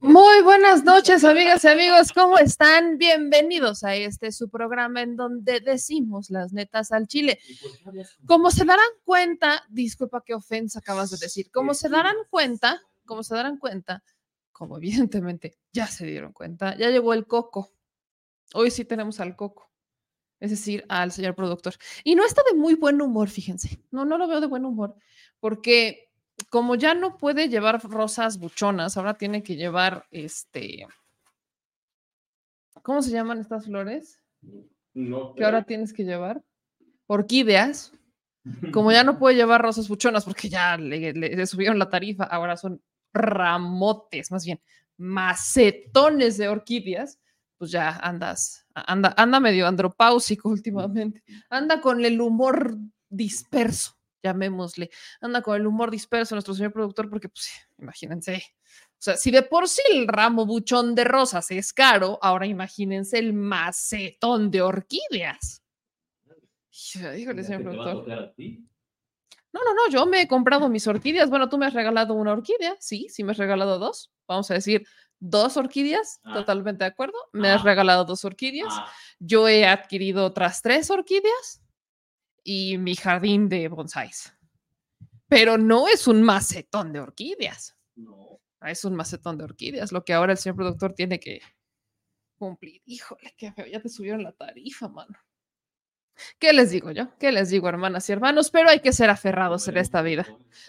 Muy buenas noches, amigas y amigos, ¿cómo están? Bienvenidos a este su programa en donde decimos las netas al chile. Como se darán cuenta, disculpa qué ofensa acabas de decir, como se darán cuenta, como se darán cuenta, como evidentemente ya se dieron cuenta, ya llegó el coco. Hoy sí tenemos al coco, es decir, al señor productor. Y no está de muy buen humor, fíjense, no, no lo veo de buen humor, porque como ya no puede llevar rosas buchonas, ahora tiene que llevar este. ¿Cómo se llaman estas flores? No. Que ahora tienes que llevar. Orquídeas. Como ya no puede llevar rosas buchonas porque ya le, subieron la tarifa, ahora son ramotes, más bien macetones de orquídeas, pues ya andas, anda, anda medio andropáusico últimamente, anda con el humor disperso llamémosle, anda con el humor disperso nuestro señor productor, porque pues imagínense, o sea, si de por sí el ramo buchón de rosas es caro, ahora imagínense el macetón de orquídeas. Híjole, señor productor. No, no, no, yo me he comprado mis orquídeas. Bueno, tú me has regalado una orquídea, sí, sí me has regalado dos. Vamos a decir, dos orquídeas, ah. totalmente de acuerdo. Me has regalado dos orquídeas. Ah. Yo he adquirido otras tres orquídeas y mi jardín de bonsáis. Pero no es un macetón de orquídeas. No. Es un macetón de orquídeas, lo que ahora el señor productor tiene que cumplir. Híjole, qué feo, ya te subieron la tarifa, mano. ¿Qué les digo yo? ¿Qué les digo, hermanas y hermanos? Pero hay que ser aferrados en esta vida.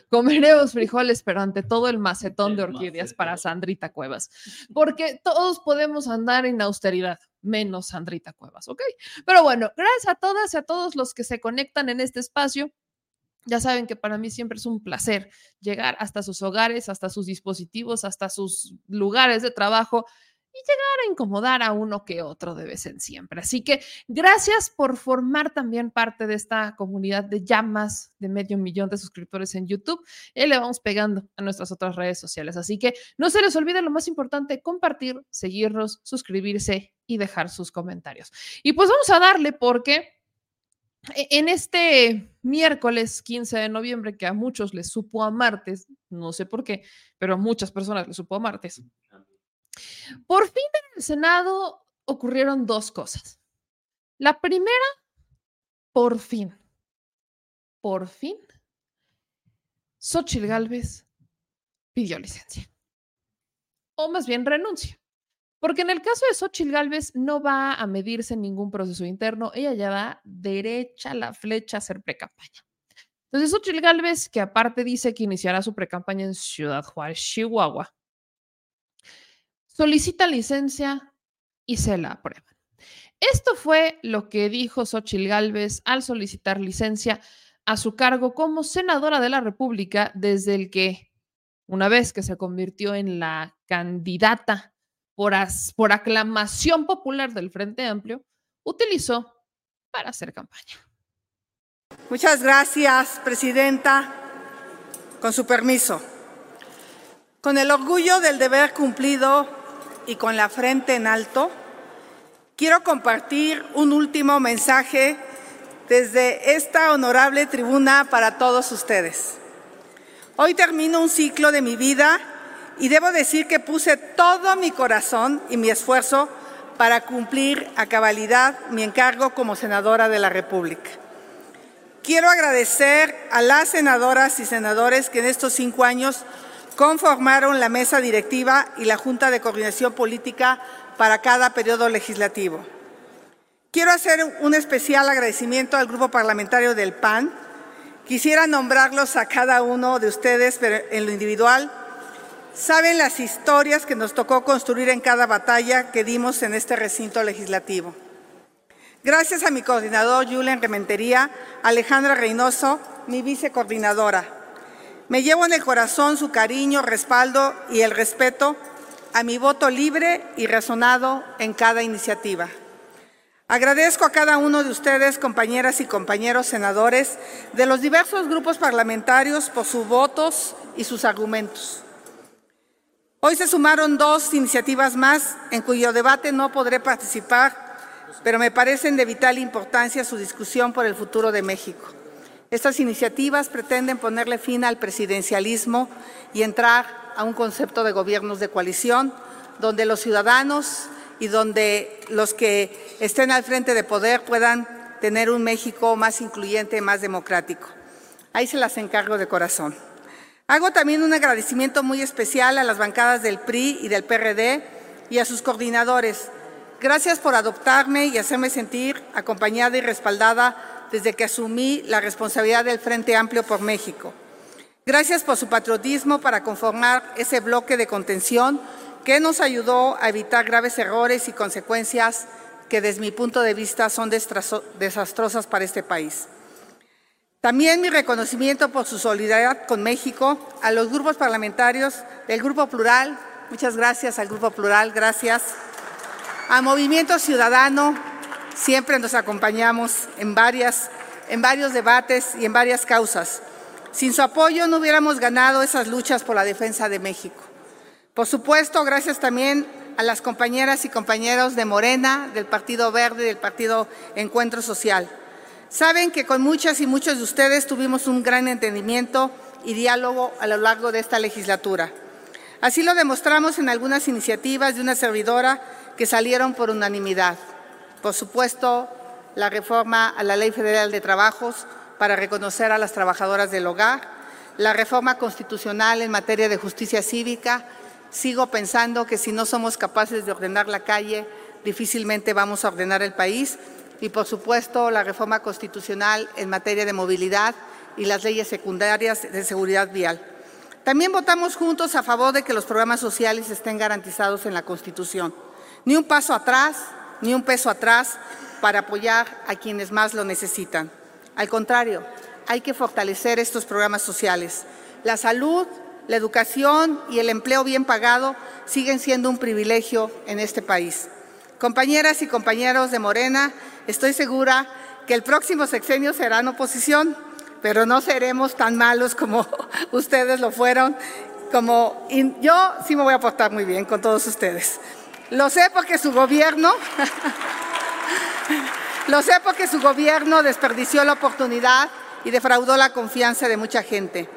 Comeremos frijoles, pero ante todo el macetón de orquídeas para Sandrita Cuevas. Porque todos podemos andar en austeridad, menos Sandrita Cuevas, ¿ok? Pero bueno, gracias a todas y a todos los que se conectan en este espacio. Ya saben que para mí siempre es un placer llegar hasta sus hogares, hasta sus dispositivos, hasta sus lugares de trabajo y llegar a incomodar a uno que otro de vez en siempre. Así que gracias por formar también parte de esta comunidad de ya más de medio millón de suscriptores en YouTube. Y le vamos pegando a nuestras otras redes sociales. Así que no se les olvide lo más importante, compartir, seguirnos, suscribirse y dejar sus comentarios. Y pues vamos a darle porque e-, en este miércoles 15 de noviembre, que a muchos les supo a martes, no sé por qué, pero a muchas personas les supo a martes, por fin en el Senado ocurrieron dos cosas. La primera, por fin, por fin, Xochitl Gálvez pidió licencia. O más bien renuncia. Porque en el caso de Xochitl Gálvez no va a medirse en ningún proceso interno, ella ya va derecha a la flecha a hacer precampaña. Entonces, Xochitl Gálvez, que aparte dice que iniciará su precampaña en Ciudad Juárez, Chihuahua, solicita licencia y se la aprueban. Esto fue lo que dijo Xochil Gálvez al solicitar licencia a su cargo como senadora de la República desde el que, una vez que se convirtió en la candidata por, por aclamación popular del Frente Amplio, utilizó para hacer campaña. Muchas gracias, Presidenta. Con su permiso. Con el orgullo del deber cumplido y con la frente en alto, quiero compartir un último mensaje desde esta honorable tribuna para todos ustedes. Hoy termino un ciclo de mi vida y debo decir que puse todo mi corazón y mi esfuerzo para cumplir a cabalidad mi encargo como senadora de la República. Quiero agradecer a las senadoras y senadores que en estos cinco años conformaron la mesa directiva y la Junta de Coordinación Política para cada periodo legislativo. Quiero hacer un especial agradecimiento al Grupo Parlamentario del PAN. Quisiera nombrarlos a cada uno de ustedes, pero en lo individual. Saben las historias que nos tocó construir en cada batalla que dimos en este recinto legislativo. Gracias a mi coordinador Julian Rementería, Alejandra Reynoso, mi vicecoordinadora, me llevo en el corazón su cariño, respaldo y el respeto a mi voto libre y razonado en cada iniciativa. Agradezco a cada uno de ustedes, compañeras y compañeros senadores de los diversos grupos parlamentarios por sus votos y sus argumentos. Hoy se sumaron dos iniciativas más en cuyo debate no podré participar, pero me parecen de vital importancia su discusión por el futuro de México. Estas iniciativas pretenden ponerle fin al presidencialismo y entrar a un concepto de gobiernos de coalición, donde los ciudadanos y donde los que estén al frente de poder puedan tener un México más incluyente, más democrático. Ahí se las encargo de corazón. Hago también un agradecimiento muy especial a las bancadas del PRI y del PRD y a sus coordinadores. Gracias por adoptarme y hacerme sentir acompañada y respaldada desde que asumí la responsabilidad del Frente Amplio por México. Gracias por su patriotismo para conformar ese bloque de contención que nos ayudó a evitar graves errores y consecuencias que desde mi punto de vista son desastrosas para este país. También mi reconocimiento por su solidaridad con México, a los grupos parlamentarios del Grupo Plural, muchas gracias al Grupo Plural, gracias. A Movimiento Ciudadano, siempre nos acompañamos en, varios debates y en varias causas. Sin su apoyo no hubiéramos ganado esas luchas por la defensa de México. Por supuesto, gracias también a las compañeras y compañeros de Morena, del Partido Verde, del Partido Encuentro Social. Saben que con muchas y muchos de ustedes tuvimos un gran entendimiento y diálogo a lo largo de esta legislatura. Así lo demostramos en algunas iniciativas de una servidora que salieron por unanimidad. Por supuesto, la reforma a la Ley Federal de Trabajos, para reconocer a las trabajadoras del hogar, la reforma constitucional en materia de justicia cívica. Sigo pensando que si no somos capaces de ordenar la calle, difícilmente vamos a ordenar el país. Y por supuesto, la reforma constitucional en materia de movilidad y las leyes secundarias de seguridad vial. También votamos juntos a favor de que los programas sociales estén garantizados en la Constitución. Ni un paso atrás, ni un peso atrás para apoyar a quienes más lo necesitan. Al contrario, hay que fortalecer estos programas sociales. La salud, la educación y el empleo bien pagado siguen siendo un privilegio en este país. Compañeras y compañeros de Morena, estoy segura que el próximo sexenio será en oposición, pero no seremos tan malos como ustedes lo fueron. Como yo sí me voy a portar muy bien con todos ustedes. Lo sé porque su gobierno Lo sé porque su gobierno desperdició la oportunidad y defraudó la confianza de mucha gente.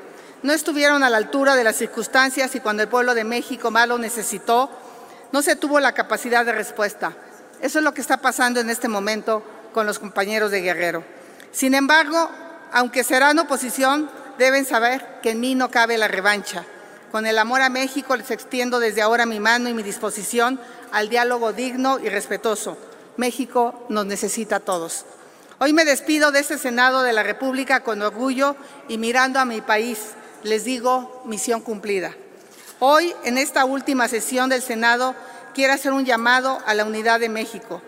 No estuvieron a la altura de las circunstancias y cuando el pueblo de México más lo necesitó, no se tuvo la capacidad de respuesta. Eso es lo que está pasando en este momento con los compañeros de Guerrero. Sin embargo, aunque serán oposición, deben saber que en mí no cabe la revancha. Con el amor a México les extiendo desde ahora mi mano y mi disposición al diálogo digno y respetuoso México nos necesita a todos. Hoy me despido de este Senado de la República con orgullo y mirando a mi país, les digo, misión cumplida. Hoy, en esta última sesión del Senado, quiero hacer un llamado a la unidad de México.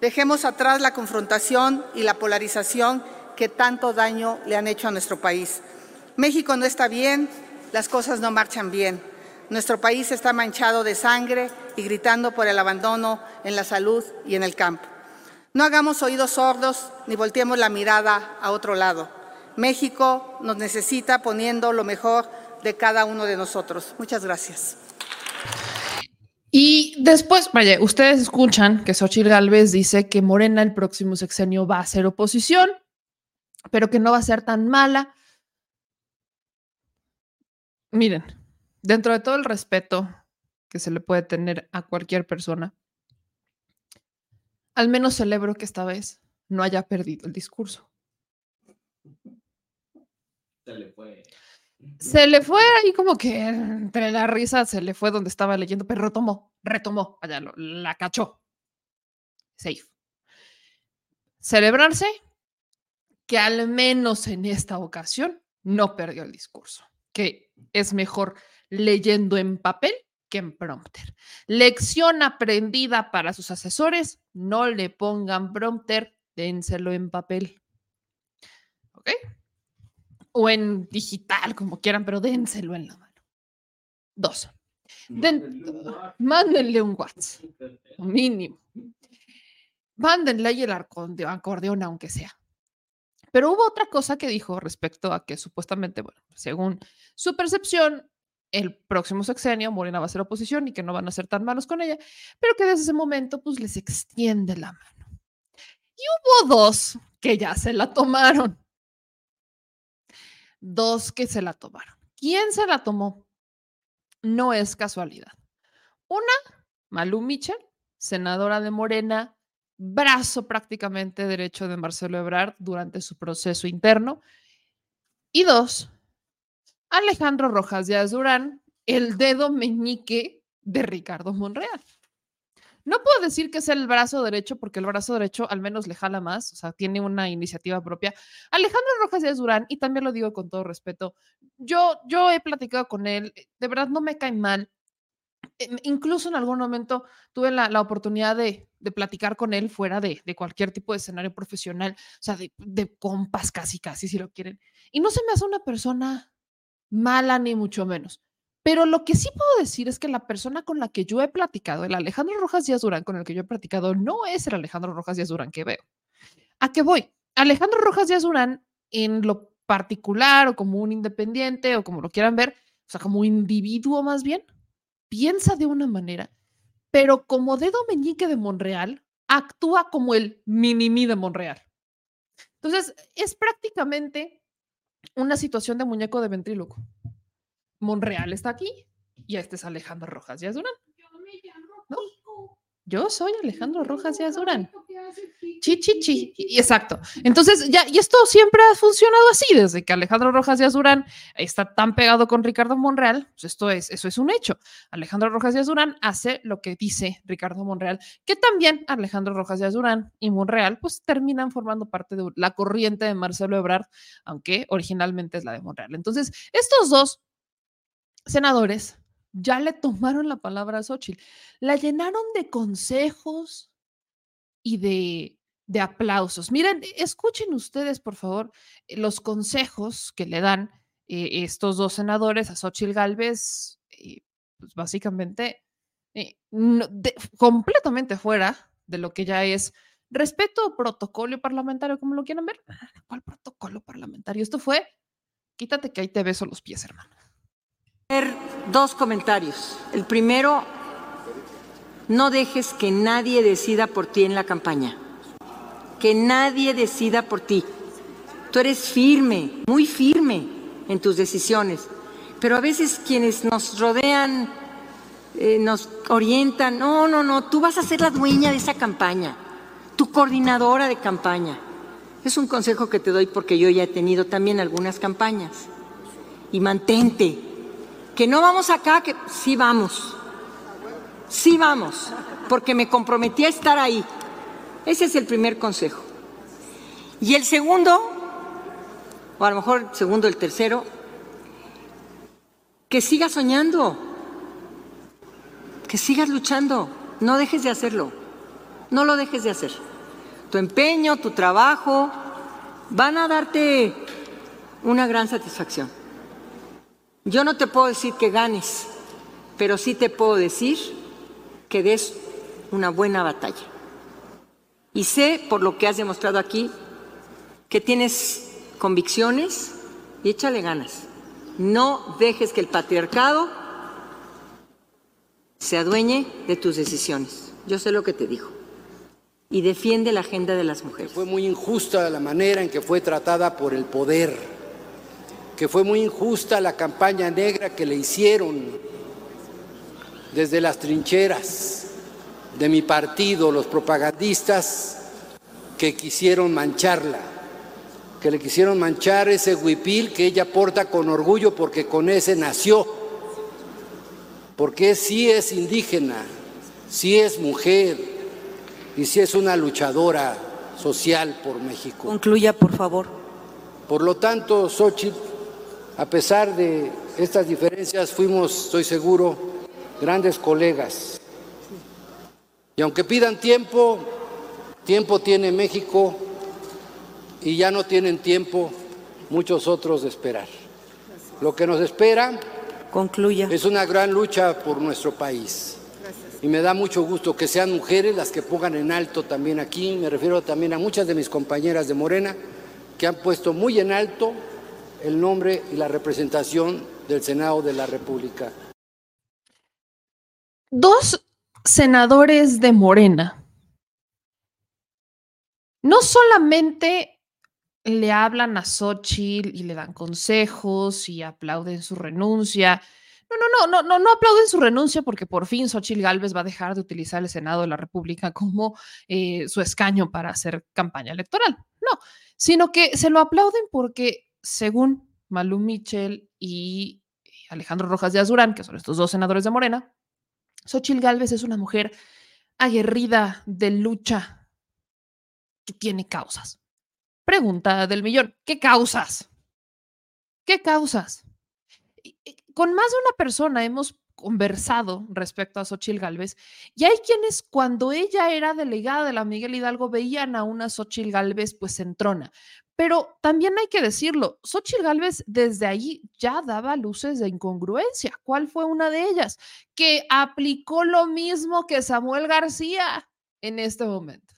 Dejemos atrás la confrontación y la polarización que tanto daño le han hecho a nuestro país. México no está bien, las cosas no marchan bien. Nuestro país está manchado de sangre y gritando por el abandono en la salud y en el campo. No hagamos oídos sordos ni volteemos la mirada a otro lado. México nos necesita poniendo lo mejor de cada uno de nosotros. Muchas gracias. Y después, vaya, ustedes escuchan que Xochitl Gálvez dice que Morena el próximo sexenio va a ser oposición, pero que no va a ser tan mala. Miren, dentro de todo el respeto que se le puede tener a cualquier persona, al menos celebro que esta vez no haya perdido el discurso. Se le fue. Se le fue ahí como que entre la risa se le fue donde estaba leyendo, pero retomó, retomó, allá la cachó. Safe. Celebrarse que al menos en esta ocasión no perdió el discurso, que es mejor leyendo en papel que en prompter. Lección aprendida para sus asesores, no le pongan prompter, dénselo en papel. ¿Ok? O en digital, como quieran, pero dénselo en la mano. Dos. mándenle un WhatsApp, mínimo. Mándenle ahí el acordeón, aunque sea. Pero hubo otra cosa que dijo respecto a que supuestamente, bueno, según su percepción, el próximo sexenio Morena va a ser oposición y que no van a ser tan malos con ella, pero que desde ese momento pues les extiende la mano. Y hubo dos que ya se la tomaron. Dos que se la tomaron. ¿Quién se la tomó? no es casualidad. Una, Malú Michel, senadora de Morena, brazo prácticamente derecho de Marcelo Ebrard durante su proceso interno. Y dos, Alejandro Rojas Díaz Durán, el dedo meñique de Ricardo Monreal. No puedo decir que sea el brazo derecho, porque el brazo derecho al menos le jala más, o sea, tiene una iniciativa propia. Alejandro Rojas Díaz Durán, y también lo digo con todo respeto, yo, yo he platicado con él, de verdad no me cae mal. Em, incluso en algún momento tuve la, oportunidad de, platicar con él fuera de, cualquier tipo de escenario profesional, o sea, de, de compas casi, casi, si lo quieren. Y no se me hace una persona mala ni mucho menos. Pero lo que sí puedo decir es que la persona con la que yo he platicado, el Alejandro Rojas Díaz Durán con el que yo he platicado, no es el Alejandro Rojas Díaz Durán que veo. ¿A qué voy? Alejandro Rojas Díaz Durán, en lo particular o como un independiente o como lo quieran ver, o sea, como individuo más bien, piensa de una manera, pero como dedo meñique de Monreal, actúa como el mini de Monreal. Entonces, es prácticamente una situación de muñeco de ventríloco. Monreal está aquí y este es Alejandro Rojas Díaz Durán. Yo soy Alejandro Rojas Díaz Durán. Chi, chi, chi. exacto. Entonces, ya, y esto siempre ha funcionado así, desde que Alejandro Rojas Díaz Durán está tan pegado con Ricardo Monreal, pues esto es, eso es un hecho. Alejandro Rojas Díaz Durán hace lo que dice Ricardo Monreal, que también Alejandro Rojas Díaz Durán y Monreal, pues terminan formando parte de la corriente de Marcelo Ebrard, aunque originalmente es la de Monreal. Entonces, estos dos senadores ya le tomaron la palabra a Xochitl. La llenaron de consejos y de, de aplausos. Miren, escuchen ustedes, por favor, eh, los consejos que le dan eh, estos dos senadores a Xochitl Galvez, eh, pues básicamente completamente fuera de lo que ya es respeto protocolo parlamentario, como lo quieran ver. ¿Cuál protocolo parlamentario? Esto fue, quítate que ahí te beso los pies, hermano dos comentarios. El primero, no dejes que nadie decida por ti en la campaña. Que nadie decida por ti. Tú eres firme, muy firme en tus decisiones. Pero a veces quienes nos rodean, eh, nos orientan, no, no, no, tú vas a ser la dueña de esa campaña, tu coordinadora de campaña. Es un consejo que te doy porque yo ya he tenido también algunas campañas. Y mantente, que no vamos acá, que sí vamos, sí vamos, porque me comprometí a estar ahí. Ese es el primer consejo. Y el segundo, o a lo mejor el segundo, el tercero, que sigas soñando, que sigas luchando, no dejes de hacerlo, no lo dejes de hacer. Tu empeño, tu trabajo, van a darte una gran satisfacción. Yo no te puedo decir que ganes, pero sí te puedo decir que des una buena batalla. Y sé, por lo que has demostrado aquí, que tienes convicciones y échale ganas. No dejes que el patriarcado se adueñe de tus decisiones. Yo sé lo que te dijo. Y defiende la agenda de las mujeres. Fue muy injusta la manera en que fue tratada por el poder que fue muy injusta la campaña negra que le hicieron desde las trincheras de mi partido, los propagandistas que quisieron mancharla, que le quisieron manchar ese huipil que ella porta con orgullo porque con ese nació, porque sí es indígena, sí es mujer y sí es una luchadora social por México. Concluya, por favor. Por lo tanto, Xochitl a pesar de estas diferencias, fuimos, estoy seguro, grandes colegas. Y aunque pidan tiempo, tiempo tiene México y ya no tienen tiempo muchos otros de esperar. Lo que nos espera Concluya. es una gran lucha por nuestro país. Y me da mucho gusto que sean mujeres las que pongan en alto también aquí. Me refiero también a muchas de mis compañeras de Morena que han puesto muy en alto el nombre y la representación del Senado de la República. Dos senadores de Morena no solamente le hablan a Xochitl y le dan consejos y aplauden su renuncia, no, no, no, no, no aplauden su renuncia porque por fin Xochitl Gálvez va a dejar de utilizar el Senado de la República como eh, su escaño para hacer campaña electoral. No, sino que se lo aplauden porque, según Malú Michel y Alejandro Rojas de Azurán, que son estos dos senadores de Morena, Xochitl Gálvez es una mujer aguerrida de lucha que tiene causas. Pregunta del millón, ¿qué causas? ¿Qué causas? Con más de una persona hemos conversado respecto a Xochil Gálvez y hay quienes cuando ella era delegada de la Miguel Hidalgo veían a una Xochil Gálvez pues entrona. Pero también hay que decirlo, Xochitl Gálvez desde ahí ya daba luces de incongruencia. ¿Cuál fue una de ellas? Que aplicó lo mismo que Samuel García en este momento.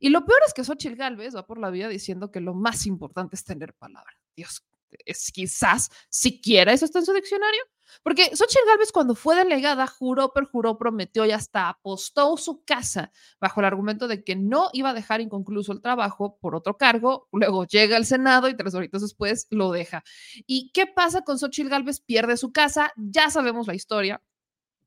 Y lo peor es que Xochitl Gálvez va por la vida diciendo que lo más importante es tener palabra. Dios, es quizás siquiera eso está en su diccionario. Porque Xochitl Gálvez cuando fue delegada juró, perjuró, prometió y hasta apostó su casa bajo el argumento de que no iba a dejar inconcluso el trabajo por otro cargo, luego llega al Senado y tres horitas después lo deja. ¿Y qué pasa con Xochitl Gálvez? Pierde su casa, ya sabemos la historia,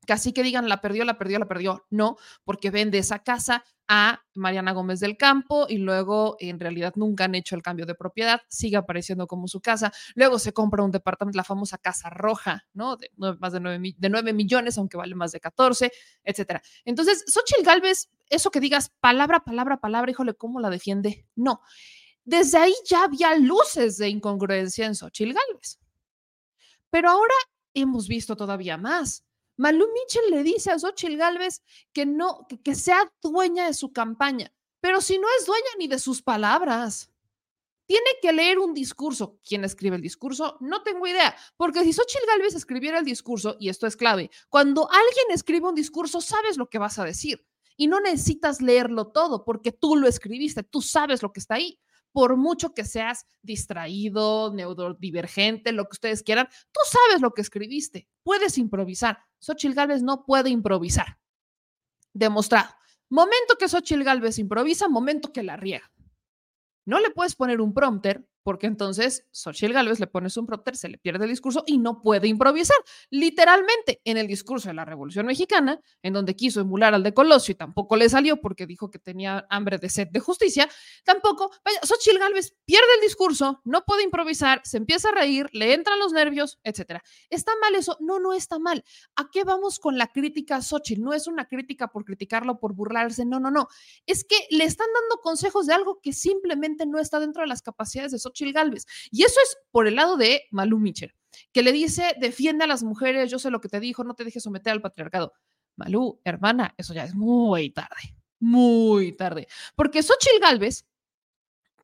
Casi que digan, la perdió, la perdió, la perdió. No, porque vende esa casa a Mariana Gómez del Campo y luego en realidad nunca han hecho el cambio de propiedad, sigue apareciendo como su casa. Luego se compra un departamento, la famosa Casa Roja, ¿no? De más de 9, de millones, aunque vale más de 14, etcétera. Entonces, Xochitl Galvez, eso que digas palabra, palabra, palabra, híjole, ¿cómo la defiende? No. Desde ahí ya había luces de incongruencia en Xochitl Galvez. Pero ahora hemos visto todavía más Malú Mitchell le dice a Xochitl Galvez que no, que, sea dueña de su campaña, pero si no es dueña ni de sus palabras. Tiene que leer un discurso. ¿Quién escribe el discurso? No tengo idea, porque si Xochitl Galvez escribiera el discurso, y esto es clave, cuando alguien escribe un discurso, sabes lo que vas a decir y no necesitas leerlo todo porque tú lo escribiste, tú sabes lo que está ahí por mucho que seas distraído, neurodivergente, lo que ustedes quieran, tú sabes lo que escribiste, puedes improvisar. Xochitl Galvez no puede improvisar. Demostrado. Momento que Xochitl Galvez improvisa, momento que la riega. No le puedes poner un prompter porque entonces Xochitl Gálvez le pones un prompter, se le pierde el discurso y no puede improvisar. Literalmente, en el discurso de la Revolución Mexicana, en donde quiso emular al de Colosio y tampoco le salió porque dijo que tenía hambre de sed de justicia, tampoco, vaya, Xochitl Gálvez pierde el discurso, no puede improvisar, se empieza a reír, le entran los nervios, etc. ¿Está mal eso? No, no está mal. ¿A qué vamos con la crítica a Xochitl? No es una crítica por criticarlo, por burlarse, no, no, no. Es que le están dando consejos de algo que simplemente no está dentro de las capacidades de Xochitl Xochitl Galvez. Y eso es por el lado de Malú Mitchell, que le dice, defiende a las mujeres, yo sé lo que te dijo, no te dejes someter al patriarcado. Malú, hermana, eso ya es muy tarde, muy tarde. Porque Xochitl Galvez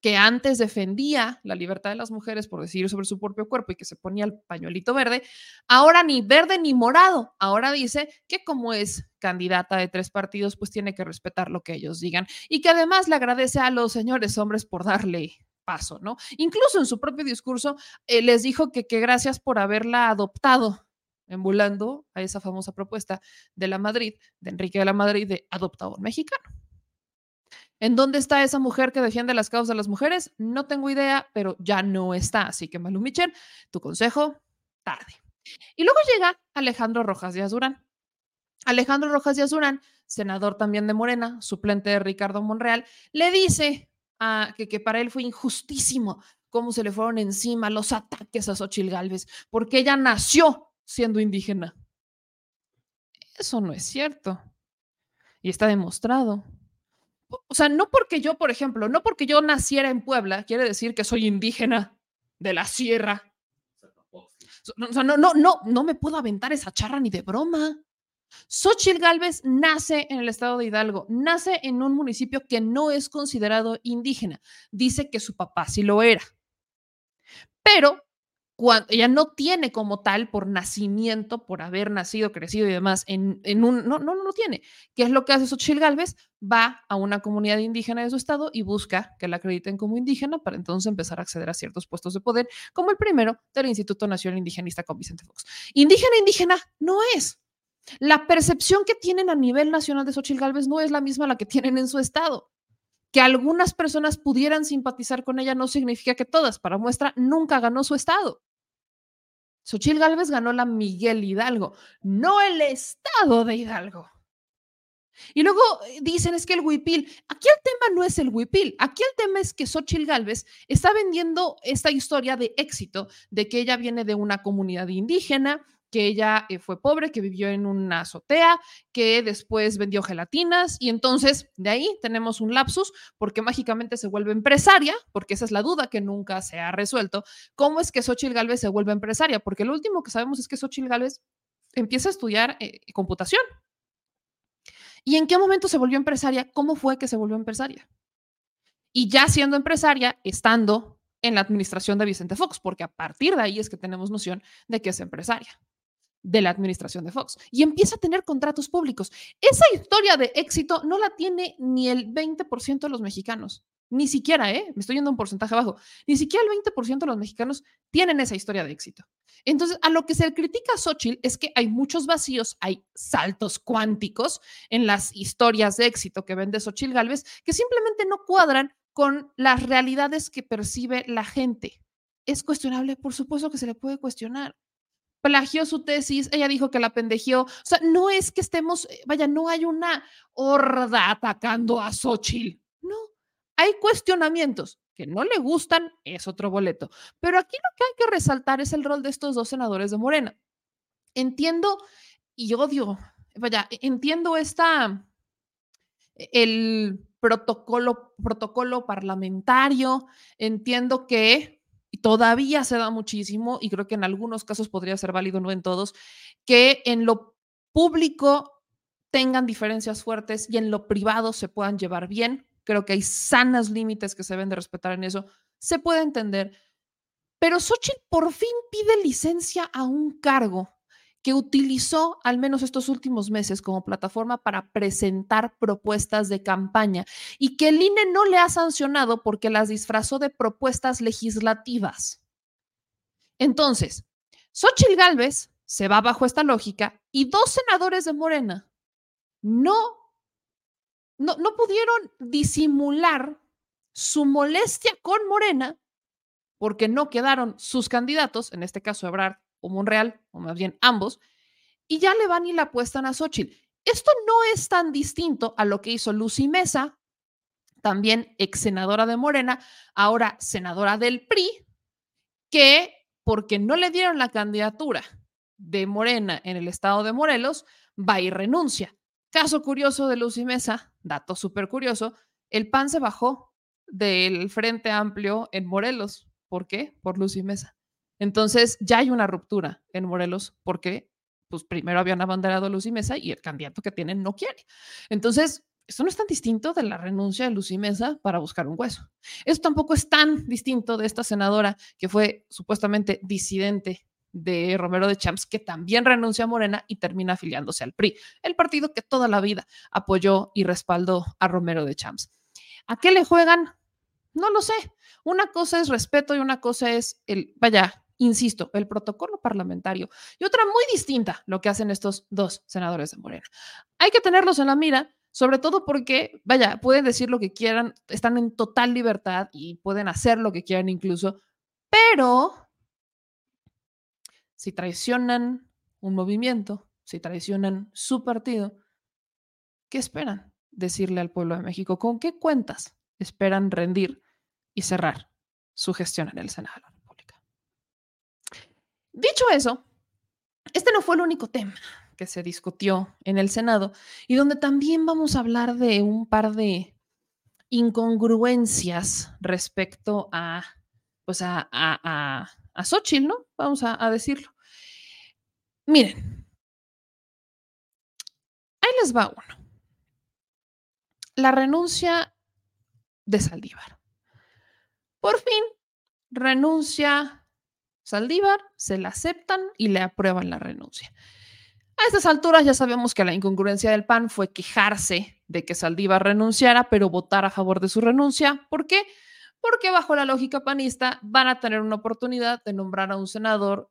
que antes defendía la libertad de las mujeres por decidir sobre su propio cuerpo y que se ponía el pañuelito verde, ahora ni verde ni morado, ahora dice que como es candidata de tres partidos, pues tiene que respetar lo que ellos digan y que además le agradece a los señores hombres por darle paso, ¿no? Incluso en su propio discurso eh, les dijo que, gracias por haberla adoptado, emulando a esa famosa propuesta de la Madrid, de Enrique de la Madrid, de adoptador mexicano. ¿En dónde está esa mujer que defiende las causas de las mujeres? No tengo idea, pero ya no está. Así que, Malu Michel, tu consejo, tarde. Y luego llega Alejandro Rojas de Azurán. Alejandro Rojas de Azurán, senador también de Morena, suplente de Ricardo Monreal, le dice que, para él fue injustísimo cómo se le fueron encima los ataques a Xochil Gálvez, porque ella nació siendo indígena. Eso no es cierto. Y está demostrado. O sea, no porque yo, por ejemplo, no porque yo naciera en Puebla, quiere decir que soy indígena de la sierra. O sea, no, no, no, no me puedo aventar esa charra ni de broma. Xochitl Galvez nace en el estado de Hidalgo, nace en un municipio que no es considerado indígena. Dice que su papá sí lo era. Pero ella no tiene como tal por nacimiento, por haber nacido, crecido y demás, en, un, no, no, no tiene. ¿Qué es lo que hace Xochitl Galvez? Va a una comunidad indígena de su estado y busca que la acrediten como indígena para entonces empezar a acceder a ciertos puestos de poder, como el primero del Instituto Nacional Indigenista con Vicente Fox. Indígena, indígena no es. La percepción que tienen a nivel nacional de Xochitl Gálvez no es la misma la que tienen en su estado. Que algunas personas pudieran simpatizar con ella no significa que todas. Para muestra, nunca ganó su estado. Xochil Gálvez ganó la Miguel Hidalgo, no el estado de Hidalgo. Y luego eh, dicen es que el huipil, aquí el tema no es el huipil, aquí el tema es que Xochil Gálvez está vendiendo esta historia de éxito, de que ella viene de una comunidad indígena, que ella eh, fue pobre, que vivió en una azotea, que después vendió gelatinas y entonces de ahí tenemos un lapsus porque mágicamente se vuelve empresaria, porque esa es la duda que nunca se ha resuelto. ¿Cómo es que Xochitl Galvez se vuelve empresaria? Porque lo último que sabemos es que Xochitl Galvez empieza a estudiar eh, computación. ¿Y en qué momento se volvió empresaria? ¿Cómo fue que se volvió empresaria? Y ya siendo empresaria, estando en la administración de Vicente Fox, porque a partir de ahí es que tenemos noción de que es empresaria de la administración de Fox y empieza a tener contratos públicos. Esa historia de éxito no la tiene ni el 20% de los mexicanos. Ni siquiera, ¿eh? Me estoy yendo a un porcentaje bajo. Ni siquiera el 20% de los mexicanos tienen esa historia de éxito. Entonces, a lo que se critica a Xochitl es que hay muchos vacíos, hay saltos cuánticos en las historias de éxito que vende Xochitl Galvez que simplemente no cuadran con las realidades que percibe la gente. ¿Es cuestionable? Por supuesto que se le puede cuestionar plagió su tesis, ella dijo que la pendejió. O sea, no es que estemos, eh, vaya, no hay una horda atacando a Xochitl. No, hay cuestionamientos que no le gustan, es otro boleto. Pero aquí lo que hay que resaltar es el rol de estos dos senadores de Morena. Entiendo y odio, vaya, e, entiendo esta, el protocolo, protocolo parlamentario, entiendo que todavía se da muchísimo, y creo que en algunos casos podría ser válido, no en todos, que en lo público tengan diferencias fuertes y en lo privado se puedan llevar bien. Creo que hay sanas límites que se deben de respetar en eso. Se puede entender. Pero Xochitl por fin pide licencia a un cargo que utilizó al menos estos últimos meses como plataforma para presentar propuestas de campaña y que el INE no le ha sancionado porque las disfrazó de propuestas legislativas. Entonces, Xochitl Gálvez se va bajo esta lógica y dos senadores de Morena no, no, no pudieron disimular su molestia con Morena porque no quedaron sus candidatos, en este caso Ebrard o Monreal, o más bien ambos, y ya le van y la apuestan a Xochitl. Esto no es tan distinto a lo que hizo Lucy Mesa, también ex senadora de Morena, ahora senadora del PRI, que porque no le dieron la candidatura de Morena en el estado de Morelos, va y renuncia. Caso curioso de Lucy Mesa, dato súper curioso, el PAN se bajó del Frente Amplio en Morelos. ¿Por qué? Por Lucy Mesa. Entonces ya hay una ruptura en Morelos porque pues primero habían abanderado a Lucy Mesa y el candidato que tienen no quiere. Entonces, esto no es tan distinto de la renuncia de Lucy Mesa para buscar un hueso. Esto tampoco es tan distinto de esta senadora que fue supuestamente disidente de Romero de Champs, que también renuncia a Morena y termina afiliándose al PRI, el partido que toda la vida apoyó y respaldó a Romero de Champs. ¿A qué le juegan? No lo sé. Una cosa es respeto y una cosa es el, vaya, insisto, el protocolo parlamentario y otra muy distinta lo que hacen estos dos senadores de Morena. Hay que tenerlos en la mira, sobre todo porque, vaya, pueden decir lo que quieran, están en total libertad y pueden hacer lo que quieran incluso, pero si traicionan un movimiento, si traicionan su partido, ¿qué esperan decirle al pueblo de México? ¿Con qué cuentas esperan rendir y cerrar su gestión en el Senado? Dicho eso, este no fue el único tema que se discutió en el Senado y donde también vamos a hablar de un par de incongruencias respecto a, pues a, a, a, Xochitl, ¿no? Vamos a, a decirlo. Miren, ahí les va uno. La renuncia de Saldívar. Por fin renuncia Saldívar, se la aceptan y le aprueban la renuncia. A estas alturas ya sabemos que la incongruencia del PAN fue quejarse de que Saldívar renunciara, pero votar a favor de su renuncia. ¿Por qué? Porque bajo la lógica panista van a tener una oportunidad de nombrar a un senador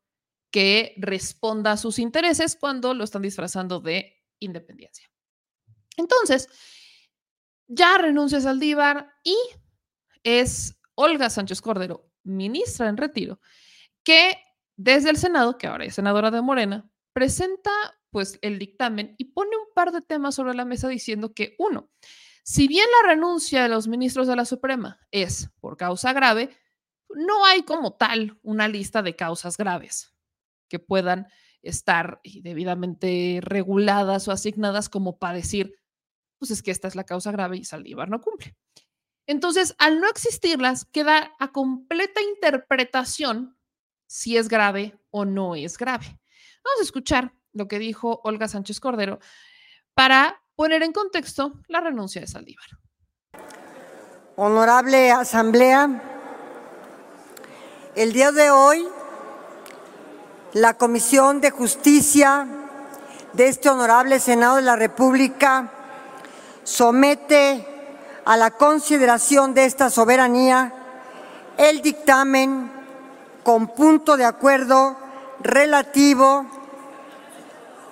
que responda a sus intereses cuando lo están disfrazando de independencia. Entonces, ya renuncia Saldívar y es Olga Sánchez Cordero, ministra en retiro, que desde el Senado, que ahora es senadora de Morena, presenta pues el dictamen y pone un par de temas sobre la mesa diciendo que uno, si bien la renuncia de los ministros de la Suprema es por causa grave, no hay como tal una lista de causas graves que puedan estar debidamente reguladas o asignadas como para decir, pues es que esta es la causa grave y Saldívar no cumple. Entonces, al no existirlas, queda a completa interpretación si es grave o no es grave. Vamos a escuchar lo que dijo Olga Sánchez Cordero para poner en contexto la renuncia de Saldívar. Honorable Asamblea, el día de hoy la Comisión de Justicia de este Honorable Senado de la República somete a la consideración de esta soberanía el dictamen con punto de acuerdo relativo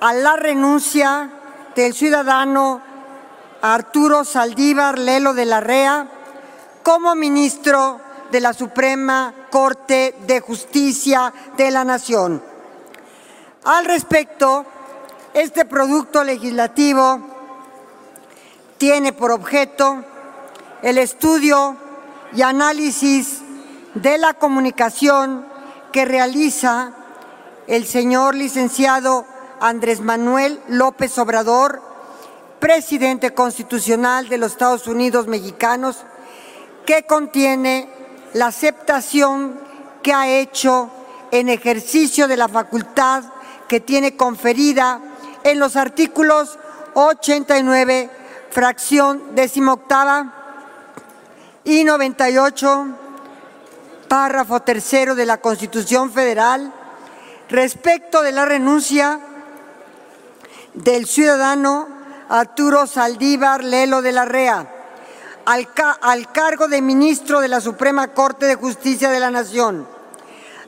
a la renuncia del ciudadano Arturo Saldívar Lelo de la Rea como ministro de la Suprema Corte de Justicia de la Nación. Al respecto, este producto legislativo tiene por objeto el estudio y análisis de la comunicación que realiza el señor licenciado Andrés Manuel López Obrador, presidente constitucional de los Estados Unidos mexicanos, que contiene la aceptación que ha hecho en ejercicio de la facultad que tiene conferida en los artículos 89, fracción decimoctava y 98, párrafo tercero de la Constitución Federal, respecto de la renuncia del ciudadano Arturo Saldívar Lelo de la Rea al, al, cargo de ministro de la Suprema Corte de Justicia de la Nación,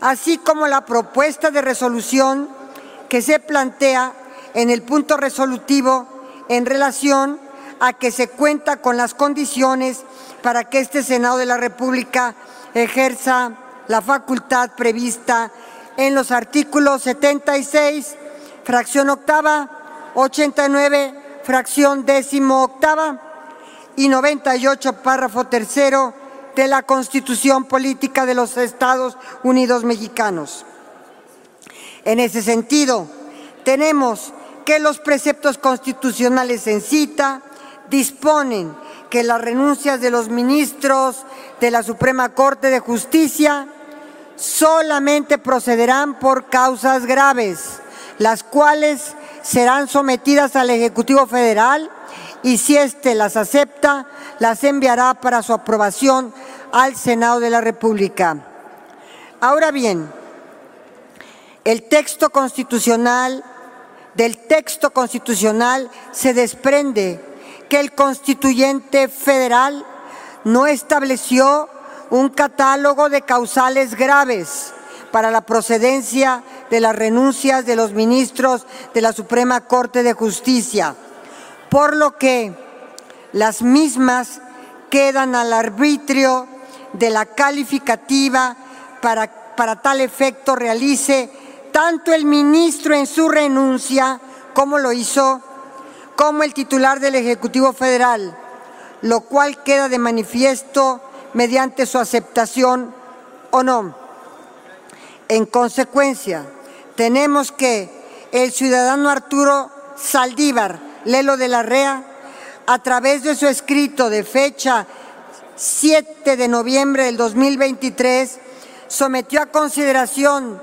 así como la propuesta de resolución que se plantea en el punto resolutivo en relación a que se cuenta con las condiciones para que este Senado de la República ejerza la facultad prevista en los artículos 76, fracción octava, 89, fracción décimo octava y 98, párrafo tercero de la Constitución Política de los Estados Unidos Mexicanos. En ese sentido, tenemos que los preceptos constitucionales en cita disponen que las renuncias de los ministros de la Suprema Corte de Justicia solamente procederán por causas graves, las cuales serán sometidas al Ejecutivo Federal y si éste las acepta, las enviará para su aprobación al Senado de la República. Ahora bien, el texto constitucional, del texto constitucional se desprende que el constituyente federal no estableció un catálogo de causales graves para la procedencia de las renuncias de los ministros de la Suprema Corte de Justicia, por lo que las mismas quedan al arbitrio de la calificativa para, para tal efecto realice tanto el ministro en su renuncia como lo hizo como el titular del Ejecutivo Federal, lo cual queda de manifiesto mediante su aceptación o no. En consecuencia, tenemos que el ciudadano Arturo Saldívar Lelo de la Rea, a través de su escrito de fecha 7 de noviembre del 2023, sometió a consideración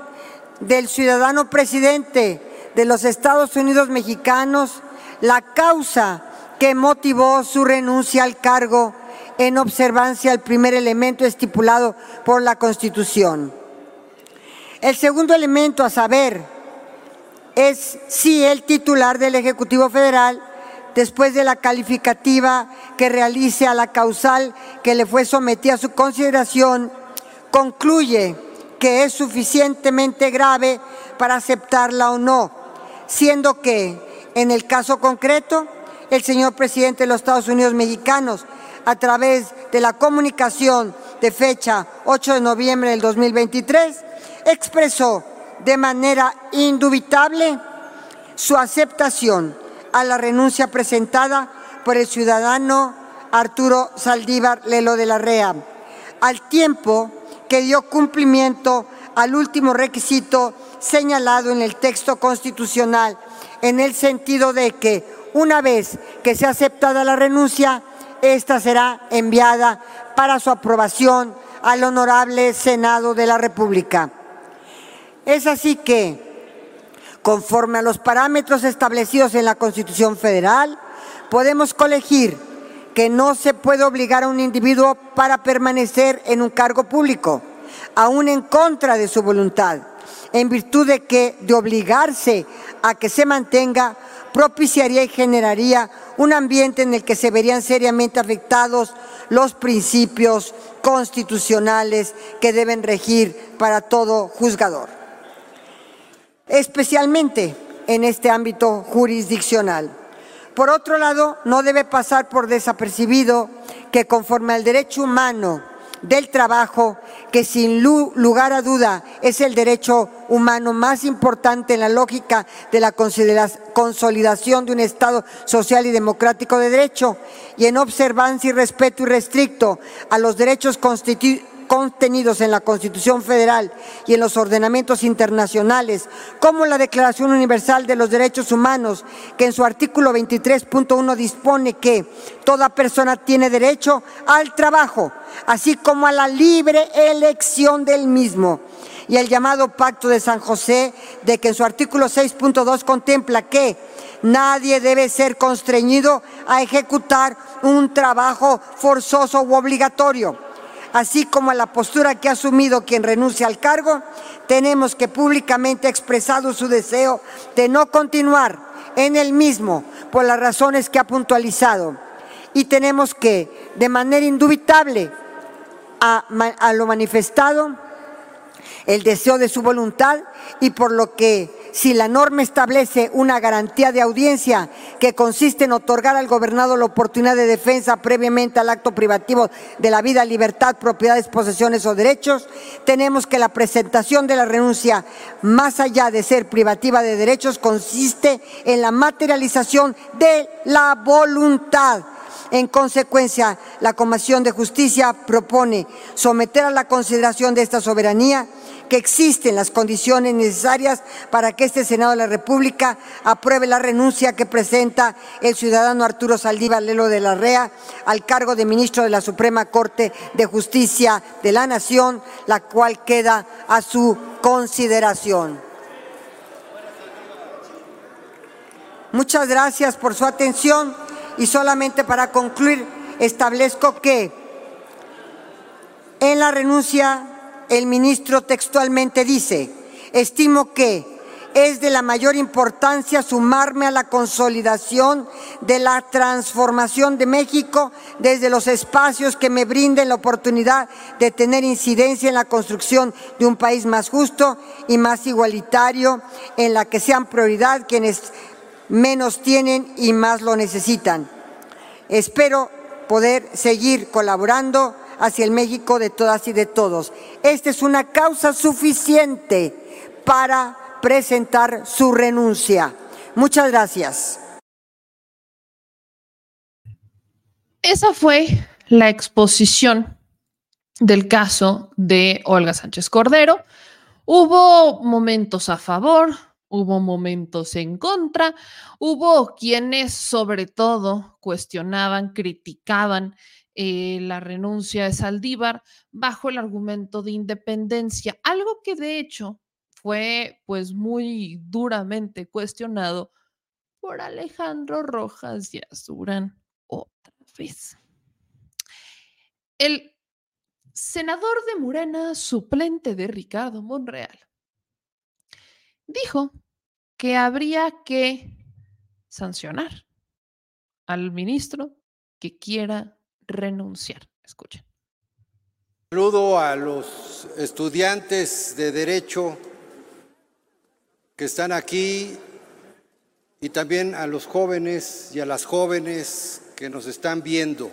del ciudadano presidente de los Estados Unidos mexicanos la causa que motivó su renuncia al cargo en observancia al primer elemento estipulado por la Constitución. El segundo elemento a saber es si el titular del Ejecutivo Federal, después de la calificativa que realice a la causal que le fue sometida a su consideración, concluye que es suficientemente grave para aceptarla o no, siendo que en el caso concreto, el señor presidente de los Estados Unidos mexicanos, a través de la comunicación de fecha 8 de noviembre del 2023, expresó de manera indubitable su aceptación a la renuncia presentada por el ciudadano Arturo Saldívar Lelo de la Rea, al tiempo que dio cumplimiento al último requisito señalado en el texto constitucional, en el sentido de que una vez que sea aceptada la renuncia, esta será enviada para su aprobación al Honorable Senado de la República. Es así que, conforme a los parámetros establecidos en la Constitución Federal, podemos colegir que no se puede obligar a un individuo para permanecer en un cargo público, aún en contra de su voluntad, en virtud de que de obligarse a que se mantenga propiciaría y generaría un ambiente en el que se verían seriamente afectados los principios constitucionales que deben regir para todo juzgador, especialmente en este ámbito jurisdiccional. Por otro lado, no debe pasar por desapercibido que conforme al derecho humano del trabajo, que sin lugar a duda es el derecho humano más importante en la lógica de la consolidación de un Estado social y democrático de derecho, y en observancia y respeto irrestricto a los derechos constitucionales contenidos en la Constitución Federal y en los ordenamientos internacionales, como la Declaración Universal de los Derechos Humanos, que en su artículo 23.1 dispone que toda persona tiene derecho al trabajo, así como a la libre elección del mismo y el llamado Pacto de San José, de que en su artículo 6.2 contempla que nadie debe ser constreñido a ejecutar un trabajo forzoso u obligatorio así como a la postura que ha asumido quien renuncia al cargo, tenemos que públicamente ha expresado su deseo de no continuar en el mismo por las razones que ha puntualizado. Y tenemos que, de manera indubitable, a, a lo manifestado, el deseo de su voluntad y por lo que si la norma establece una garantía de audiencia que consiste en otorgar al gobernado la oportunidad de defensa previamente al acto privativo de la vida, libertad, propiedades, posesiones o derechos, tenemos que la presentación de la renuncia, más allá de ser privativa de derechos, consiste en la materialización de la voluntad. En consecuencia, la Comisión de Justicia propone someter a la consideración de esta soberanía que existen las condiciones necesarias para que este Senado de la República apruebe la renuncia que presenta el ciudadano Arturo Saldívar Lelo de la REA al cargo de ministro de la Suprema Corte de Justicia de la Nación, la cual queda a su consideración. Muchas gracias por su atención y solamente para concluir establezco que en la renuncia el ministro textualmente dice, estimo que es de la mayor importancia sumarme a la consolidación de la transformación de México desde los espacios que me brinden la oportunidad de tener incidencia en la construcción de un país más justo y más igualitario, en la que sean prioridad quienes menos tienen y más lo necesitan. Espero poder seguir colaborando hacia el México de todas y de todos. Esta es una causa suficiente para presentar su renuncia. Muchas gracias. Esa fue la exposición del caso de Olga Sánchez Cordero. Hubo momentos a favor, hubo momentos en contra, hubo quienes sobre todo cuestionaban, criticaban eh, la renuncia de Saldívar bajo el argumento de independencia, algo que de hecho fue pues muy duramente cuestionado por Alejandro Rojas y Azurán otra vez. El senador de Morena, suplente de Ricardo Monreal, dijo que habría que sancionar al ministro que quiera renunciar. Escuchen. Saludo a los estudiantes de Derecho que están aquí y también a los jóvenes y a las jóvenes que nos están viendo,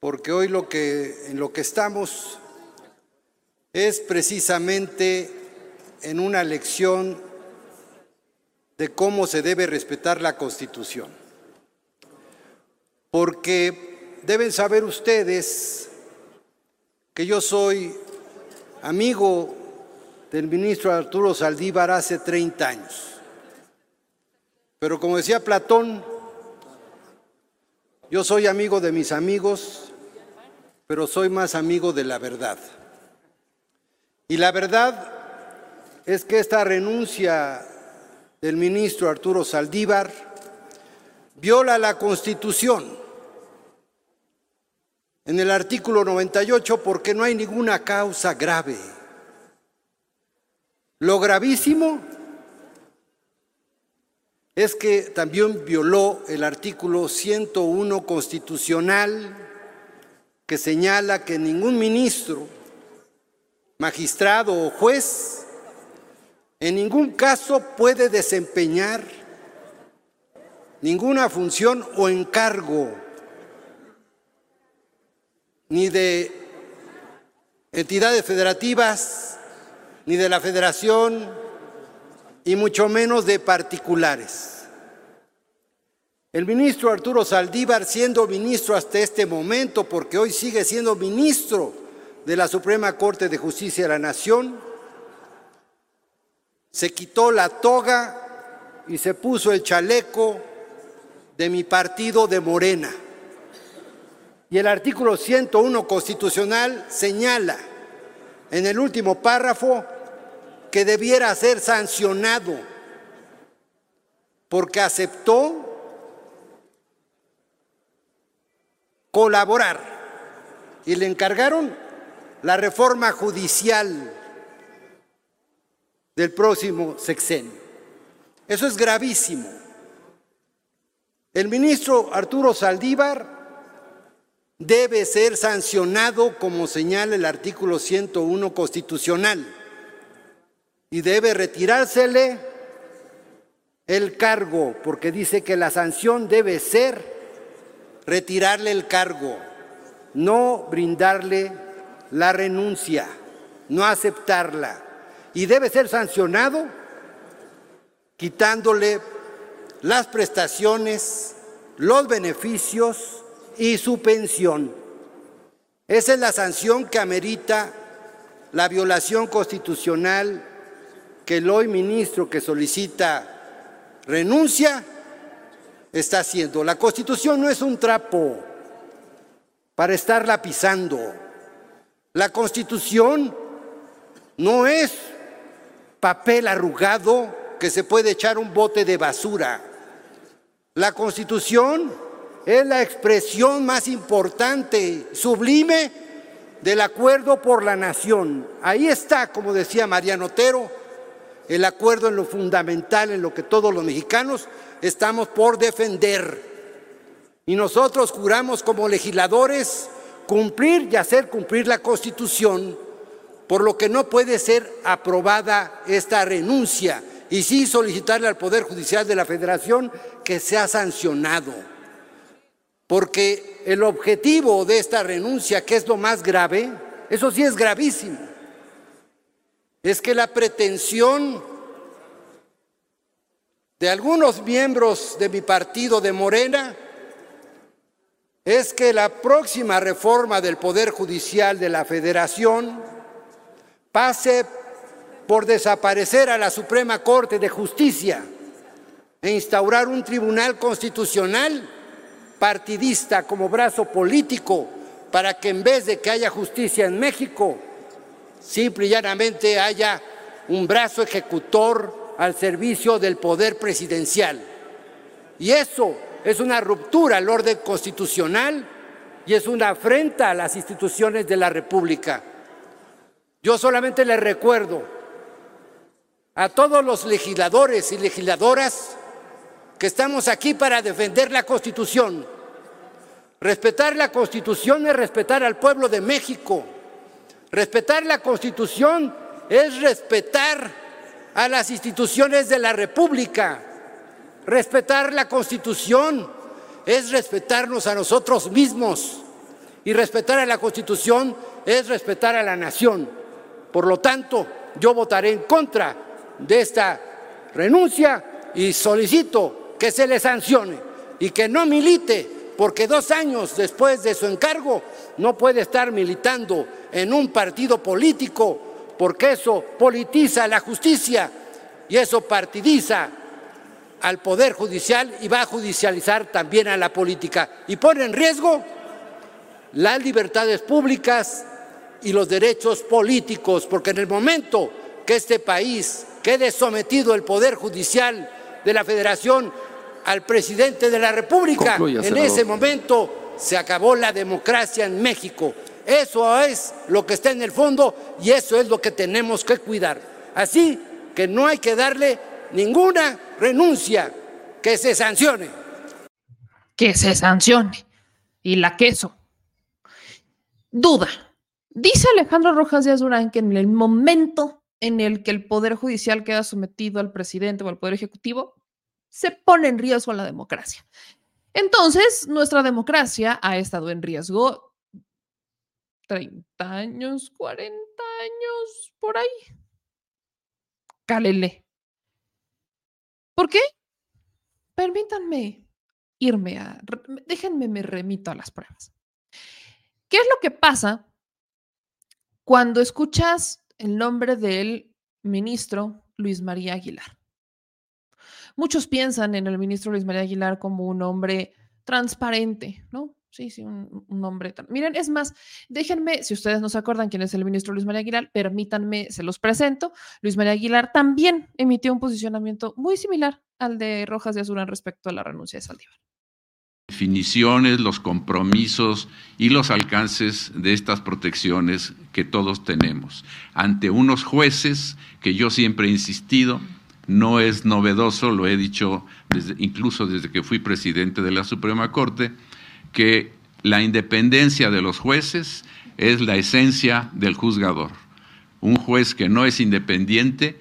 porque hoy lo que, en lo que estamos es precisamente en una lección de cómo se debe respetar la Constitución. Porque deben saber ustedes que yo soy amigo del ministro Arturo Saldívar hace 30 años. Pero como decía Platón, yo soy amigo de mis amigos, pero soy más amigo de la verdad. Y la verdad es que esta renuncia del ministro Arturo Saldívar viola la Constitución en el artículo 98 porque no hay ninguna causa grave. Lo gravísimo es que también violó el artículo 101 constitucional que señala que ningún ministro, magistrado o juez en ningún caso puede desempeñar ninguna función o encargo ni de entidades federativas, ni de la federación, y mucho menos de particulares. El ministro Arturo Saldívar, siendo ministro hasta este momento, porque hoy sigue siendo ministro de la Suprema Corte de Justicia de la Nación, se quitó la toga y se puso el chaleco de mi partido de Morena. Y el artículo 101 constitucional señala en el último párrafo que debiera ser sancionado porque aceptó colaborar y le encargaron la reforma judicial del próximo sexenio. Eso es gravísimo. El ministro Arturo Saldívar debe ser sancionado como señala el artículo 101 constitucional y debe retirársele el cargo, porque dice que la sanción debe ser retirarle el cargo, no brindarle la renuncia, no aceptarla. Y debe ser sancionado quitándole las prestaciones, los beneficios y su pensión. Esa es la sanción que amerita la violación constitucional que el hoy ministro que solicita renuncia está haciendo. La constitución no es un trapo para estarla pisando. La constitución no es papel arrugado que se puede echar un bote de basura. La constitución es la expresión más importante, sublime, del acuerdo por la nación. Ahí está, como decía Mariano Otero, el acuerdo en lo fundamental, en lo que todos los mexicanos estamos por defender. Y nosotros juramos como legisladores cumplir y hacer cumplir la Constitución, por lo que no puede ser aprobada esta renuncia y sí solicitarle al Poder Judicial de la Federación que sea sancionado. Porque el objetivo de esta renuncia, que es lo más grave, eso sí es gravísimo, es que la pretensión de algunos miembros de mi partido de Morena es que la próxima reforma del Poder Judicial de la Federación pase por desaparecer a la Suprema Corte de Justicia e instaurar un tribunal constitucional partidista como brazo político para que en vez de que haya justicia en México, simple y llanamente haya un brazo ejecutor al servicio del poder presidencial. Y eso es una ruptura al orden constitucional y es una afrenta a las instituciones de la República. Yo solamente le recuerdo a todos los legisladores y legisladoras que estamos aquí para defender la Constitución. Respetar la Constitución es respetar al pueblo de México Respetar la Constitución es respetar a las instituciones de la República. Respetar la Constitución es respetarnos a nosotros mismos. Y respetar a la Constitución es respetar a la nación. Por lo tanto, yo votaré en contra de esta renuncia y solicito que se le sancione y que no milite, porque dos años después de su encargo no puede estar militando en un partido político, porque eso politiza la justicia y eso partidiza al Poder Judicial y va a judicializar también a la política. Y pone en riesgo las libertades públicas y los derechos políticos, porque en el momento que este país quede sometido el Poder Judicial de la Federación al presidente de la República, en ese momento se acabó la democracia en México. Eso es lo que está en el fondo y eso es lo que tenemos que cuidar. Así que no hay que darle ninguna renuncia, que se sancione. Que se sancione. Y la queso. Duda. Dice Alejandro Rojas de Azurán que en el momento en el que el Poder Judicial queda sometido al presidente o al Poder Ejecutivo, se pone en riesgo la democracia. Entonces, nuestra democracia ha estado en riesgo 30 años, 40 años, por ahí. Cálele. ¿Por qué? Permítanme irme a... Déjenme me remito a las pruebas. ¿Qué es lo que pasa cuando escuchas el nombre del ministro Luis María Aguilar? Muchos piensan en el ministro Luis María Aguilar como un hombre transparente, ¿no? Sí, sí, un, nombre. Miren, es más, déjenme, si ustedes no se acuerdan quién es el ministro Luis María Aguilar, permítanme, se los presento. Luis María Aguilar también emitió un posicionamiento muy similar al de Rojas de Azurán respecto a la renuncia de Saldívar. Definiciones, los compromisos y los alcances de estas protecciones que todos tenemos ante unos jueces que yo siempre he insistido, no es novedoso, lo he dicho incluso desde que fui presidente de la Suprema Corte, que la independencia de los jueces es la esencia del juzgador. Un juez que no es independiente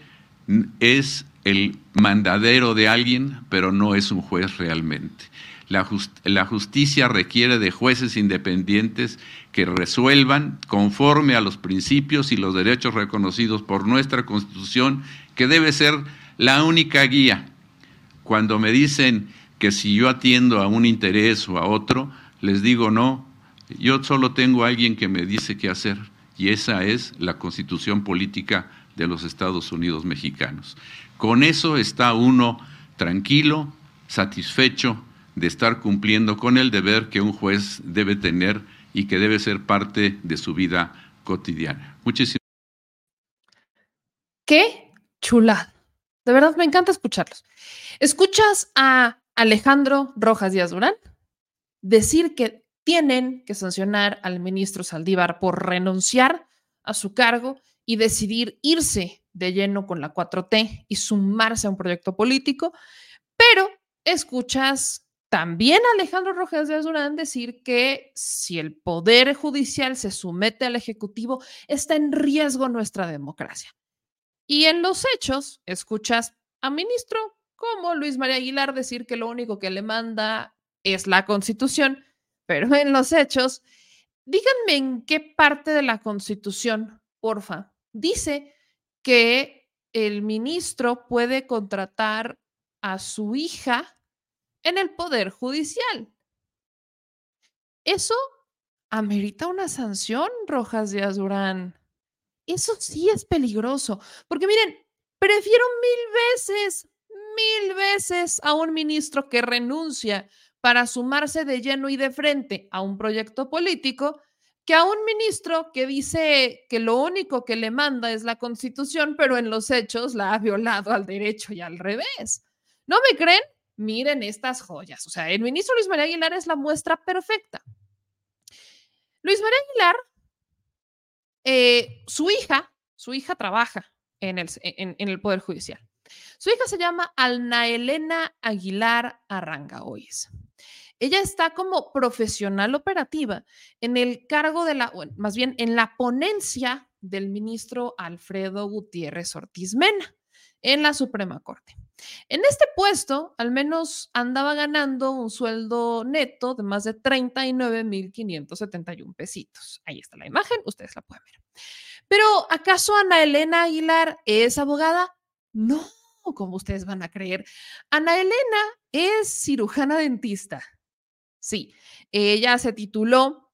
es el mandadero de alguien, pero no es un juez realmente. La, justicia requiere de jueces independientes que resuelvan conforme a los principios y los derechos reconocidos por nuestra Constitución, que debe ser la única guía. Cuando me dicen que si yo atiendo a un interés o a otro, les digo no, yo solo tengo a alguien que me dice qué hacer y esa es la constitución política de los Estados Unidos mexicanos. Con eso está uno tranquilo, satisfecho de estar cumpliendo con el deber que un juez debe tener y que debe ser parte de su vida cotidiana. Muchísimas Qué chulada. De verdad me encanta escucharlos. ¿Escuchas a Alejandro Rojas Díaz Durán? decir que tienen que sancionar al ministro Saldívar por renunciar a su cargo y decidir irse de lleno con la 4T y sumarse a un proyecto político, pero escuchas también a Alejandro Rojas de Azurán decir que si el Poder Judicial se somete al Ejecutivo, está en riesgo nuestra democracia. Y en los hechos, escuchas a ministro como Luis María Aguilar decir que lo único que le manda es la constitución, pero en los hechos, díganme en qué parte de la constitución, porfa, dice que el ministro puede contratar a su hija en el Poder Judicial. Eso amerita una sanción, Rojas de Azurán. Eso sí es peligroso, porque miren, prefiero mil veces, mil veces a un ministro que renuncia para sumarse de lleno y de frente a un proyecto político que a un ministro que dice que lo único que le manda es la constitución, pero en los hechos la ha violado al derecho y al revés. ¿No me creen? Miren estas joyas. O sea, el ministro Luis María Aguilar es la muestra perfecta. Luis María Aguilar, eh, su hija, su hija trabaja en el, en el Poder Judicial. Su hija se llama Alna Elena Aguilar Arrangaoyes. Ella está como profesional operativa en el cargo de la, más bien en la ponencia del ministro Alfredo Gutiérrez Ortiz Mena en la Suprema Corte. En este puesto, al menos andaba ganando un sueldo neto de más de 39.571 pesitos. Ahí está la imagen, ustedes la pueden ver. Pero ¿acaso Ana Elena Aguilar es abogada? No, como ustedes van a creer. Ana Elena es cirujana dentista. Sí, ella se tituló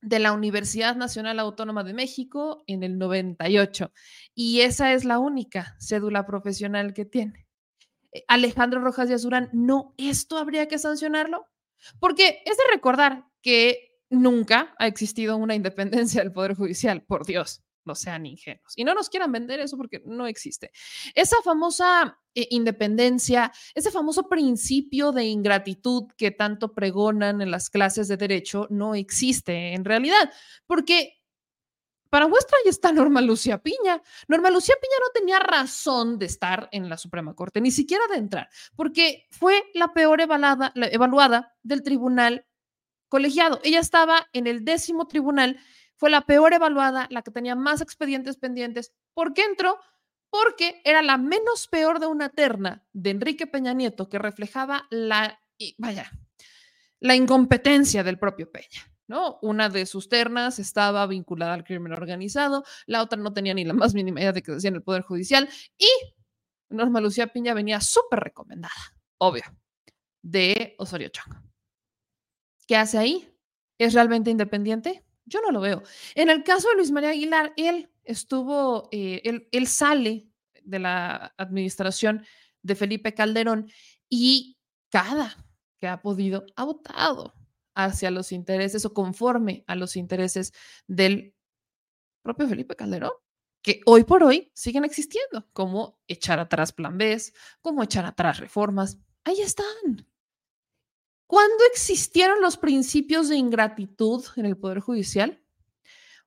de la Universidad Nacional Autónoma de México en el 98 y esa es la única cédula profesional que tiene. Eh, Alejandro Rojas de Azurán, no, esto habría que sancionarlo, porque es de recordar que nunca ha existido una independencia del Poder Judicial, por Dios no sean ingenuos. Y no nos quieran vender eso porque no existe. Esa famosa eh, independencia, ese famoso principio de ingratitud que tanto pregonan en las clases de derecho, no existe en realidad, porque para vuestra ahí está Norma Lucía Piña. Norma Lucía Piña no tenía razón de estar en la Suprema Corte, ni siquiera de entrar, porque fue la peor evaluada, evaluada del tribunal colegiado. Ella estaba en el décimo tribunal fue la peor evaluada, la que tenía más expedientes pendientes. ¿Por qué entró? Porque era la menos peor de una terna de Enrique Peña Nieto que reflejaba la, vaya, la incompetencia del propio Peña. ¿No? Una de sus ternas estaba vinculada al crimen organizado, la otra no tenía ni la más mínima idea de que decía en el Poder Judicial y Norma Lucía Piña venía súper recomendada, obvio, de Osorio Chong. ¿Qué hace ahí? ¿Es realmente independiente? Yo no lo veo. En el caso de Luis María Aguilar, él estuvo, eh, él, sale de la administración de Felipe Calderón y cada que ha podido ha votado hacia los intereses o conforme a los intereses del propio Felipe Calderón, que hoy por hoy siguen existiendo, como echar atrás plan B, como echar atrás reformas. Ahí están. ¿Cuándo existieron los principios de ingratitud en el Poder Judicial?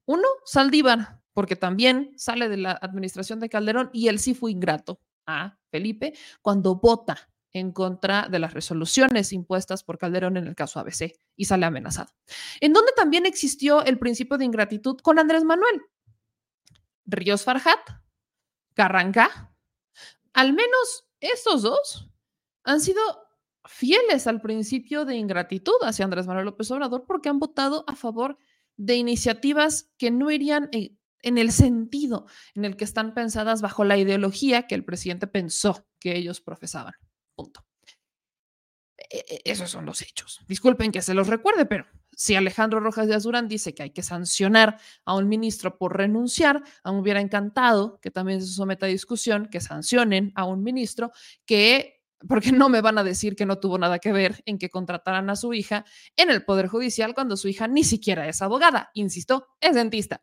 Uno, Saldívar, porque también sale de la administración de Calderón y él sí fue ingrato a Felipe cuando vota en contra de las resoluciones impuestas por Calderón en el caso ABC y sale amenazado. En donde también existió el principio de ingratitud con Andrés Manuel. Ríos Farjat, Carranca, al menos estos dos han sido fieles al principio de ingratitud hacia Andrés Manuel López Obrador porque han votado a favor de iniciativas que no irían en, el sentido en el que están pensadas bajo la ideología que el presidente pensó que ellos profesaban. Punto. E, e, esos son los hechos. Disculpen que se los recuerde, pero si Alejandro Rojas de Azurán dice que hay que sancionar a un ministro por renunciar, aún hubiera encantado que también se someta a discusión que sancionen a un ministro que porque no me van a decir que no tuvo nada que ver en que contrataran a su hija en el Poder Judicial cuando su hija ni siquiera es abogada, insisto, es dentista.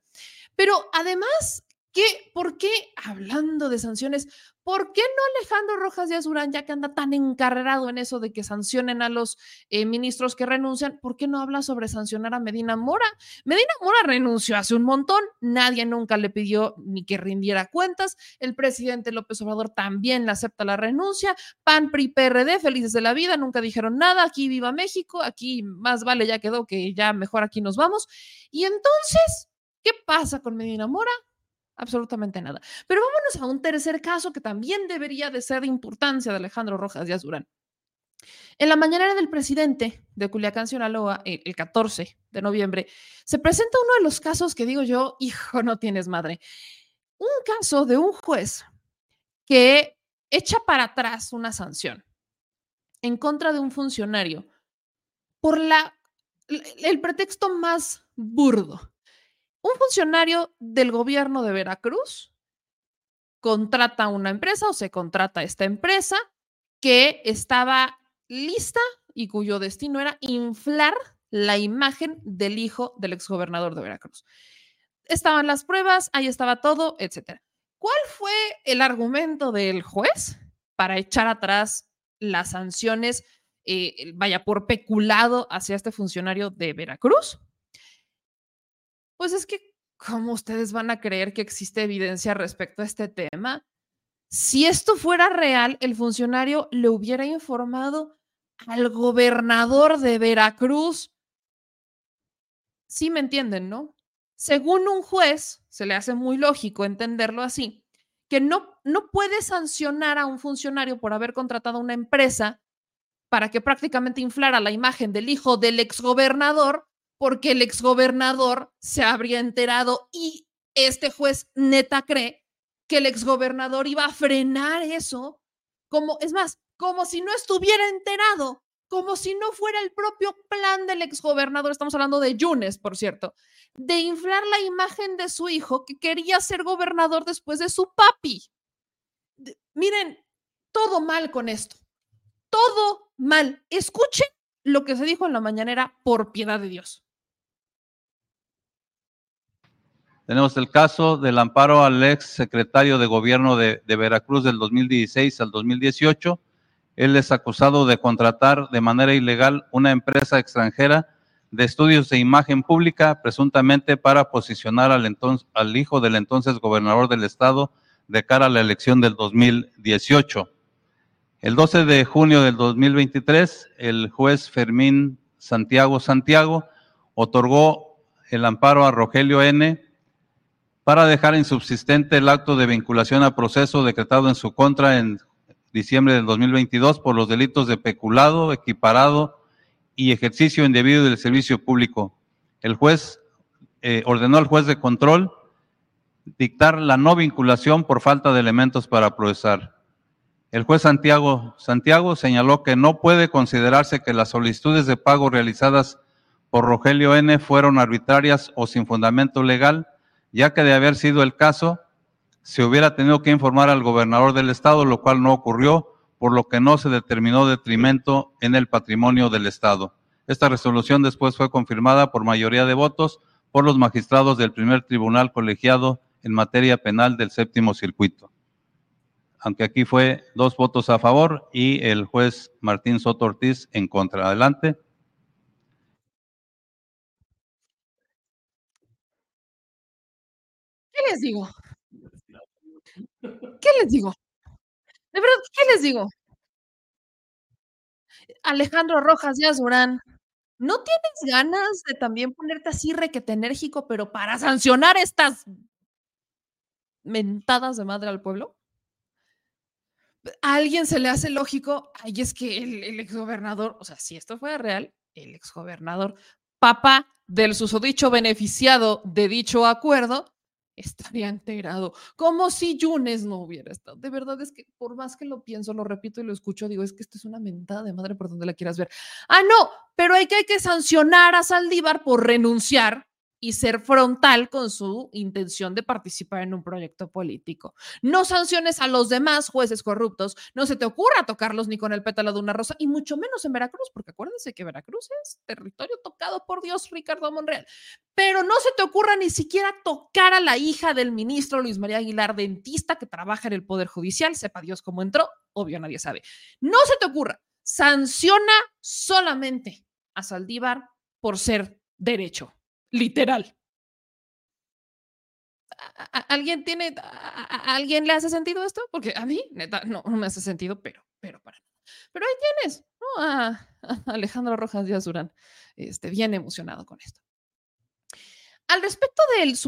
Pero además, ¿qué, ¿por qué, hablando de sanciones, ¿Por qué no Alejandro Rojas de Azurán, ya que anda tan encarrerado en eso de que sancionen a los eh, ministros que renuncian, ¿por qué no habla sobre sancionar a Medina Mora? Medina Mora renunció hace un montón, nadie nunca le pidió ni que rindiera cuentas, el presidente López Obrador también le acepta la renuncia, PAN, PRI, PRD, felices de la vida, nunca dijeron nada, aquí viva México, aquí más vale ya quedó que ya mejor aquí nos vamos. Y entonces, ¿qué pasa con Medina Mora? Absolutamente nada. Pero vámonos a un tercer caso que también debería de ser de importancia de Alejandro Rojas Díaz Durán. En la mañanera del presidente de Culiacán, Sinaloa, el 14 de noviembre, se presenta uno de los casos que digo yo, hijo, no tienes madre. Un caso de un juez que echa para atrás una sanción en contra de un funcionario por la, el pretexto más burdo un funcionario del gobierno de Veracruz contrata una empresa o se contrata esta empresa que estaba lista y cuyo destino era inflar la imagen del hijo del exgobernador de Veracruz. Estaban las pruebas, ahí estaba todo, etc. ¿Cuál fue el argumento del juez para echar atrás las sanciones, eh, vaya, por peculado hacia este funcionario de Veracruz? Pues es que, ¿cómo ustedes van a creer que existe evidencia respecto a este tema? Si esto fuera real, el funcionario le hubiera informado al gobernador de Veracruz. Sí me entienden, ¿no? Según un juez, se le hace muy lógico entenderlo así, que no, no puede sancionar a un funcionario por haber contratado una empresa para que prácticamente inflara la imagen del hijo del exgobernador porque el exgobernador se habría enterado y este juez neta cree que el exgobernador iba a frenar eso, como, es más, como si no estuviera enterado, como si no fuera el propio plan del exgobernador, estamos hablando de Yunes, por cierto, de inflar la imagen de su hijo que quería ser gobernador después de su papi. miren, todo mal con esto, todo mal. Escuchen lo que se dijo en la mañanera por piedad de Dios. Tenemos el caso del amparo al ex secretario de gobierno de, Veracruz del 2016 al 2018. Él es acusado de contratar de manera ilegal una empresa extranjera de estudios de imagen pública, presuntamente para posicionar al, al hijo del entonces gobernador del estado de cara a la elección del 2018. El 12 de junio del 2023, el juez Fermín Santiago Santiago otorgó el amparo a Rogelio N para dejar insubsistente el acto de vinculación a proceso decretado en su contra en diciembre del 2022 por los delitos de peculado, equiparado y ejercicio indebido del servicio público. El juez eh, ordenó al juez de control dictar la no vinculación por falta de elementos para procesar. El juez Santiago, Santiago señaló que no puede considerarse que las solicitudes de pago realizadas por Rogelio N fueron arbitrarias o sin fundamento legal, ya que de haber sido el caso, se hubiera tenido que informar al gobernador del estado, lo cual no ocurrió, por lo que no se determinó detrimento en el patrimonio del estado. Esta resolución después fue confirmada por mayoría de votos por los magistrados del primer tribunal colegiado en materia penal del séptimo circuito. Aunque aquí fue dos votos a favor y el juez Martín Soto Ortiz en contra. Adelante. Les digo? ¿Qué les digo? De verdad, ¿qué les digo? Alejandro Rojas Díaz Durán, ¿no tienes ganas de también ponerte así requete enérgico, pero para sancionar estas mentadas de madre al pueblo? A alguien se le hace lógico, ay, es que el, el exgobernador, o sea, si esto fuera real, el exgobernador, papá del susodicho beneficiado de dicho acuerdo, estaría integrado, como si Yunes no hubiera estado. De verdad es que por más que lo pienso, lo repito y lo escucho, digo, es que esto es una mentada de madre por donde la quieras ver. Ah, no, pero hay que, hay que sancionar a Saldívar por renunciar y ser frontal con su intención de participar en un proyecto político. No sanciones a los demás jueces corruptos, no se te ocurra tocarlos ni con el pétalo de una rosa, y mucho menos en Veracruz, porque acuérdense que Veracruz es territorio tocado por Dios, Ricardo Monreal. Pero no se te ocurra ni siquiera tocar a la hija del ministro Luis María Aguilar, dentista que trabaja en el Poder Judicial, sepa Dios cómo entró, obvio nadie sabe. No se te ocurra, sanciona solamente a Saldívar por ser derecho literal. ¿Alguien tiene, alguien le hace sentido esto? Porque a mí, neta, no, no me hace sentido, pero, pero para Pero ahí tienes, ¿no? A, Alejandro Rojas Díaz Durán, este, bien emocionado con esto. Al respecto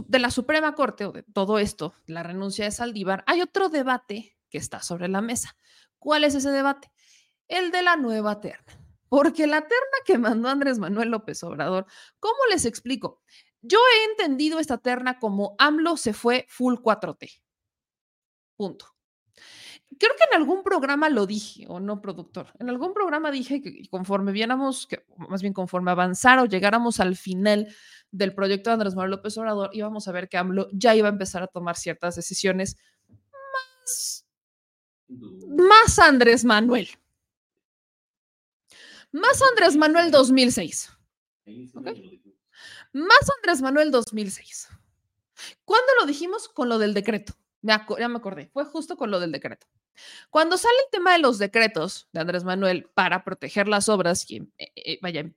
de la Suprema Corte o de todo esto, la renuncia de Saldívar, hay otro debate que está sobre la mesa. ¿Cuál es ese debate? El de la nueva terna. Porque la terna que mandó Andrés Manuel López Obrador, ¿cómo les explico? Yo he entendido esta terna como AMLO se fue full 4T. Punto. Creo que en algún programa lo dije, o no, productor. En algún programa dije que conforme viéramos, que más bien conforme avanzara o llegáramos al final del proyecto de Andrés Manuel López Obrador, íbamos a ver que AMLO ya iba a empezar a tomar ciertas decisiones más, más Andrés Manuel. Más Andrés Manuel 2006. Más Andrés Manuel 2006. ¿Cuándo lo dijimos? Con lo del decreto. ya me acordé. Fue justo con lo del decreto. Cuando sale el tema de los decretos de Andrés Manuel para proteger las obras y eh, eh, vaya,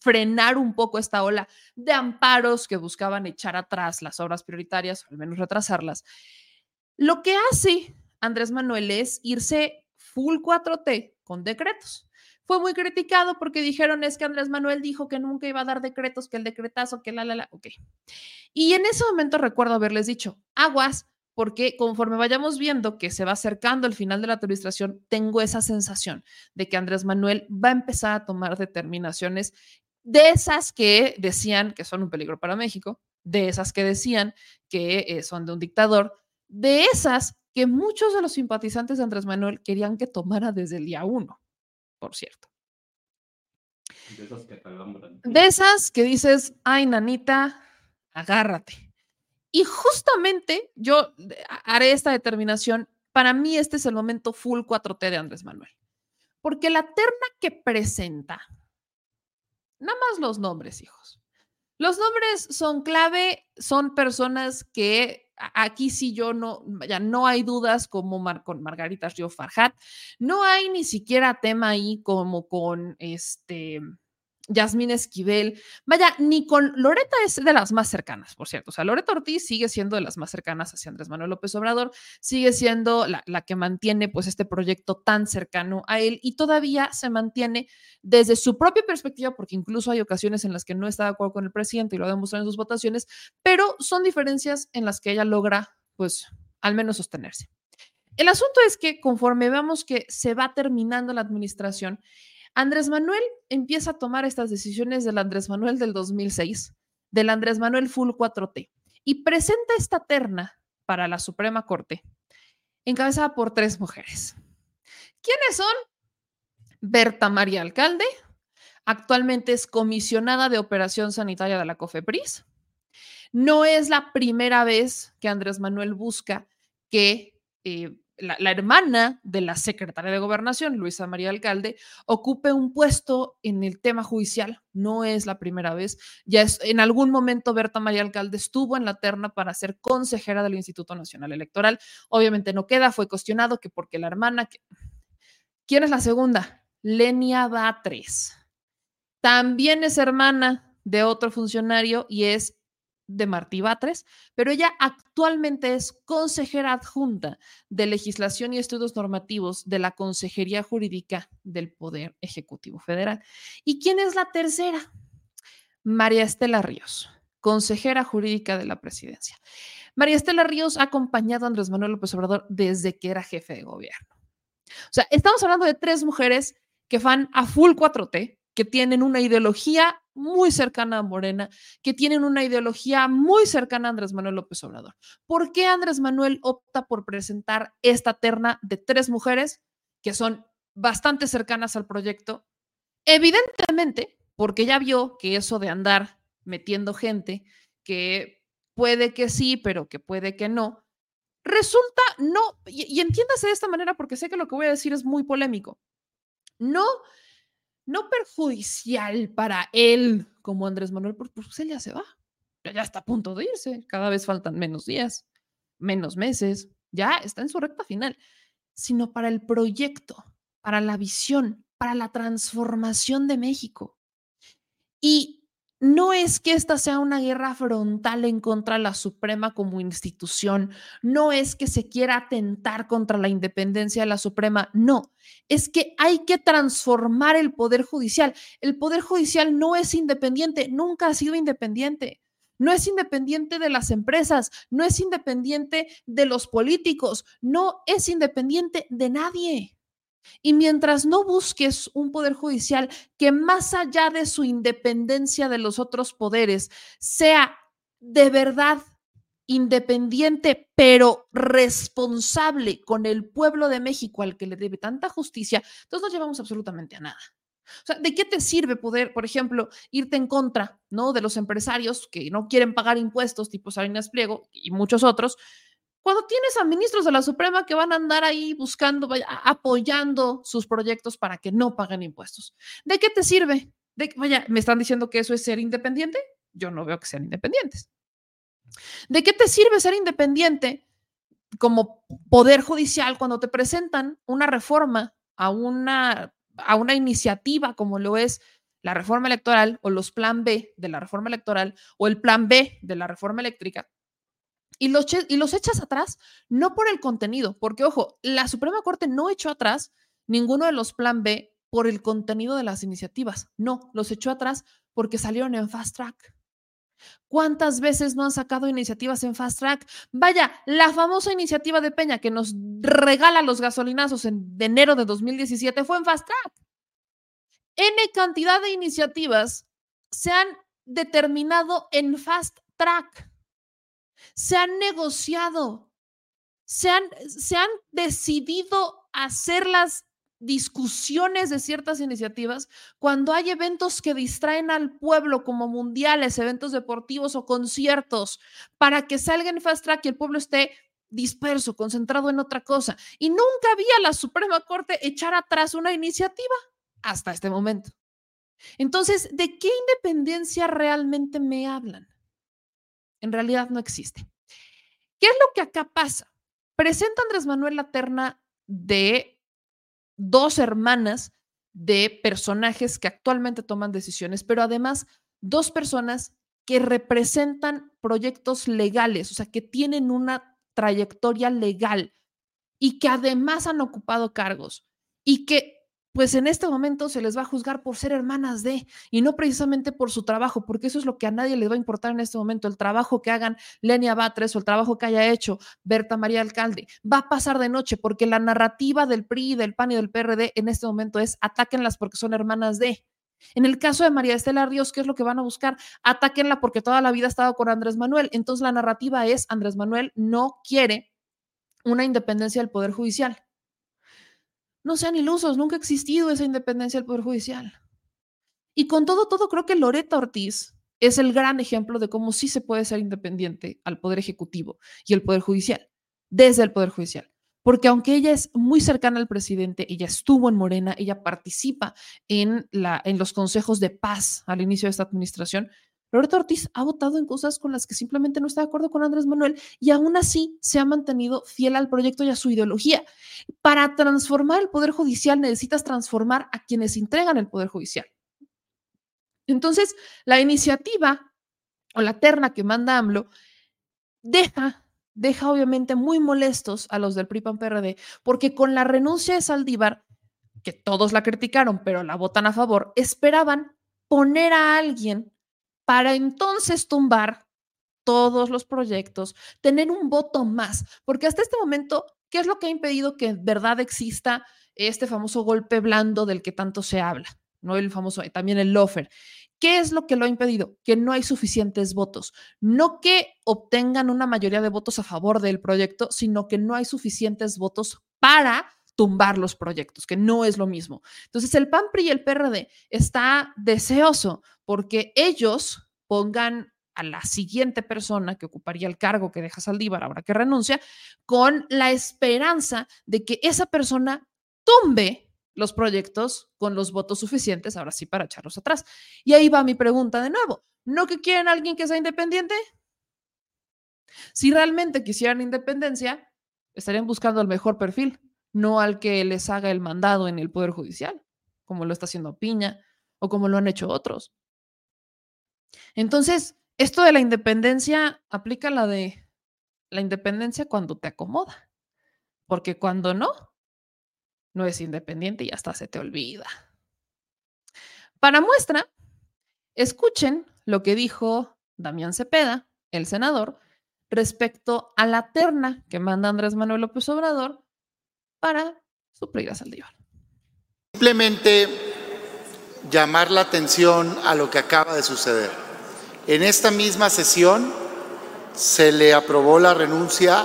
frenar un poco esta ola de amparos que buscaban echar atrás las obras prioritarias, al menos retrasarlas, lo que hace Andrés Manuel es irse full 4T con decretos fue muy criticado porque dijeron es que Andrés Manuel dijo que nunca iba a dar decretos, que el decretazo, que la, la, la, ok. Y en ese momento recuerdo haberles dicho, aguas, porque conforme vayamos viendo que se va acercando el final de la administración, tengo esa sensación de que Andrés Manuel va a empezar a tomar determinaciones de esas que decían que son un peligro para México, de esas que decían que eh, son de un dictador, de esas que muchos de los simpatizantes de Andrés Manuel querían que tomara desde el día uno, por cierto. De esas que, de esas que dices, ay, nanita, agárrate. Y justamente yo haré esta determinación. Para mí este es el momento full 4T de Andrés Manuel. Porque la terna que presenta, nada más los nombres, hijos. Los nombres son clave, son personas que aquí sí yo no, ya no hay dudas como con Margarita Río Farhat, no hay ni siquiera tema ahí como con este, Yasmín Esquivel, vaya, ni con Loreta es de las más cercanas, por cierto. O sea, Loreta Ortiz sigue siendo de las más cercanas hacia Andrés Manuel López Obrador, sigue siendo la, la, que mantiene pues este proyecto tan cercano a él y todavía se mantiene desde su propia perspectiva, porque incluso hay ocasiones en las que no está de acuerdo con el presidente y lo ha demostrado en sus votaciones, pero son diferencias en las que ella logra pues al menos sostenerse. El asunto es que conforme vemos que se va terminando la administración, Andrés Manuel empieza a tomar estas decisiones del Andrés Manuel del 2006, del Andrés Manuel Full 4T, y presenta esta terna para la Suprema Corte, encabezada por tres mujeres. ¿Quiénes son? Berta María Alcalde, actualmente es comisionada de operación sanitaria de la COFEPRIS. No es la primera vez que Andrés Manuel busca que eh, la, hermana de la secretaria de gobernación, Luisa María Alcalde, ocupe un puesto en el tema judicial. No es la primera vez. Ya es, en algún momento Berta María Alcalde estuvo en la terna para ser consejera del Instituto Nacional Electoral. Obviamente no queda, fue cuestionado que porque la hermana... ¿Quién es la segunda? Lenia Batres. También es hermana de otro funcionario y es de Martí Batres, pero ella actualmente es consejera adjunta de legislación y estudios normativos de la Consejería Jurídica del Poder Ejecutivo Federal. ¿Y quién es la tercera? María Estela Ríos, consejera jurídica de la presidencia. María Estela Ríos ha acompañado a Andrés Manuel López Obrador desde que era jefe de gobierno. O sea, estamos hablando de tres mujeres que van a full 4T, que tienen una ideología muy cercana a Morena, que tienen una ideología muy cercana a Andrés Manuel López Obrador. ¿Por qué Andrés Manuel opta por presentar esta terna de tres mujeres que son bastante cercanas al proyecto? Evidentemente, porque ya vio que eso de andar metiendo gente, que puede que sí, pero que puede que no, resulta no, y, y entiéndase de esta manera porque sé que lo que voy a decir es muy polémico, no no perjudicial para él como Andrés Manuel, porque pues él ya se va, ya, está a punto de irse, cada vez faltan menos días, menos meses, ya está en su recta final, sino para el proyecto, para la visión, para la transformación de México. Y no es que esta sea una guerra frontal en contra de la Suprema como institución, no es que se quiera atentar contra la independencia de la Suprema, no, es que hay que transformar el Poder Judicial. El Poder Judicial no es independiente, nunca ha sido independiente. No es independiente de las empresas, no es independiente de los políticos, no es independiente de nadie. Y mientras no busques un poder judicial que más allá de su independencia de los otros poderes sea de verdad independiente, pero responsable con el pueblo de México al que le debe tanta justicia, entonces no llevamos absolutamente a nada. O sea, ¿de qué te sirve poder, por ejemplo, irte en contra, ¿no? De los empresarios que no quieren pagar impuestos, tipo Salinas Pliego y muchos otros, cuando tienes a ministros de la Suprema que van a andar ahí buscando, vaya, apoyando sus proyectos para que no paguen impuestos. ¿De qué te sirve? De, vaya, ¿me están diciendo que eso es ser independiente? Yo no veo que sean independientes. ¿De qué te sirve ser independiente como poder judicial cuando te presentan una reforma a una, a una iniciativa como lo es la reforma electoral o los plan B de la reforma electoral o el plan B de la reforma eléctrica? Y los, y los echas atrás, no por el contenido, porque ojo, la Suprema Corte no echó atrás ninguno de los plan B por el contenido de las iniciativas, no, los echó atrás porque salieron en fast track. ¿Cuántas veces no han sacado iniciativas en fast track? Vaya, la famosa iniciativa de Peña que nos regala los gasolinazos en enero de 2017 fue en fast track. N cantidad de iniciativas se han determinado en fast track, se han negociado, se han, se han decidido hacer las discusiones de ciertas iniciativas cuando hay eventos que distraen al pueblo como mundiales, eventos deportivos o conciertos, para que salga en fast track y el pueblo esté disperso, concentrado en otra cosa. Y nunca había la Suprema Corte echar atrás una iniciativa hasta este momento. Entonces, ¿de qué independencia realmente me hablan? En realidad no existe. ¿Qué es lo que acá pasa? Presenta Andrés Manuel la terna de dos hermanas de personajes que actualmente toman decisiones, pero además dos personas que representan proyectos legales, o sea, que tienen una trayectoria legal y que además han ocupado cargos y que pues en este momento se les va a juzgar por ser hermanas de y no precisamente por su trabajo, porque eso es lo que a nadie les va a importar en este momento, el trabajo que hagan Lenia Batres o el trabajo que haya hecho Berta María Alcalde, va a pasar de noche porque la narrativa del PRI, del PAN y del PRD en este momento es atáquenlas porque son hermanas de. En el caso de María Estela Ríos, ¿qué es lo que van a buscar? Atáquenla porque toda la vida ha estado con Andrés Manuel. Entonces la narrativa es Andrés Manuel no quiere una independencia del Poder Judicial. No sean ilusos, nunca ha existido esa independencia del Poder Judicial. Y con todo, todo, creo que Loreta Ortiz es el gran ejemplo de cómo sí se puede ser independiente al Poder Ejecutivo y el Poder Judicial, desde el Poder Judicial. Porque aunque ella es muy cercana al presidente, ella estuvo en Morena, ella participa en, la, en los consejos de paz al inicio de esta administración, Roberto Ortiz ha votado en cosas con las que simplemente no está de acuerdo con Andrés Manuel y aún así se ha mantenido fiel al proyecto y a su ideología. Para transformar el Poder Judicial necesitas transformar a quienes entregan el Poder Judicial. Entonces, la iniciativa o la terna que manda AMLO deja, deja obviamente muy molestos a los del PRI-PAN-PRD porque con la renuncia de Saldívar, que todos la criticaron, pero la votan a favor, esperaban poner a alguien para entonces tumbar todos los proyectos, tener un voto más, porque hasta este momento, ¿qué es lo que ha impedido que en verdad exista este famoso golpe blando del que tanto se habla? No el famoso, también el lofer. ¿Qué es lo que lo ha impedido? Que no hay suficientes votos. No que obtengan una mayoría de votos a favor del proyecto, sino que no hay suficientes votos para tumbar los proyectos, que no es lo mismo. Entonces, el PAN, PRI y el PRD está deseoso porque ellos pongan a la siguiente persona que ocuparía el cargo que deja Saldívar ahora que renuncia, con la esperanza de que esa persona tumbe los proyectos con los votos suficientes, ahora sí, para echarlos atrás. Y ahí va mi pregunta de nuevo. ¿No que quieren alguien que sea independiente? Si realmente quisieran independencia, estarían buscando el mejor perfil no al que les haga el mandado en el Poder Judicial, como lo está haciendo Piña o como lo han hecho otros. Entonces, esto de la independencia aplica la de la independencia cuando te acomoda, porque cuando no, no es independiente y hasta se te olvida. Para muestra, escuchen lo que dijo Damián Cepeda, el senador, respecto a la terna que manda Andrés Manuel López Obrador para suplir a Saldívar. Simplemente llamar la atención a lo que acaba de suceder. En esta misma sesión se le aprobó la renuncia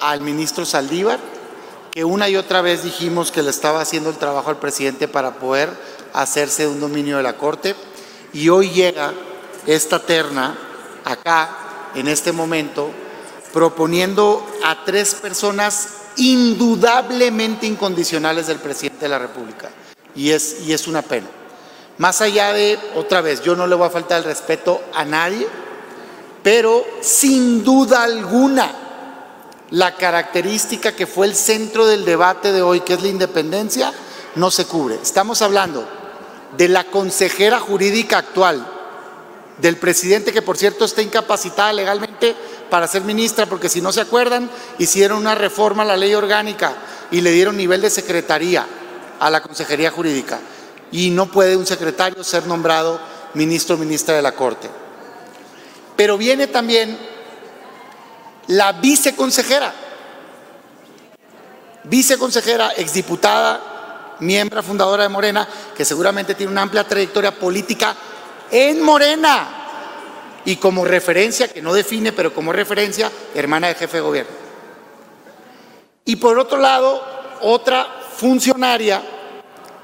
al ministro Saldívar, que una y otra vez dijimos que le estaba haciendo el trabajo al presidente para poder hacerse un dominio de la Corte, y hoy llega esta terna acá, en este momento, proponiendo a tres personas indudablemente incondicionales del presidente de la República. Y es, y es una pena. Más allá de, otra vez, yo no le voy a faltar el respeto a nadie, pero sin duda alguna, la característica que fue el centro del debate de hoy, que es la independencia, no se cubre. Estamos hablando de la consejera jurídica actual, del presidente que por cierto está incapacitada legalmente para ser ministra, porque si no se acuerdan, hicieron una reforma a la ley orgánica y le dieron nivel de secretaría a la Consejería Jurídica. Y no puede un secretario ser nombrado ministro o ministra de la Corte. Pero viene también la viceconsejera, viceconsejera, exdiputada, miembro fundadora de Morena, que seguramente tiene una amplia trayectoria política en Morena. Y como referencia, que no define, pero como referencia, hermana de jefe de gobierno. Y por otro lado, otra funcionaria,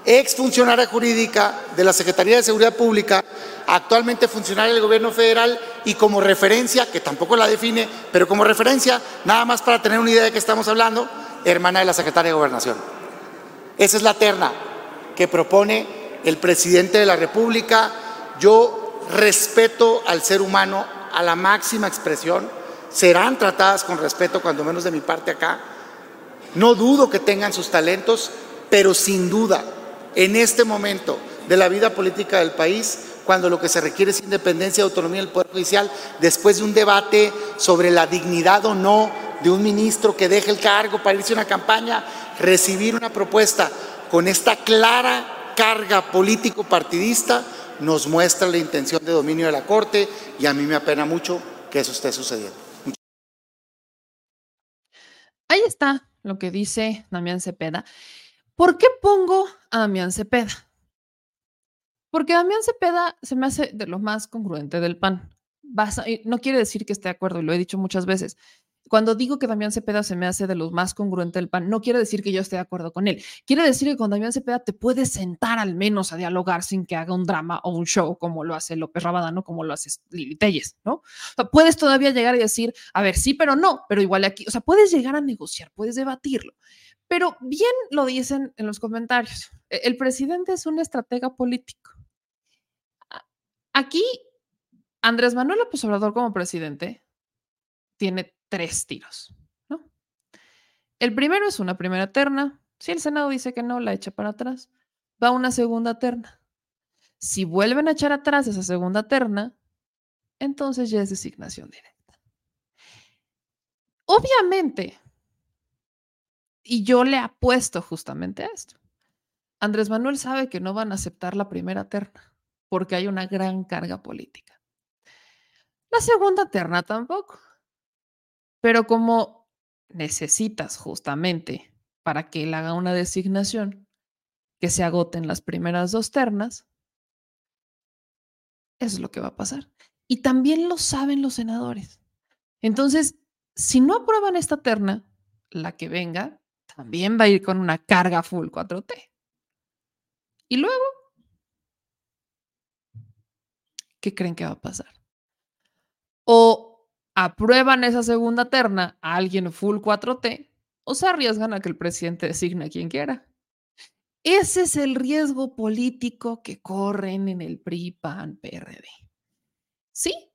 ex funcionaria jurídica de la Secretaría de Seguridad Pública, actualmente funcionaria del gobierno federal y como referencia, que tampoco la define, pero como referencia, nada más para tener una idea de qué estamos hablando, hermana de la Secretaria de Gobernación. Esa es la terna que propone el presidente de la República. Yo respeto al ser humano a la máxima expresión. Serán tratadas con respeto, cuando menos de mi parte acá. No dudo que tengan sus talentos, pero sin duda, en este momento de la vida política del país, cuando lo que se requiere es independencia y autonomía del Poder Judicial, después de un debate sobre la dignidad o no de un ministro que deje el cargo para irse a una campaña, recibir una propuesta con esta clara carga político-partidista nos muestra la intención de dominio de la Corte y a mí me apena mucho que eso esté sucediendo. Ahí está lo que dice Damián Cepeda. ¿Por qué pongo a Damián Cepeda? Porque Damián Cepeda se me hace de lo más congruente del PAN. no quiere decir que esté de acuerdo, y lo he dicho muchas veces. Cuando digo que Damián Cepeda se me hace de los más congruentes del PAN, no quiere decir que yo esté de acuerdo con él. Quiere decir que con Damián Cepeda te puedes sentar al menos a dialogar sin que haga un drama o un show como lo hace López Rabadano, como lo hace Lili Telles, ¿no? O sea, puedes todavía llegar y decir, a ver, sí, pero no, pero igual aquí, o sea, puedes llegar a negociar, puedes debatirlo. Pero bien lo dicen en los comentarios. E, el presidente es un estratega político. Aquí, Andrés Manuel López Obrador como presidente tiene tres tiros. ¿no? El primero es una primera terna. Si el Senado dice que no, la echa para atrás. Va una segunda terna. Si vuelven a echar atrás esa segunda terna, entonces ya es designación directa. Obviamente, y yo le apuesto justamente a esto. Andrés Manuel sabe que no van a aceptar la primera terna porque hay una gran carga política. La segunda terna tampoco. Pero como necesitas justamente para que él haga una designación que se agoten las primeras dos ternas, eso es lo que va a pasar. Y también lo saben los senadores. Entonces, si no aprueban esta terna, la que venga también va a ir con una carga full 4T. Y luego, ¿qué creen que va a pasar? O aprueban esa segunda terna a alguien full 4T o se arriesgan a que el presidente designe a quien quiera. Ese es el riesgo político que corren en el PRI, PAN, PRD. Sí,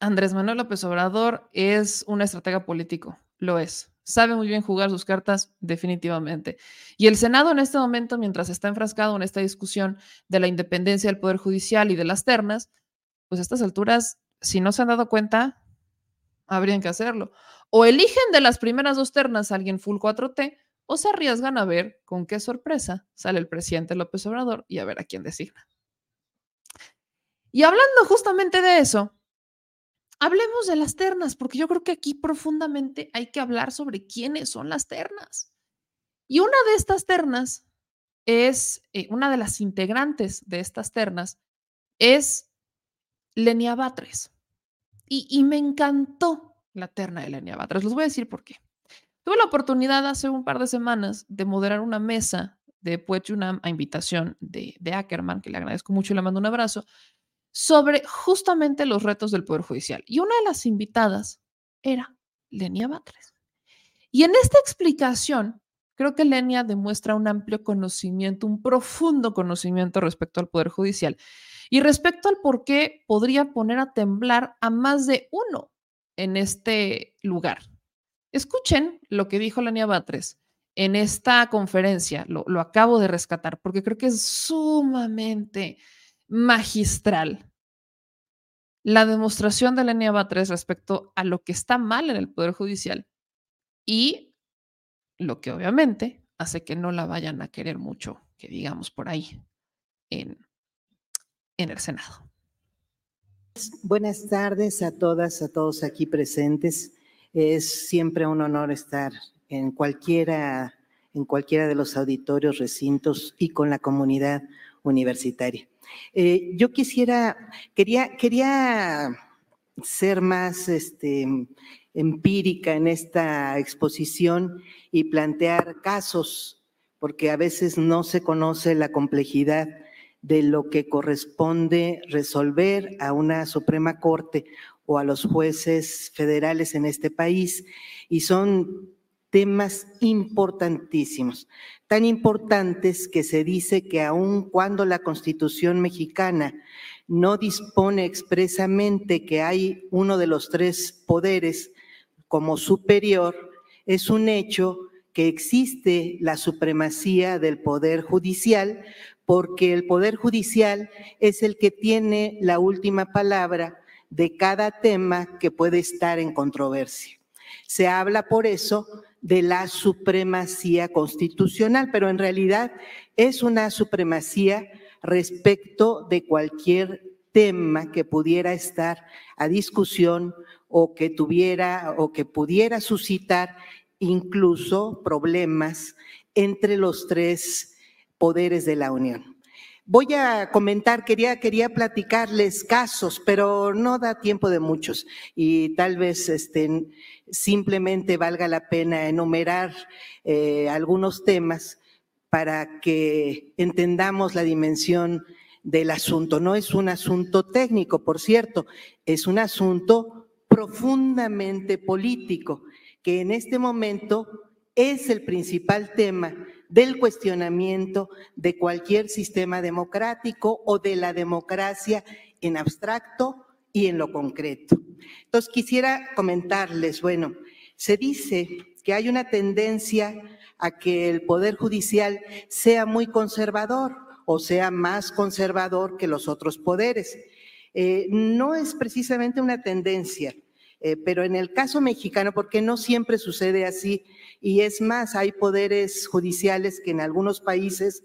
Andrés Manuel López Obrador es un estratega político, lo es. Sabe muy bien jugar sus cartas, definitivamente. Y el Senado en este momento, mientras está enfrascado en esta discusión de la independencia del Poder Judicial y de las ternas, pues a estas alturas, si no se han dado cuenta, habrían que hacerlo. O eligen de las primeras dos ternas a alguien full 4T o se arriesgan a ver con qué sorpresa sale el presidente López Obrador y a ver a quién designa. Y hablando justamente de eso, hablemos de las ternas, porque yo creo que aquí profundamente hay que hablar sobre quiénes son las ternas. Y una de estas ternas es, eh, una de las integrantes de estas ternas es Lenia Batres. Y, me encantó la terna de Lenia Batres. Les voy a decir por qué. Tuve la oportunidad hace un par de semanas de moderar una mesa de Poetunam a invitación de, de Ackerman, que le agradezco mucho y le mando un abrazo, sobre justamente los retos del Poder Judicial. Y una de las invitadas era Lenia Batres. Y en esta explicación, creo que Lenia demuestra un amplio conocimiento, un profundo conocimiento respecto al Poder Judicial. Y respecto al por qué podría poner a temblar a más de uno en este lugar. Escuchen lo que dijo Lania Batres en esta conferencia, lo, acabo de rescatar porque creo que es sumamente magistral la demostración de Lenia Batres respecto a lo que está mal en el Poder Judicial y lo que obviamente hace que no la vayan a querer mucho, que digamos por ahí, en, en el Senado. Buenas tardes a todas, a todos aquí presentes. Es siempre un honor estar en cualquiera, en cualquiera de los auditorios, recintos y con la comunidad universitaria. Eh, yo quisiera, quería, quería ser más este, empírica en esta exposición y plantear casos, porque a veces no se conoce la complejidad de lo que corresponde resolver a una Suprema Corte o a los jueces federales en este país. Y son temas importantísimos, tan importantes que se dice que aun cuando la Constitución mexicana no dispone expresamente que hay uno de los tres poderes como superior, es un hecho que existe la supremacía del Poder Judicial, porque el Poder Judicial es el que tiene la última palabra de cada tema que puede estar en controversia. Se habla por eso de la supremacía constitucional, pero en realidad es una supremacía respecto de cualquier tema que pudiera estar a discusión o que tuviera o que pudiera suscitar incluso problemas entre los tres poderes de la Unión. Voy a comentar, quería, quería platicarles casos, pero no da tiempo de muchos y tal vez estén, simplemente valga la pena enumerar eh, algunos temas para que entendamos la dimensión del asunto. No es un asunto técnico, por cierto, es un asunto profundamente político, que en este momento es el principal tema del cuestionamiento de cualquier sistema democrático o de la democracia en abstracto y en lo concreto. Entonces, quisiera comentarles, bueno, se dice que hay una tendencia a que el Poder Judicial sea muy conservador o sea más conservador que los otros poderes. Eh, no es precisamente una tendencia, eh, pero en el caso mexicano, porque no siempre sucede así, y es más, hay poderes judiciales que en algunos países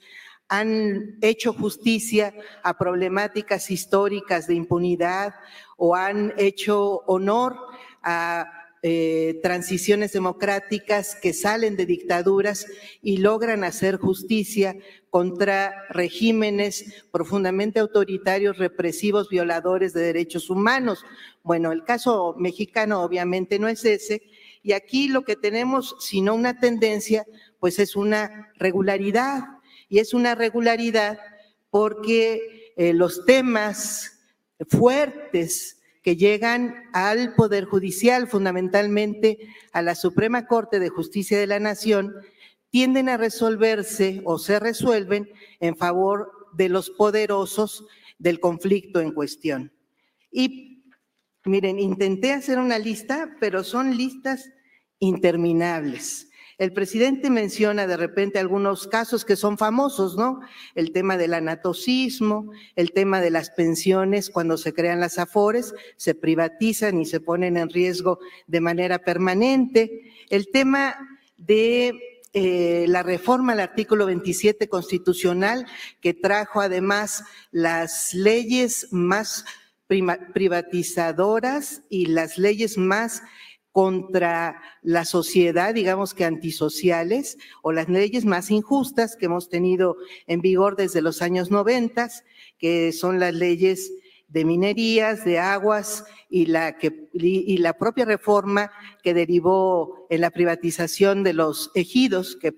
han hecho justicia a problemáticas históricas de impunidad o han hecho honor a eh, transiciones democráticas que salen de dictaduras y logran hacer justicia contra regímenes profundamente autoritarios, represivos, violadores de derechos humanos. Bueno, el caso mexicano obviamente no es ese, y aquí lo que tenemos, si no una tendencia, pues es una regularidad. Y es una regularidad porque eh, los temas fuertes que llegan al Poder Judicial, fundamentalmente a la Suprema Corte de Justicia de la Nación, tienden a resolverse o se resuelven en favor de los poderosos del conflicto en cuestión. Y Miren, intenté hacer una lista, pero son listas interminables. El presidente menciona de repente algunos casos que son famosos, ¿no? El tema del anatocismo, el tema de las pensiones cuando se crean las afores, se privatizan y se ponen en riesgo de manera permanente, el tema de eh, la reforma al artículo 27 constitucional que trajo además las leyes más privatizadoras y las leyes más contra la sociedad, digamos que antisociales, o las leyes más injustas que hemos tenido en vigor desde los años 90, que son las leyes de minerías, de aguas y la, propia reforma que derivó en la privatización de los ejidos, que,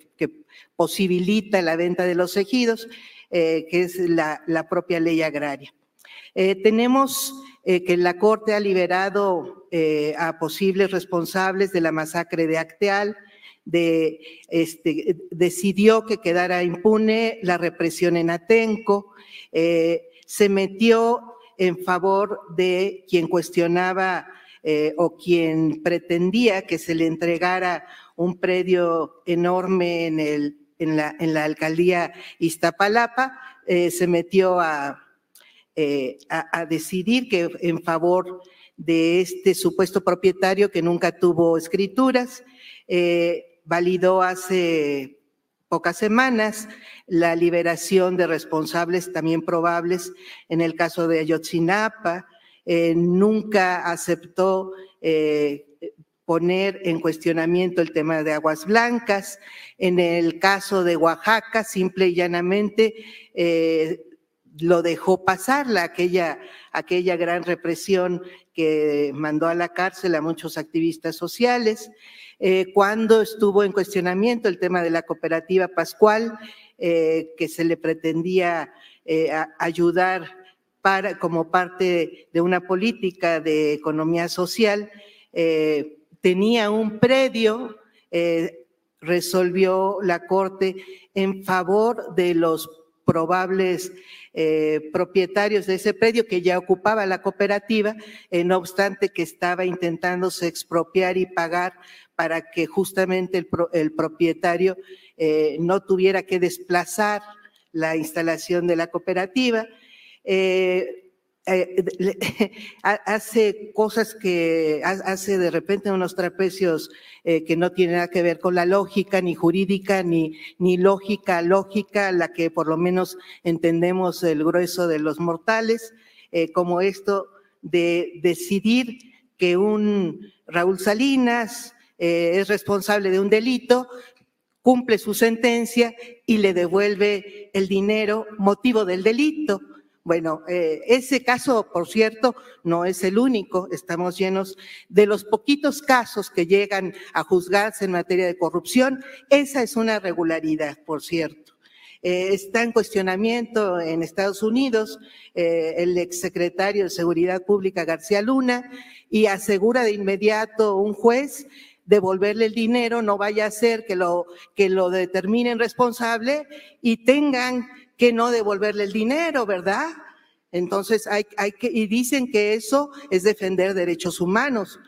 posibilita la venta de los ejidos, eh, que es la propia ley agraria. Eh, tenemos eh, que la Corte ha liberado eh, a posibles responsables de la masacre de Acteal, de, este, decidió que quedara impune la represión en Atenco, se metió en favor de quien cuestionaba o quien pretendía que se le entregara un predio enorme en, la alcaldía Iztapalapa, se metió a eh, a, decidir que en favor de este supuesto propietario que nunca tuvo escrituras. Eh, validó hace pocas semanas la liberación de responsables también probables en el caso de Ayotzinapa. Eh, nunca aceptó poner en cuestionamiento el tema de aguas blancas. En el caso de Oaxaca, simple y llanamente, lo dejó pasar, la, aquella, aquella gran represión que mandó a la cárcel a muchos activistas sociales. Eh, cuando estuvo en cuestionamiento el tema de la cooperativa Pascual, eh, que se le pretendía eh, ayudar para, como parte de una política de economía social, tenía un predio, resolvió la Corte en favor de los probables eh, propietarios de ese predio que ya ocupaba la cooperativa, eh, no obstante que estaba intentándose expropiar y pagar para que justamente el, propietario eh, no tuviera que desplazar la instalación de la cooperativa. Eh, hace cosas que hace de repente unos trapecios eh, que no tienen nada que ver con la lógica, ni jurídica, ni, ni lógica, lógica, la que por lo menos entendemos el grueso de los mortales, eh, como esto de decidir que un Raúl Salinas es responsable de un delito, cumple su sentencia y le devuelve el dinero motivo del delito bueno, eh, ese caso, por cierto, no es el único. Estamos llenos de los poquitos casos que llegan a juzgarse en materia de corrupción. Esa es una regularidad, por cierto. Eh, está en cuestionamiento en Estados Unidos eh, el exsecretario de Seguridad Pública García Luna y asegura de inmediato un juez devolverle el dinero, no vaya a ser que lo, que lo determinen responsable y tengan que no devolverle el dinero, ¿verdad? Entonces, hay, hay que, y dicen que eso es defender derechos humanos,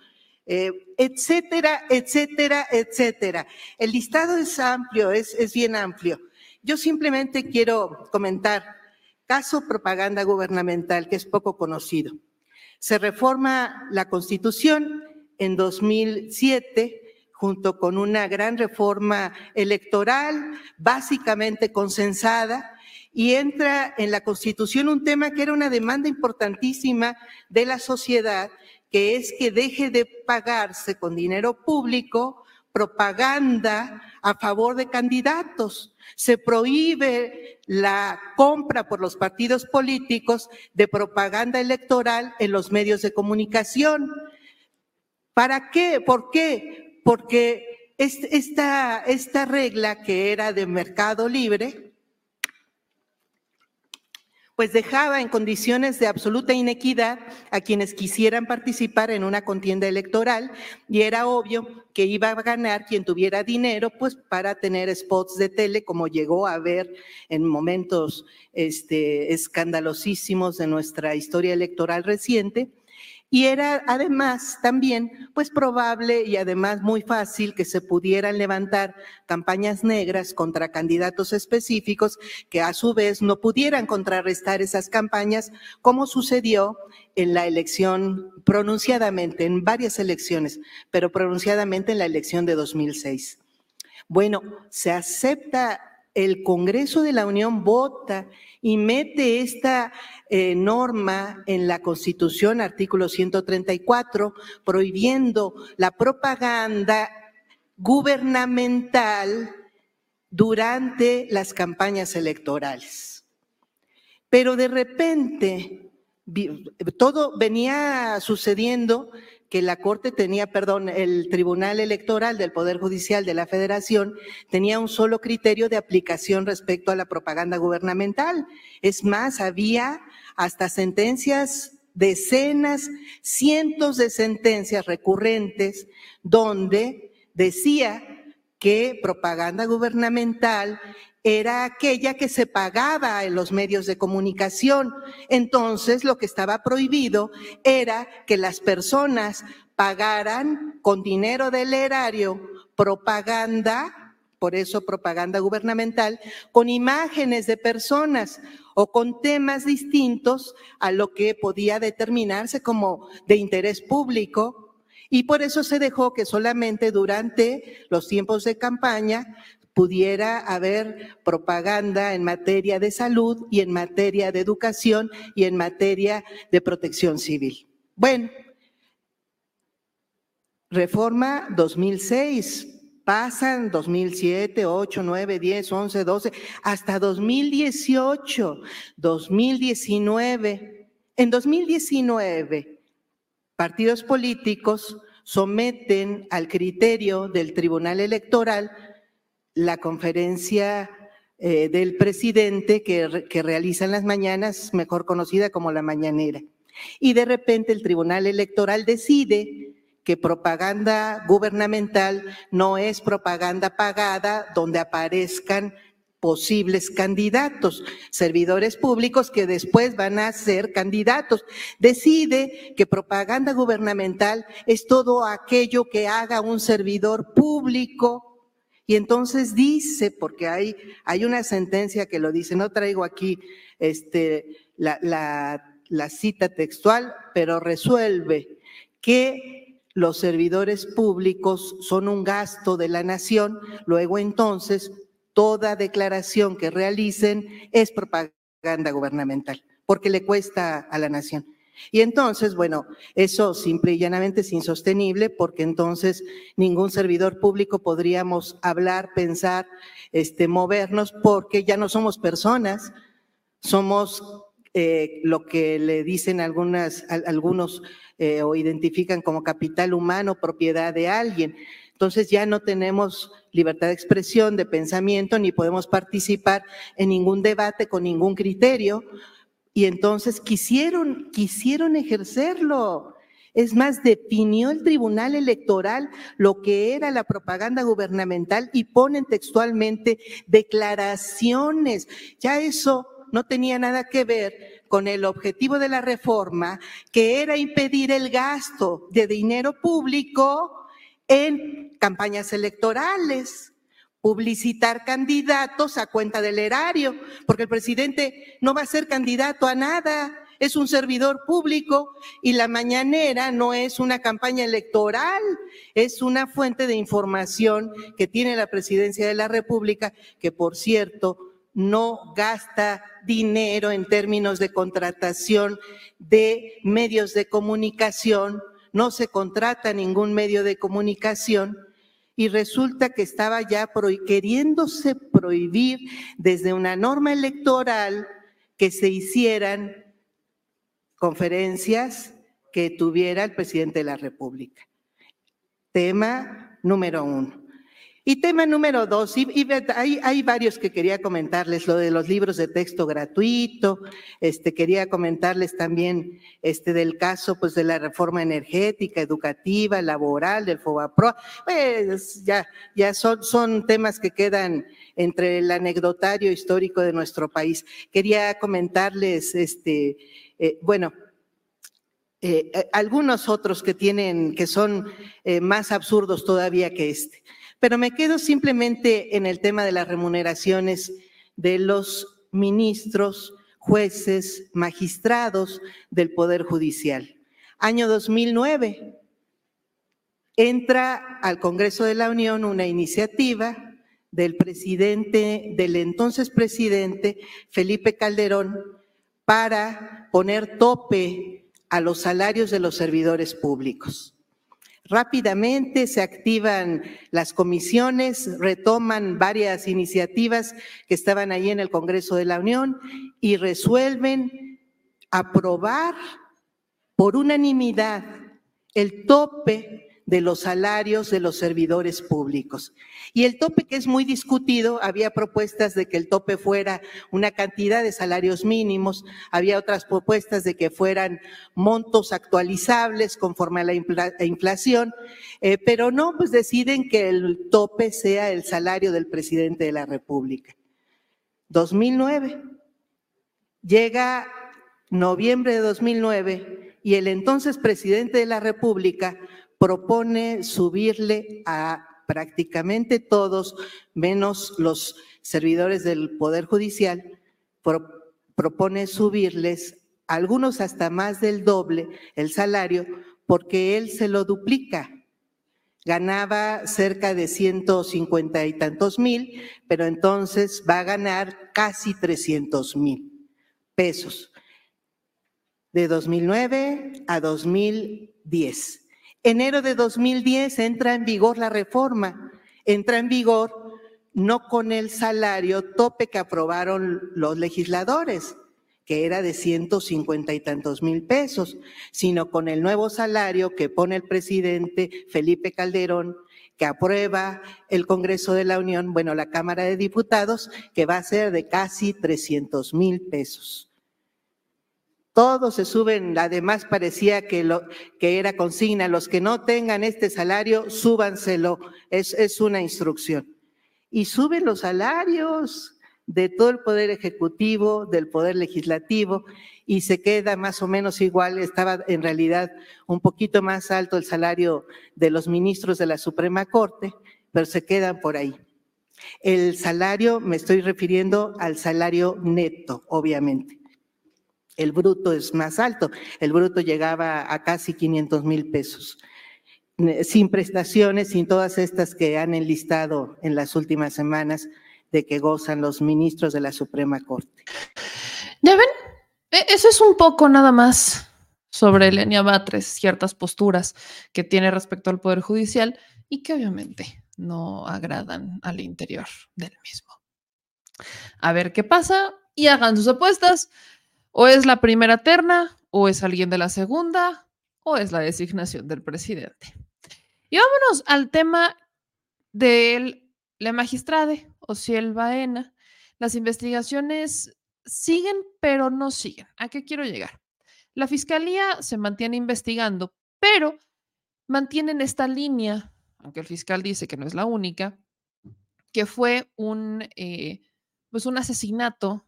eh, etcétera, etcétera, etcétera. El listado es amplio, es, es bien amplio. Yo simplemente quiero comentar caso propaganda gubernamental, que es poco conocido. Se reforma la Constitución en 2007 junto con una gran reforma electoral, básicamente consensada, y entra en la Constitución un tema que era una demanda importantísima de la sociedad, que es que deje de pagarse con dinero público propaganda a favor de candidatos. Se prohíbe la compra por los partidos políticos de propaganda electoral en los medios de comunicación. ¿Para qué? ¿Por qué? Porque esta, esta regla que era de mercado libre, pues dejaba en condiciones de absoluta inequidad a quienes quisieran participar en una contienda electoral y era obvio que iba a ganar quien tuviera dinero, pues para tener spots de tele, como llegó a ver en momentos este, escandalosísimos de nuestra historia electoral reciente. Y era además también, pues probable y además muy fácil que se pudieran levantar campañas negras contra candidatos específicos que a su vez no pudieran contrarrestar esas campañas, como sucedió en la elección pronunciadamente, en varias elecciones, pero pronunciadamente en la elección de 2006. Bueno, se acepta el Congreso de la Unión vota y mete esta eh, norma en la Constitución, artículo 134, prohibiendo la propaganda gubernamental durante las campañas electorales. Pero de repente, todo venía sucediendo que la Corte tenía, perdón, el Tribunal Electoral del Poder Judicial de la Federación tenía un solo criterio de aplicación respecto a la propaganda gubernamental. Es más, había hasta sentencias, decenas, cientos de sentencias recurrentes donde decía que propaganda gubernamental era aquella que se pagaba en los medios de comunicación. Entonces, lo que estaba prohibido era que las personas pagaran con dinero del erario propaganda, por eso propaganda gubernamental, con imágenes de personas o con temas distintos a lo que podía determinarse como de interés público. Y por eso se dejó que solamente durante los tiempos de campaña pudiera haber propaganda en materia de salud y en materia de educación y en materia de protección civil. Bueno, reforma 2006, Pasan 2007, 8, 9, 10, 11, 12, hasta 2018, 2019. En 2019, partidos políticos someten al criterio del Tribunal Electoral la conferencia eh, del presidente que, que realiza en las mañanas, mejor conocida como la mañanera. Y de repente el Tribunal Electoral decide que propaganda gubernamental no es propaganda pagada donde aparezcan posibles candidatos, servidores públicos que después van a ser candidatos. Decide que propaganda gubernamental es todo aquello que haga un servidor público. Y entonces dice, porque hay, hay una sentencia que lo dice, no traigo aquí este, la, la cita textual, pero resuelve que los servidores públicos son un gasto de la nación, luego entonces toda declaración que realicen es propaganda gubernamental, porque le cuesta a la nación. Y entonces, bueno, eso simple y llanamente es insostenible porque entonces ningún servidor público podríamos hablar, pensar, este, movernos porque ya no somos personas, somos eh, lo que le dicen algunas, algunos eh, o identifican como capital humano, propiedad de alguien. Entonces ya no tenemos libertad de expresión, de pensamiento, ni podemos participar en ningún debate con ningún criterio. Y entonces quisieron, quisieron ejercerlo. Es más, definió el Tribunal Electoral lo que era la propaganda gubernamental y ponen textualmente declaraciones. Ya eso no tenía nada que ver con el objetivo de la reforma, que era impedir el gasto de dinero público en campañas electorales, publicitar candidatos a cuenta del erario, porque el presidente no va a ser candidato a nada, es un servidor público y la mañanera no es una campaña electoral, es una fuente de información que tiene la presidencia de la República, que por cierto no gasta dinero en términos de contratación de medios de comunicación, no se contrata ningún medio de comunicación y resulta que estaba ya queriéndose prohibir desde una norma electoral que se hicieran conferencias que tuviera el presidente de la República. Tema número uno. Y tema número dos, y, hay, varios que quería comentarles, lo de los libros de texto gratuito, este, quería comentarles también este, del caso pues, de la reforma energética, educativa, laboral, del FOBAPRO, pues ya, ya son, son temas que quedan entre el anecdotario histórico de nuestro país. Quería comentarles, este, eh, bueno, eh, eh, algunos otros que tienen, que son más absurdos todavía que este. Pero me quedo simplemente en el tema de las remuneraciones de los ministros, jueces, magistrados del Poder Judicial. Año 2009, entra al Congreso de la Unión una iniciativa del presidente, del entonces presidente Felipe Calderón, para poner tope a los salarios de los servidores públicos. Rápidamente se activan las comisiones, retoman varias iniciativas que estaban ahí en el Congreso de la Unión y resuelven aprobar por unanimidad el tope de los salarios de los servidores públicos. Y el tope que es muy discutido, había propuestas de que el tope fuera una cantidad de salarios mínimos, había otras propuestas de que fueran montos actualizables conforme a la inflación, eh, pero no, pues deciden que el tope sea el salario del presidente de la República. 2009. Llega noviembre de 2009 y el entonces presidente de la República propone subirle a prácticamente todos, menos los servidores del Poder Judicial, propone subirles algunos hasta más del doble el salario porque él se lo duplica. Ganaba cerca de 150 y tantos mil, pero entonces va a ganar casi 300 mil pesos de 2009 a 2010. Enero de 2010 entra en vigor la reforma. entra en vigor no con el salario tope que aprobaron los legisladores, que era de 150 y tantos mil pesos, sino con el nuevo salario que pone el presidente Felipe Calderón, que aprueba el Congreso de la Unión, bueno, la Cámara de Diputados, que va a ser de casi 300 mil pesos. Todos se suben, además parecía que, lo, que era consigna, los que no tengan este salario, súbanselo, es, es una instrucción y sube los salarios de todo el poder ejecutivo, del poder legislativo, y se queda más o menos igual, estaba en realidad un poquito más alto el salario de los ministros de la Suprema Corte, pero se quedan por ahí. El salario, me estoy refiriendo al salario neto, obviamente. El bruto es más alto, el bruto llegaba a casi 500 mil pesos sin prestaciones, sin todas estas que han enlistado en las últimas semanas de que gozan los ministros de la Suprema Corte. Ya ven, e, eso es un poco nada más sobre Elenia Batres, ciertas posturas que tiene respecto al Poder Judicial y que obviamente no agradan al interior del mismo. A ver qué pasa y hagan sus apuestas. O es la primera terna, o es alguien de la segunda, o es la designación del presidente. Y vámonos al tema de la magistrada Ociel Baena. Las investigaciones siguen, pero no siguen. ¿A qué quiero llegar? La fiscalía se mantiene investigando, pero mantienen esta línea, aunque el fiscal dice que no es la única, que fue un, eh, pues un asesinato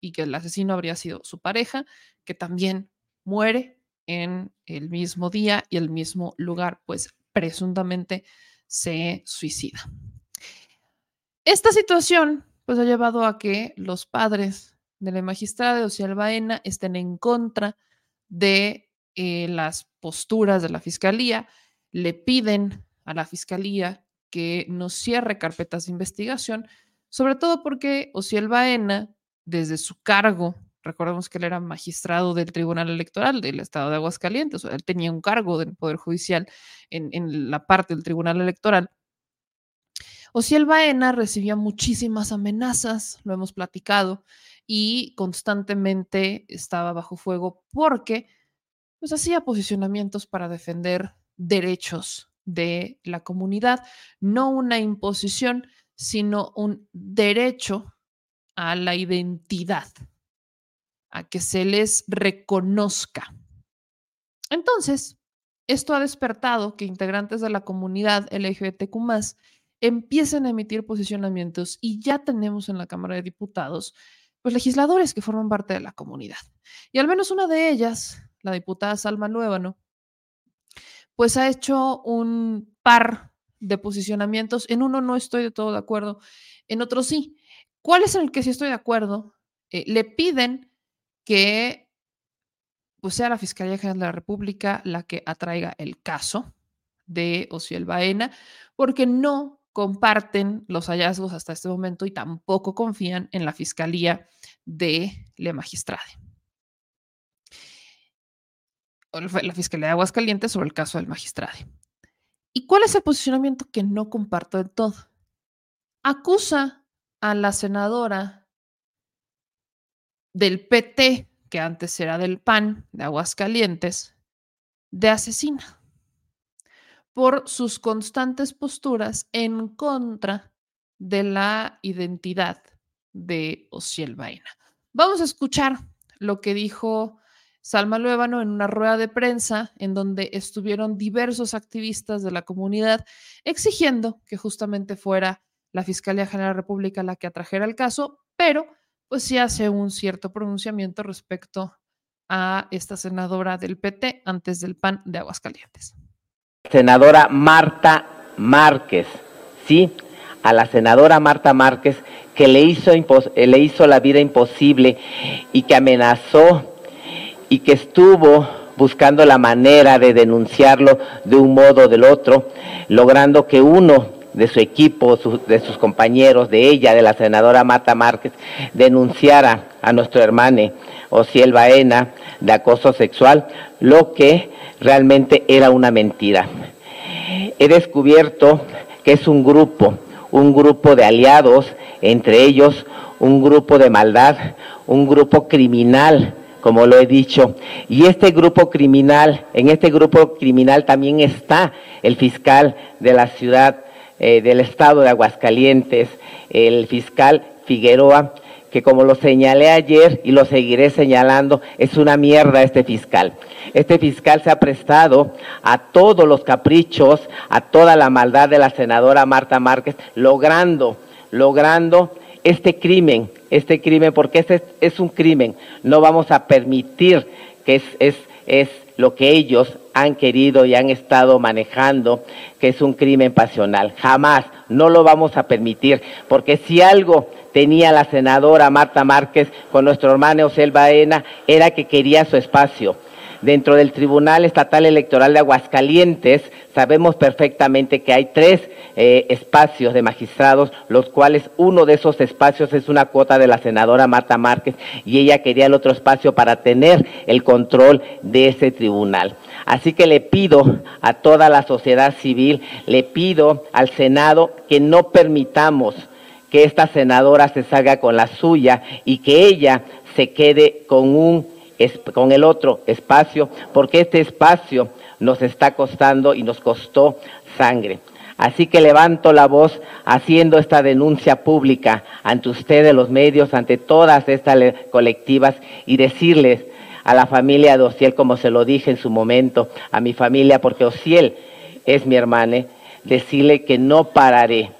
y que el asesino habría sido su pareja, que también muere en el mismo día y el mismo lugar, pues presuntamente se suicida. Esta situación pues ha llevado a que los padres de la magistrada de Ociel Baena estén en contra de eh, las posturas de la fiscalía, le piden a la fiscalía que no cierre carpetas de investigación, sobre todo porque Ociel Baena, desde su cargo Recordemos que él era magistrado del Tribunal Electoral del Estado de Aguascalientes, él tenía un cargo del Poder Judicial en, la parte del Tribunal Electoral. Ociel Baena recibía muchísimas amenazas, lo hemos platicado, y constantemente estaba bajo fuego porque pues, hacía posicionamientos para defender derechos de la comunidad, no una imposición, sino un derecho a la identidad a que se les reconozca. Entonces, esto ha despertado que integrantes de la comunidad LGBTQ empiecen a emitir posicionamientos y ya tenemos en la Cámara de Diputados pues legisladores que forman parte de la comunidad. Y al menos una de ellas, la diputada Salma Luébano, pues ha hecho un par de posicionamientos. En uno no estoy de todo de acuerdo, en otro sí. ¿Cuál es en el que sí estoy de acuerdo? Eh, le piden que pues, sea la Fiscalía General de la República la que atraiga el caso de Ociel Baena, porque no comparten los hallazgos hasta este momento y tampoco confían en la Fiscalía de Le Magistrade. La Fiscalía de Aguascalientes sobre el caso del magistrado. ¿Y cuál es el posicionamiento que no comparto del todo? Acusa a la senadora del PT, que antes era del PAN, de Aguascalientes, de asesina por sus constantes posturas en contra de la identidad de Ociel Baena. Vamos a escuchar lo que dijo Salma Luébano en una rueda de prensa en donde estuvieron diversos activistas de la comunidad exigiendo que justamente fuera la Fiscalía General de la República la que atrajera el caso, pero pues sí hace un cierto pronunciamiento respecto a esta senadora del PT antes del PAN de Aguascalientes. Senadora Marta Márquez, sí, a la senadora Marta Márquez que le hizo, le hizo la vida imposible y que amenazó y que estuvo buscando la manera de denunciarlo de un modo o del otro, logrando que uno de su equipo, de sus compañeros, de ella, de la senadora Marta Márquez, denunciara a nuestro hermano Ociel Baena de acoso sexual, lo que realmente era una mentira. He descubierto que es un grupo, un grupo de aliados, entre ellos un grupo de maldad, un grupo criminal, como lo he dicho. Y este grupo criminal, en este grupo criminal también está el fiscal de la ciudad, eh, del estado de Aguascalientes, el fiscal Figueroa, que como lo señalé ayer y lo seguiré señalando, es una mierda este fiscal. Este fiscal se ha prestado a todos los caprichos, a toda la maldad de la senadora Marta Márquez, logrando, logrando este crimen, este crimen, porque este es un crimen. No vamos a permitir que es, es, es lo que ellos han querido y han estado manejando, que es un crimen pasional. Jamás, no lo vamos a permitir, porque si algo tenía la senadora Marta Márquez con nuestro hermano Osel Baena era que quería su espacio. Dentro del Tribunal Estatal Electoral de Aguascalientes sabemos perfectamente que hay tres eh, espacios de magistrados, los cuales uno de esos espacios es una cuota de la senadora Marta Márquez y ella quería el otro espacio para tener el control de ese tribunal. Así que le pido a toda la sociedad civil, le pido al Senado que no permitamos que esta senadora se salga con la suya y que ella se quede con un con el otro espacio, porque este espacio nos está costando y nos costó sangre. Así que levanto la voz haciendo esta denuncia pública ante ustedes, los medios, ante todas estas colectivas y decirles a la familia de Ociel, como se lo dije en su momento, a mi familia, porque Ociel es mi hermana, decirle que no pararé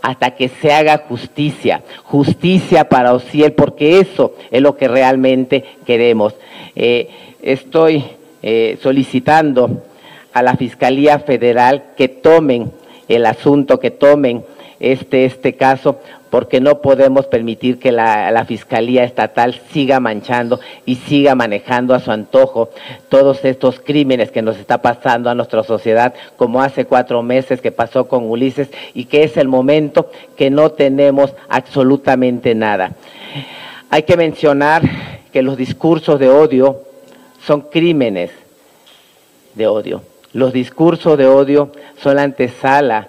hasta que se haga justicia, justicia para Ociel, porque eso es lo que realmente queremos. Eh, estoy eh, solicitando a la Fiscalía Federal que tomen el asunto, que tomen este, este caso, porque no podemos permitir que la, Fiscalía Estatal siga manchando y siga manejando a su antojo todos estos crímenes que nos está pasando a nuestra sociedad, como hace cuatro meses que pasó con Ulises y que es el momento que no tenemos absolutamente nada. Hay que mencionar que los discursos de odio son crímenes de odio. Los discursos de odio son la antesala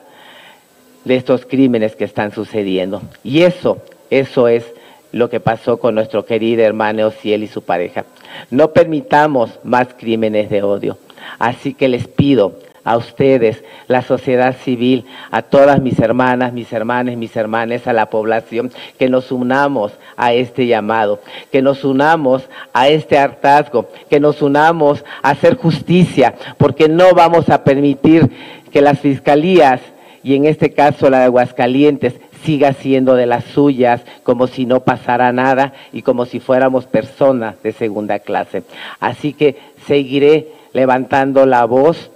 de estos crímenes que están sucediendo. Y eso, eso es lo que pasó con nuestro querido hermano Ociel y su pareja. No permitamos más crímenes de odio. Así que les pido a ustedes, la sociedad civil, a todas mis hermanas, mis hermanos, mis hermanas, a la población, que nos unamos a este llamado, que nos unamos a este hartazgo, que nos unamos a hacer justicia, porque no vamos a permitir que las fiscalías, y en este caso la de Aguascalientes, siga siendo de las suyas como si no pasara nada y como si fuéramos personas de segunda clase. Así que seguiré levantando la voz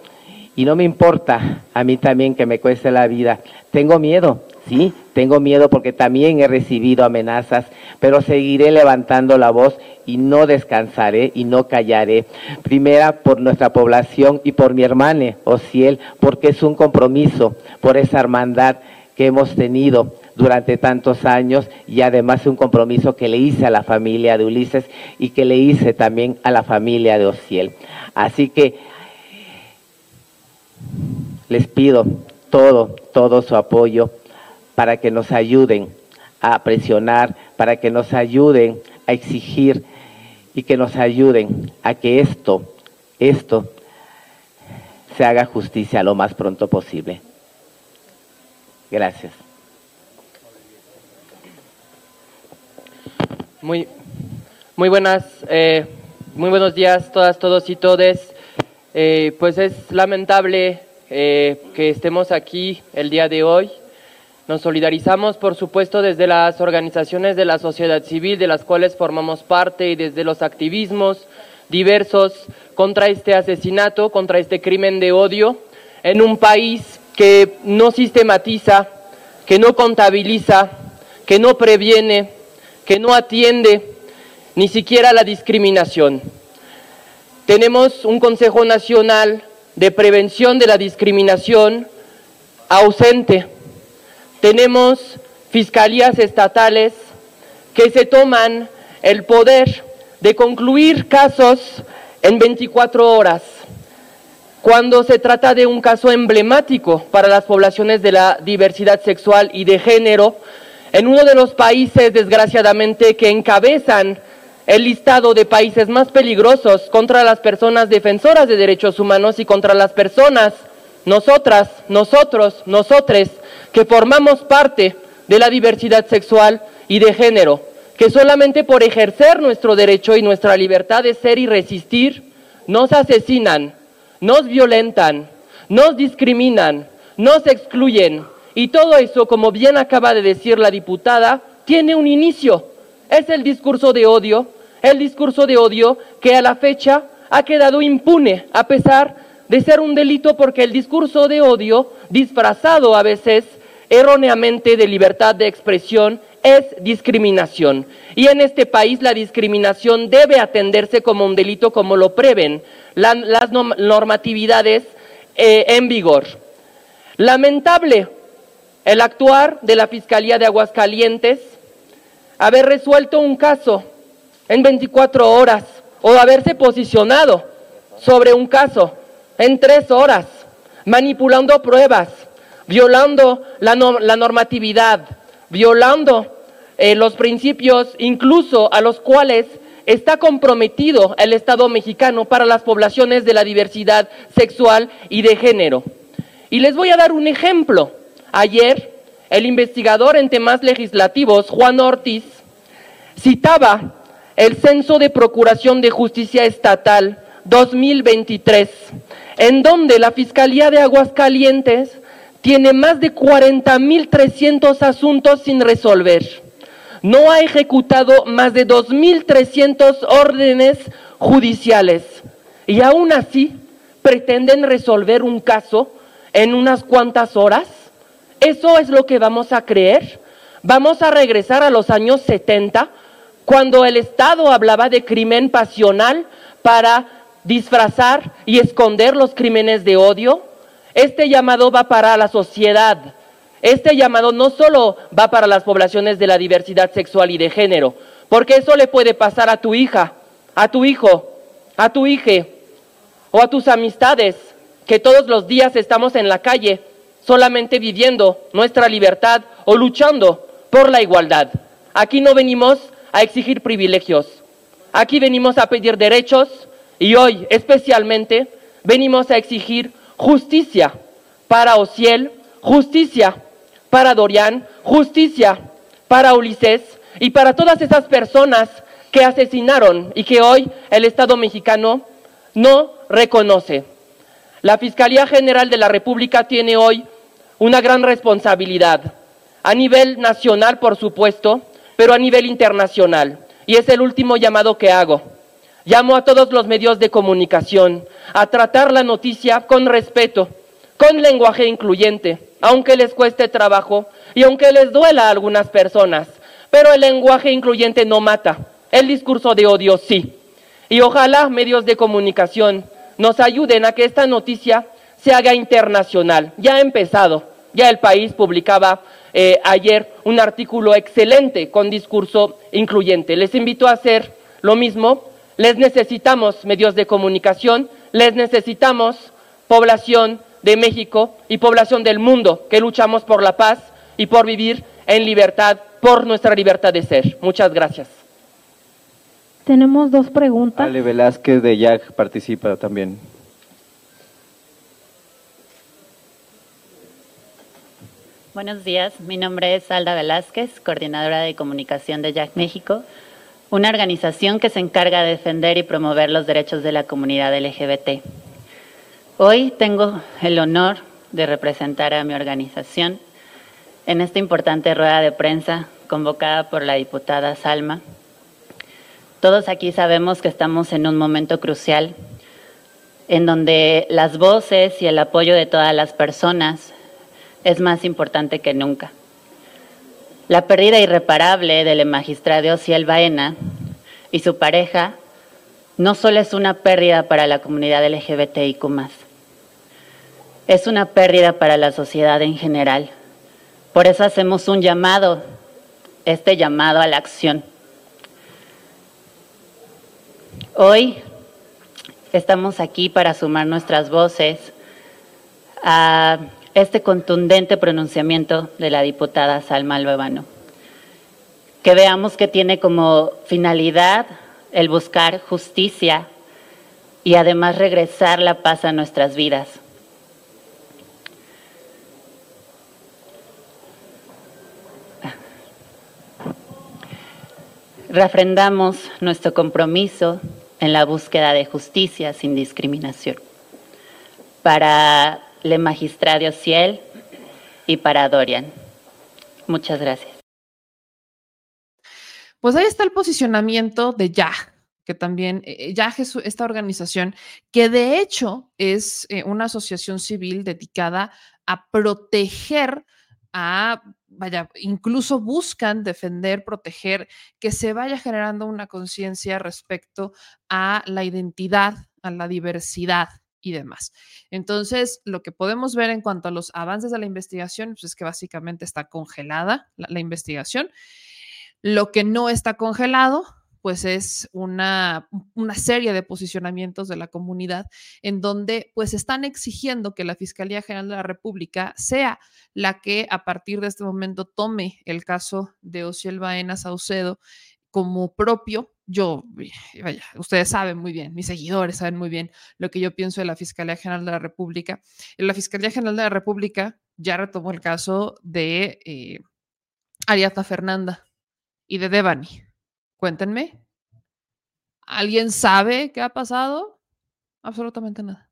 y no me importa a mí también que me cueste la vida. Tengo miedo, sí, tengo miedo porque también he recibido amenazas, pero seguiré levantando la voz y no descansaré y no callaré. Primera por nuestra población y por mi hermana Ociel, porque es un compromiso por esa hermandad que hemos tenido durante tantos años y además un compromiso que le hice a la familia de Ulises y que le hice también a la familia de Ociel. Así que les pido todo, todo su apoyo para que nos ayuden a presionar, para que nos ayuden a exigir y que nos ayuden a que esto, esto se haga justicia lo más pronto posible. Gracias. Muy, muy buenas, eh, muy buenos días todas, todos y todes. Eh, pues es lamentable eh, que estemos aquí el día de hoy. Nos solidarizamos, por supuesto, desde las organizaciones de la sociedad civil, de las cuales formamos parte, y desde los activismos diversos contra este asesinato, contra este crimen de odio, en un país que no sistematiza, que no contabiliza, que no previene, que no atiende ni siquiera la discriminación. Tenemos un Consejo Nacional de Prevención de la Discriminación ausente. Tenemos fiscalías estatales que se toman el poder de concluir casos en 24 horas, cuando se trata de un caso emblemático para las poblaciones de la diversidad sexual y de género, en uno de los países, desgraciadamente, que encabezan el listado de países más peligrosos contra las personas defensoras de derechos humanos y contra las personas, nosotras, nosotros, nosotres, que formamos parte de la diversidad sexual y de género, que solamente por ejercer nuestro derecho y nuestra libertad de ser y resistir, nos asesinan, nos violentan, nos discriminan, nos excluyen. Y todo eso, como bien acaba de decir la diputada, tiene un inicio. Es el discurso de odio, el discurso de odio que a la fecha ha quedado impune, a pesar de ser un delito porque el discurso de odio, disfrazado a veces erróneamente de libertad de expresión, es discriminación. Y en este país la discriminación debe atenderse como un delito como lo prevén las normatividades eh, en vigor. Lamentable el actuar de la Fiscalía de Aguascalientes, haber resuelto un caso en 24 horas o haberse posicionado sobre un caso en tres horas, manipulando pruebas, violando la, normatividad, violando eh, los principios incluso a los cuales está comprometido el Estado mexicano para las poblaciones de la diversidad sexual y de género. Y les voy a dar un ejemplo. Ayer, el investigador en temas legislativos, Juan Ortiz, citaba el Censo de Procuración de Justicia Estatal 2023, en donde la Fiscalía de Aguascalientes tiene más de 40.300 asuntos sin resolver no ha ejecutado más de 2.300 órdenes judiciales y aún así pretenden resolver un caso en unas cuantas horas. ¿Eso es lo que vamos a creer? ¿Vamos a regresar a los años 70 cuando el Estado hablaba de crimen pasional para disfrazar y esconder los crímenes de odio? Este llamado va para la sociedad este llamado no solo va para las poblaciones de la diversidad sexual y de género, porque eso le puede pasar a tu hija, a tu hijo, a tu hija o a tus amistades, que todos los días estamos en la calle solamente viviendo nuestra libertad o luchando por la igualdad. Aquí no venimos a exigir privilegios, aquí venimos a pedir derechos y hoy especialmente venimos a exigir justicia para Ociel, justicia para Dorian, justicia para Ulises y para todas esas personas que asesinaron y que hoy el Estado mexicano no reconoce. La Fiscalía General de la República tiene hoy una gran responsabilidad, a nivel nacional, por supuesto, pero a nivel internacional. Y es el último llamado que hago. Llamo a todos los medios de comunicación a tratar la noticia con respeto, con lenguaje incluyente, aunque les cueste trabajo y aunque les duela a algunas personas. Pero el lenguaje incluyente no mata, el discurso de odio sí. Y ojalá medios de comunicación nos ayuden a que esta noticia se haga internacional. Ya ha empezado, ya el país publicaba eh, ayer un artículo excelente con discurso incluyente. Les invito a hacer lo mismo. Les necesitamos medios de comunicación, les necesitamos población de México y población del mundo que luchamos por la paz y por vivir en libertad, por nuestra libertad de ser. Muchas gracias. Tenemos dos preguntas. Ale Velázquez de YAG participa también. Buenos días, mi nombre es Alda Velázquez, coordinadora de comunicación de YAG México, una organización que se encarga de defender y promover los derechos de la comunidad LGBT. Hoy tengo el honor de representar a mi organización en esta importante rueda de prensa convocada por la diputada Salma. Todos aquí sabemos que estamos en un momento crucial en donde las voces y el apoyo de todas las personas es más importante que nunca. La pérdida irreparable del magistrado Ciel Baena y su pareja no solo es una pérdida para la comunidad LGBTIQ, es una pérdida para la sociedad en general. Por eso hacemos un llamado, este llamado a la acción. Hoy estamos aquí para sumar nuestras voces a este contundente pronunciamiento de la diputada Salma Albevano, que veamos que tiene como finalidad el buscar justicia y además regresar la paz a nuestras vidas. Refrendamos nuestro compromiso en la búsqueda de justicia sin discriminación. Para le magistrado Ciel y para Dorian. Muchas gracias. Pues ahí está el posicionamiento de YAG, que también, eh, YAG es esta organización que de hecho es eh, una asociación civil dedicada a proteger a, vaya, incluso buscan defender, proteger, que se vaya generando una conciencia respecto a la identidad, a la diversidad y demás. Entonces, lo que podemos ver en cuanto a los avances de la investigación, pues es que básicamente está congelada la, investigación. Lo que no está congelado, pues es una, una, serie de posicionamientos de la comunidad en donde pues están exigiendo que la Fiscalía General de la República sea la que a partir de este momento tome el caso de Ociel Baena Saucedo como propio yo, vaya, ustedes saben muy bien, mis seguidores saben muy bien lo que yo pienso de la Fiscalía General de la República. La Fiscalía General de la República ya retomó el caso de eh, Fernanda y de Devani. Cuéntenme. ¿Alguien sabe qué ha pasado? Absolutamente nada.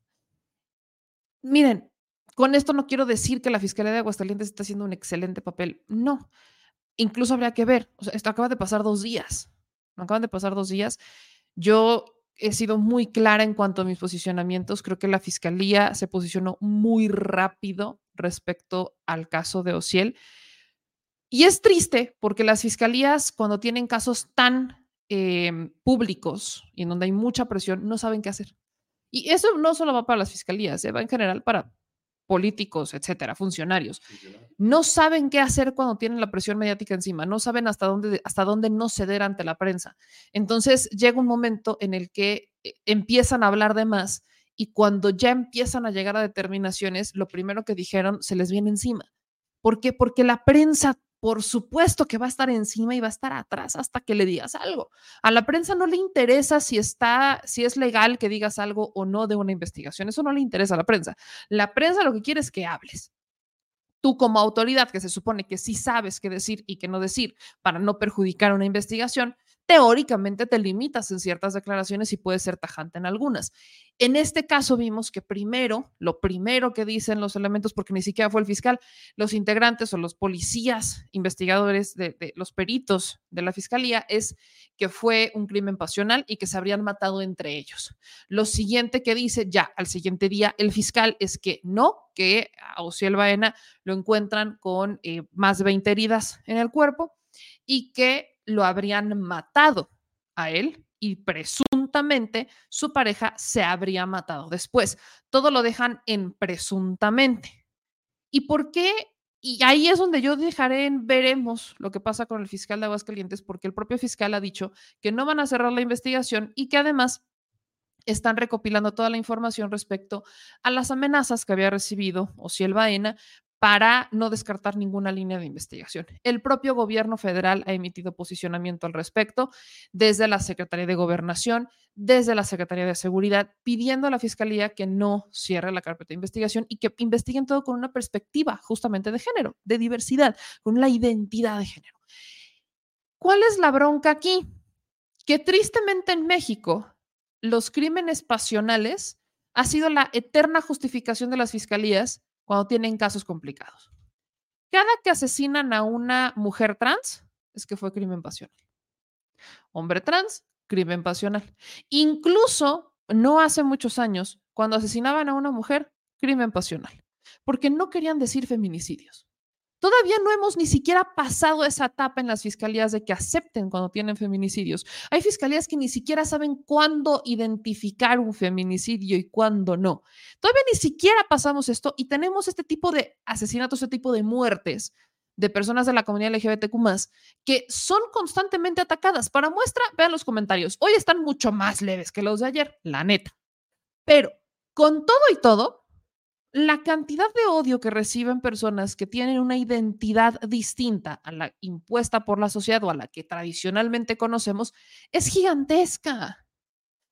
Miren, con esto no quiero decir que la Fiscalía de Aguascalientes está haciendo un excelente papel. No. Incluso habría que ver. Esto acaba de pasar dos días me acaban de pasar dos días. Yo he sido muy clara en cuanto a mis posicionamientos. Creo que la fiscalía se posicionó muy rápido respecto al caso de Ociel. Y es triste porque las fiscalías, cuando tienen casos tan em, públicos y en donde hay mucha presión, no saben qué hacer. Y eso no solo va para las fiscalías, eh, va en general para políticos, etcétera, funcionarios, no saben qué hacer cuando tienen la presión mediática encima, no saben hasta dónde, hasta dónde no ceder ante la prensa. Entonces llega un momento en el que eh, empiezan a hablar de más y cuando ya empiezan a llegar a determinaciones, lo primero que dijeron se les viene encima. ¿Por qué? Porque la prensa por supuesto que va a estar encima y va a estar atrás hasta que le digas algo. A la prensa no le interesa si está, si es legal que digas algo o no de una investigación. Eso no le interesa a la prensa. La prensa lo que quiere es que hables. Tú como autoridad, que se supone que sí sabes qué decir y qué no decir para no perjudicar una investigación, teóricamente te limitas en ciertas declaraciones y puedes ser tajante en algunas. En este caso vimos que primero, lo primero que dicen los elementos, porque ni siquiera fue el fiscal, los integrantes o los policías investigadores de, los peritos de la fiscalía es que fue un crimen pasional y que se habrían matado entre ellos. Lo siguiente que dice ya al siguiente día el fiscal es que no, que a Ociel Baena lo encuentran con eh, más de 20 heridas en el cuerpo y que lo habrían matado a él y presuntamente su pareja se habría matado después. Todo lo dejan en presuntamente. ¿Y por qué? Y ahí es donde yo dejaré en veremos lo que pasa con el fiscal de Aguascalientes, porque el propio fiscal ha dicho que no van a cerrar la investigación y que además están recopilando toda la información respecto a las amenazas que había recibido Ociel Baena para no descartar ninguna línea de investigación. El propio gobierno federal ha emitido posicionamiento al respecto desde la Secretaría de Gobernación, desde la Secretaría de Seguridad, pidiendo a la Fiscalía que no cierre la carpeta de investigación y que investiguen todo con una perspectiva justamente de género, de diversidad, con la identidad de género. ¿Cuál es la bronca aquí? Que tristemente en México los crímenes pasionales ha sido la eterna justificación de las fiscalías cuando tienen casos complicados. Cada que asesinan a una mujer trans es que fue crimen pasional. Hombre trans, crimen pasional. Incluso no hace muchos años, cuando asesinaban a una mujer, crimen pasional, porque no querían decir feminicidios. Todavía no hemos ni siquiera pasado esa etapa en las fiscalías de que acepten cuando tienen feminicidios. Hay fiscalías que ni siquiera saben cuándo identificar un feminicidio y cuándo no. Todavía ni siquiera pasamos esto y tenemos este tipo de asesinatos, este tipo de muertes de personas de la comunidad LGBTQ que son constantemente atacadas. Para muestra, vean los comentarios. Hoy están mucho más leves que los de ayer, la neta. Pero con todo y todo, la cantidad de odio que reciben personas que tienen una identidad distinta a la impuesta por la sociedad o a la que tradicionalmente conocemos es gigantesca.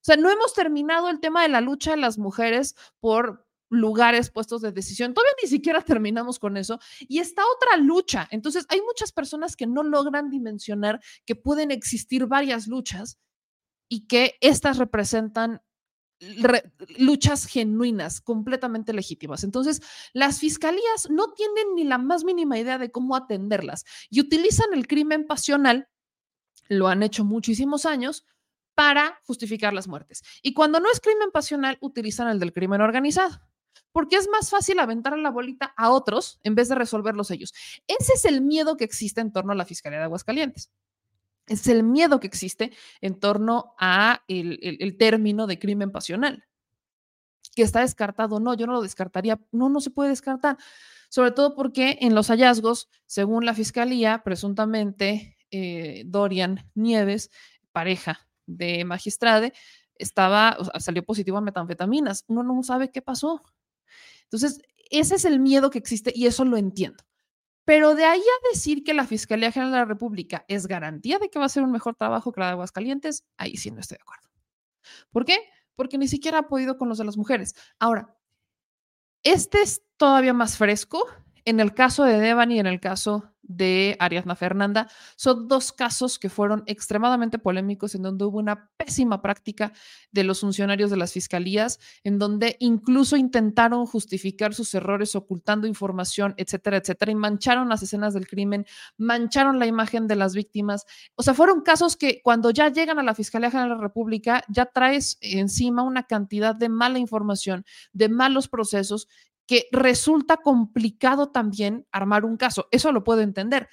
O sea, no hemos terminado el tema de la lucha de las mujeres por lugares, puestos de decisión. Todavía ni siquiera terminamos con eso. Y está otra lucha. Entonces, hay muchas personas que no logran dimensionar que pueden existir varias luchas y que estas representan luchas genuinas, completamente legítimas. Entonces, las fiscalías no tienen ni la más mínima idea de cómo atenderlas y utilizan el crimen pasional, lo han hecho muchísimos años, para justificar las muertes. Y cuando no es crimen pasional, utilizan el del crimen organizado porque es más fácil aventar la bolita a otros en vez de resolverlos ellos. Ese es el miedo que existe en torno a la Fiscalía de Aguascalientes. Es el miedo que existe en torno a el, término de crimen pasional. Que está descartado, no, yo no lo descartaría, no, no se puede descartar, sobre todo porque en los hallazgos, según la fiscalía, presuntamente eh, Dorian Nieves, pareja de magistrade, estaba, salió positivo a metanfetaminas. Uno no sabe qué pasó. Entonces, ese es el miedo que existe y eso lo entiendo. Pero de ahí a decir que la Fiscalía General de la República es garantía de que va a ser un mejor trabajo que la de Aguascalientes, ahí sí no estoy de acuerdo. ¿Por qué? Porque ni siquiera ha podido con los de las mujeres. Ahora, este es todavía más fresco. En el caso de Devani y en el caso de Ariadna Fernanda. Son dos casos que fueron extremadamente polémicos, en donde hubo una pésima práctica de los funcionarios de las fiscalías, en donde incluso intentaron justificar sus errores ocultando información, etcétera, etcétera, y mancharon las escenas del crimen, mancharon la imagen de las víctimas. O sea, fueron casos que cuando ya llegan a la Fiscalía General de la República, ya traes encima una cantidad de mala información, de malos procesos que resulta complicado también armar un caso. Eso lo puedo entender,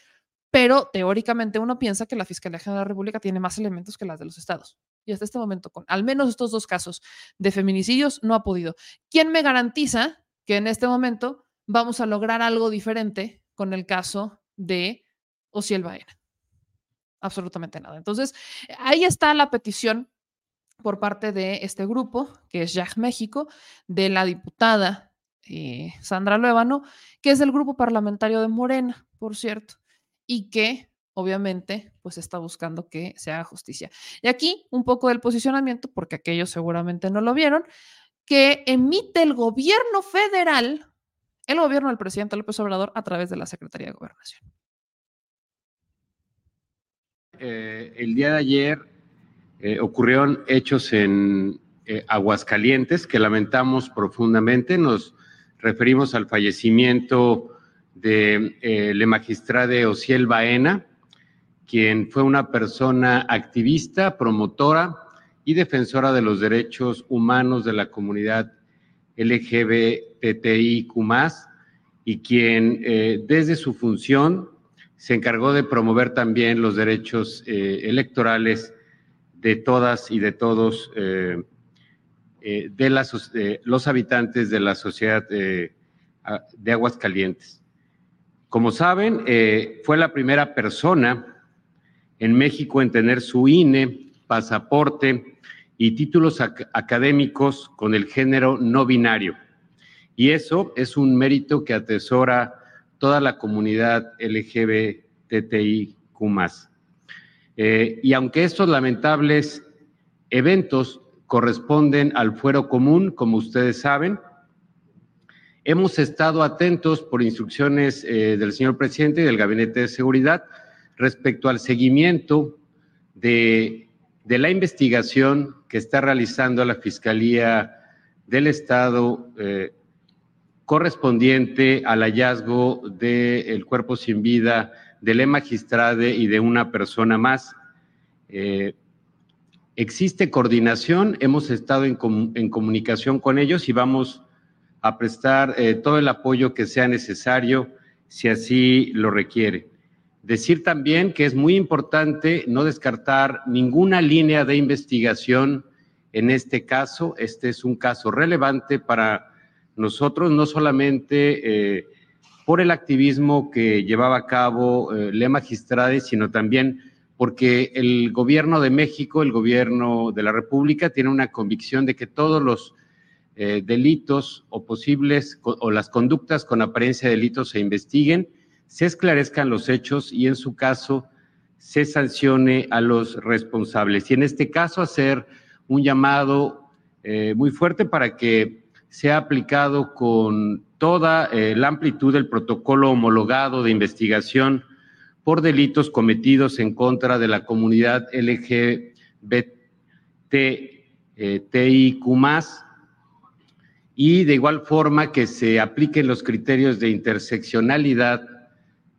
pero teóricamente uno piensa que la Fiscalía General de la República tiene más elementos que las de los estados. Y hasta este momento, con al menos estos dos casos de feminicidios, no ha podido. ¿Quién me garantiza que en este momento vamos a lograr algo diferente con el caso de Ociel Baena? Absolutamente nada. Entonces, ahí está la petición por parte de este grupo, que es YAG México, de la diputada eh, Sandra Luevano, que es del grupo parlamentario de Morena, por cierto, y que obviamente pues está buscando que se haga justicia. Y aquí un poco del posicionamiento, porque aquellos seguramente no lo vieron, que emite el gobierno federal, el gobierno del presidente López Obrador a través de la Secretaría de Gobernación. Eh, el día de ayer eh, ocurrieron hechos en Aguascalientes que lamentamos profundamente. Nos referimos al fallecimiento de eh, la magistrada Ociel Baena, quien fue una persona activista, promotora y defensora de los derechos humanos de la comunidad LGBTIQ, y quien eh, desde su función se encargó de promover también los derechos eh, electorales de todas y de todos eh, de los habitantes de la sociedad de Aguascalientes. Como saben, eh, fue la primera persona en México en tener su INE, pasaporte y títulos académicos con el género no binario. Y eso es un mérito que atesora toda la comunidad LGBTIQ. Eh, y aunque estos lamentables eventos corresponden al fuero común, como ustedes saben. Hemos estado atentos por instrucciones eh, del señor presidente y del Gabinete de Seguridad respecto al seguimiento de, la investigación que está realizando la Fiscalía del Estado eh, correspondiente al hallazgo del cuerpo sin vida de la magistrade y de una persona más. Eh, Existe coordinación, hemos estado en, comunicación con ellos y vamos a prestar eh, todo el apoyo que sea necesario si así lo requiere. Decir también que es muy importante no descartar ninguna línea de investigación en este caso. Este es un caso relevante para nosotros, no solamente eh, por el activismo que llevaba a cabo eh, Le Magistrade, sino también porque el gobierno de México, el gobierno de la República, tiene una convicción de que todos los eh, delitos o posibles o las conductas con apariencia de delitos se investiguen, se esclarezcan los hechos y en su caso se sancione a los responsables. Y en este caso hacer un llamado eh, muy fuerte para que sea aplicado con toda eh, la amplitud del protocolo homologado de investigación por delitos cometidos en contra de la comunidad LGBTIQ+, y de igual forma que se apliquen los criterios de interseccionalidad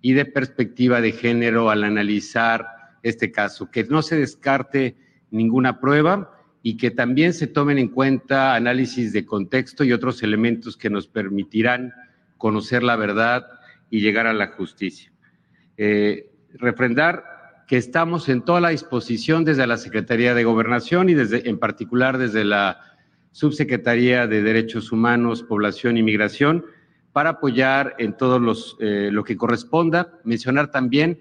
y de perspectiva de género al analizar este caso, que no se descarte ninguna prueba y que también se tomen en cuenta análisis de contexto y otros elementos que nos permitirán conocer la verdad y llegar a la justicia. Eh, refrendar que estamos en toda la disposición desde la Secretaría de Gobernación y desde, en particular desde la Subsecretaría de Derechos Humanos, Población y Migración, para apoyar en todo los, eh, lo que corresponda. Mencionar también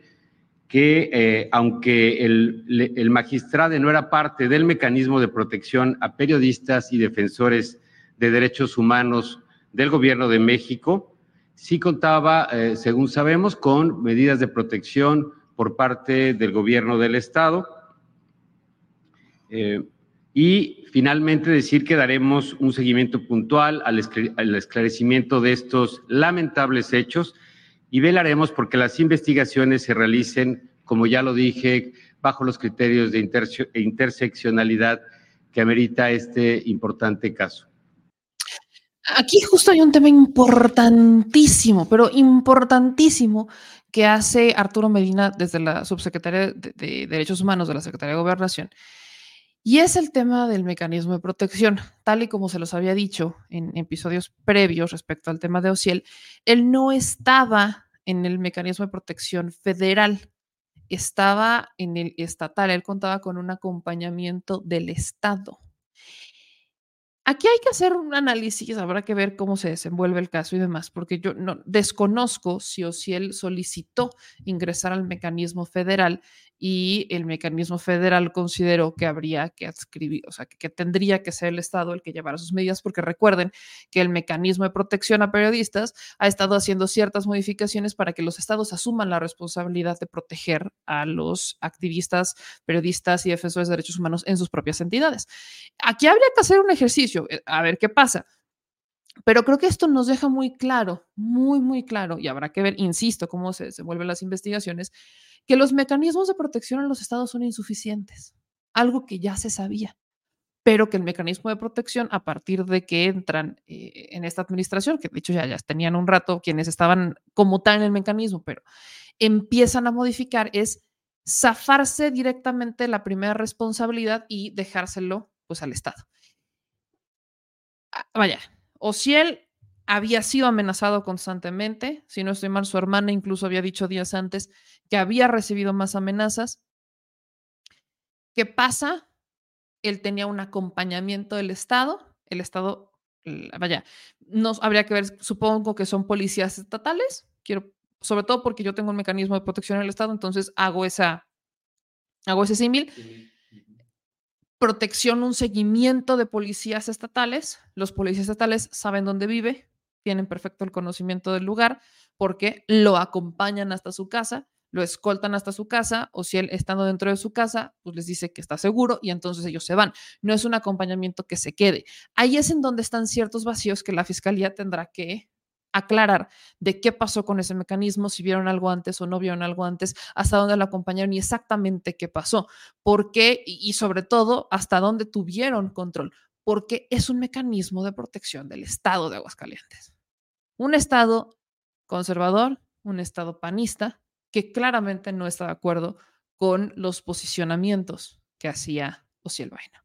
que eh, aunque el, el, magistrado no era parte del mecanismo de protección a periodistas y defensores de derechos humanos del gobierno de México, sí contaba, eh, según sabemos, con medidas de protección por parte del gobierno del Estado. Eh, y finalmente decir que daremos un seguimiento puntual al, al esclarecimiento de estos lamentables hechos y velaremos porque las investigaciones se realicen, como ya lo dije, bajo los criterios de interseccionalidad que amerita este importante caso. Aquí justo hay un tema importantísimo, pero importantísimo, que hace Arturo Medina desde la Subsecretaría de, Derechos Humanos de la Secretaría de Gobernación, y es el tema del mecanismo de protección. Tal y como se los había dicho en episodios previos respecto al tema de OCIEL, él no estaba en el mecanismo de protección federal, estaba en el estatal, él contaba con un acompañamiento del Estado. Aquí hay que hacer un análisis, habrá que ver cómo se desenvuelve el caso y demás, porque yo no desconozco si o si él solicitó ingresar al mecanismo federal y el mecanismo federal consideró que habría que adscribir, o sea, que, tendría que ser el Estado el que llevara sus medidas, porque recuerden que el mecanismo de protección a periodistas ha estado haciendo ciertas modificaciones para que los estados asuman la responsabilidad de proteger a los activistas, periodistas y defensores de derechos humanos en sus propias entidades. Aquí habría que hacer un ejercicio, eh, a ver qué pasa. Pero creo que esto nos deja muy claro, muy, muy claro, y habrá que ver, insisto, cómo se desenvuelven las investigaciones, que los mecanismos de protección en los estados son insuficientes, algo que ya se sabía, pero que el mecanismo de protección, a partir de que entran eh, en esta administración, que de hecho ya, ya tenían un rato quienes estaban como tal en el mecanismo, pero empiezan a modificar, es zafarse directamente la primera responsabilidad y dejárselo pues al Estado. Ah, vaya, o si él había sido amenazado constantemente. Si no estoy mal, su hermana incluso había dicho días antes que había recibido más amenazas. ¿Qué pasa? Él tenía un acompañamiento del Estado. El Estado, vaya, no habría que ver, supongo que son policías estatales. Quiero, sobre todo porque yo tengo un mecanismo de protección en el Estado, entonces hago esa, hago ese símil protección, un seguimiento de policías estatales. Los policías estatales saben dónde vive, tienen perfecto el conocimiento del lugar porque lo acompañan hasta su casa, lo escoltan hasta su casa o si él estando dentro de su casa, pues les dice que está seguro y entonces ellos se van. No es un acompañamiento que se quede. Ahí es en donde están ciertos vacíos que la fiscalía tendrá que aclarar de qué pasó con ese mecanismo, si vieron algo antes o no vieron algo antes, hasta dónde lo acompañaron y exactamente qué pasó, por qué y sobre todo hasta dónde tuvieron control, porque es un mecanismo de protección del Estado de Aguascalientes. Un Estado conservador, un Estado panista, que claramente no está de acuerdo con los posicionamientos que hacía Ociel Vaina.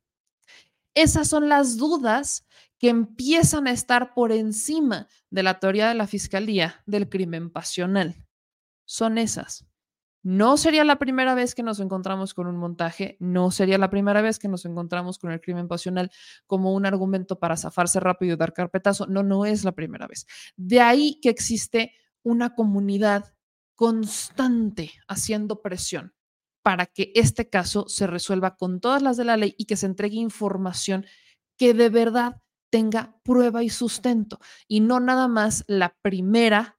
Esas son las dudas que empiezan a estar por encima de la teoría de la Fiscalía del crimen pasional. Son esas. No sería la primera vez que nos encontramos con un montaje, no sería la primera vez que nos encontramos con el crimen pasional como un argumento para zafarse rápido y dar carpetazo. No, no es la primera vez. De ahí que existe una comunidad constante haciendo presión para que este caso se resuelva con todas las de la ley y que se entregue información que de verdad tenga prueba y sustento y no nada más la primera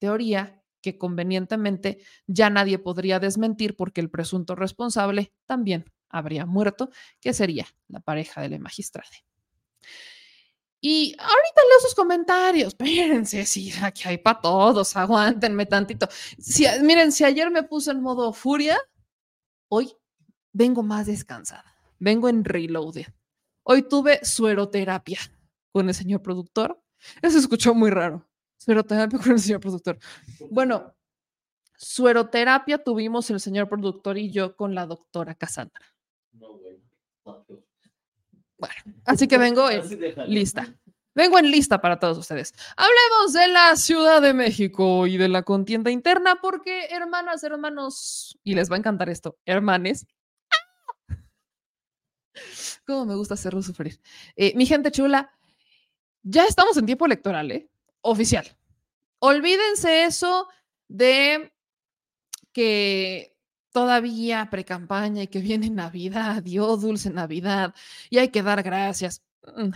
teoría que convenientemente ya nadie podría desmentir porque el presunto responsable también habría muerto, que sería la pareja de la. Y ahorita leo sus comentarios. Espérense, sí, aquí hay para todos, aguántenme tantito. Si, miren, si ayer me puse en modo furia, hoy vengo más descansada. Vengo en reloaded. Hoy tuve sueroterapia con el señor productor. Eso escuchó muy raro. Sueroterapia con el señor productor. Bueno, sueroterapia tuvimos el señor productor y yo con la doctora Cassandra. Bueno, así que vengo en lista. Vengo en lista para todos ustedes. Hablemos de la Ciudad de México y de la contienda interna, porque hermanas, hermanos, y les va a encantar esto, hermanes. Cómo me gusta hacerlo sufrir. Eh, mi gente chula, ya estamos en tiempo electoral, ¿eh? Oficial. Olvídense eso de que todavía pre-campaña y que viene Navidad, Dios dulce Navidad, y hay que dar gracias. Mm,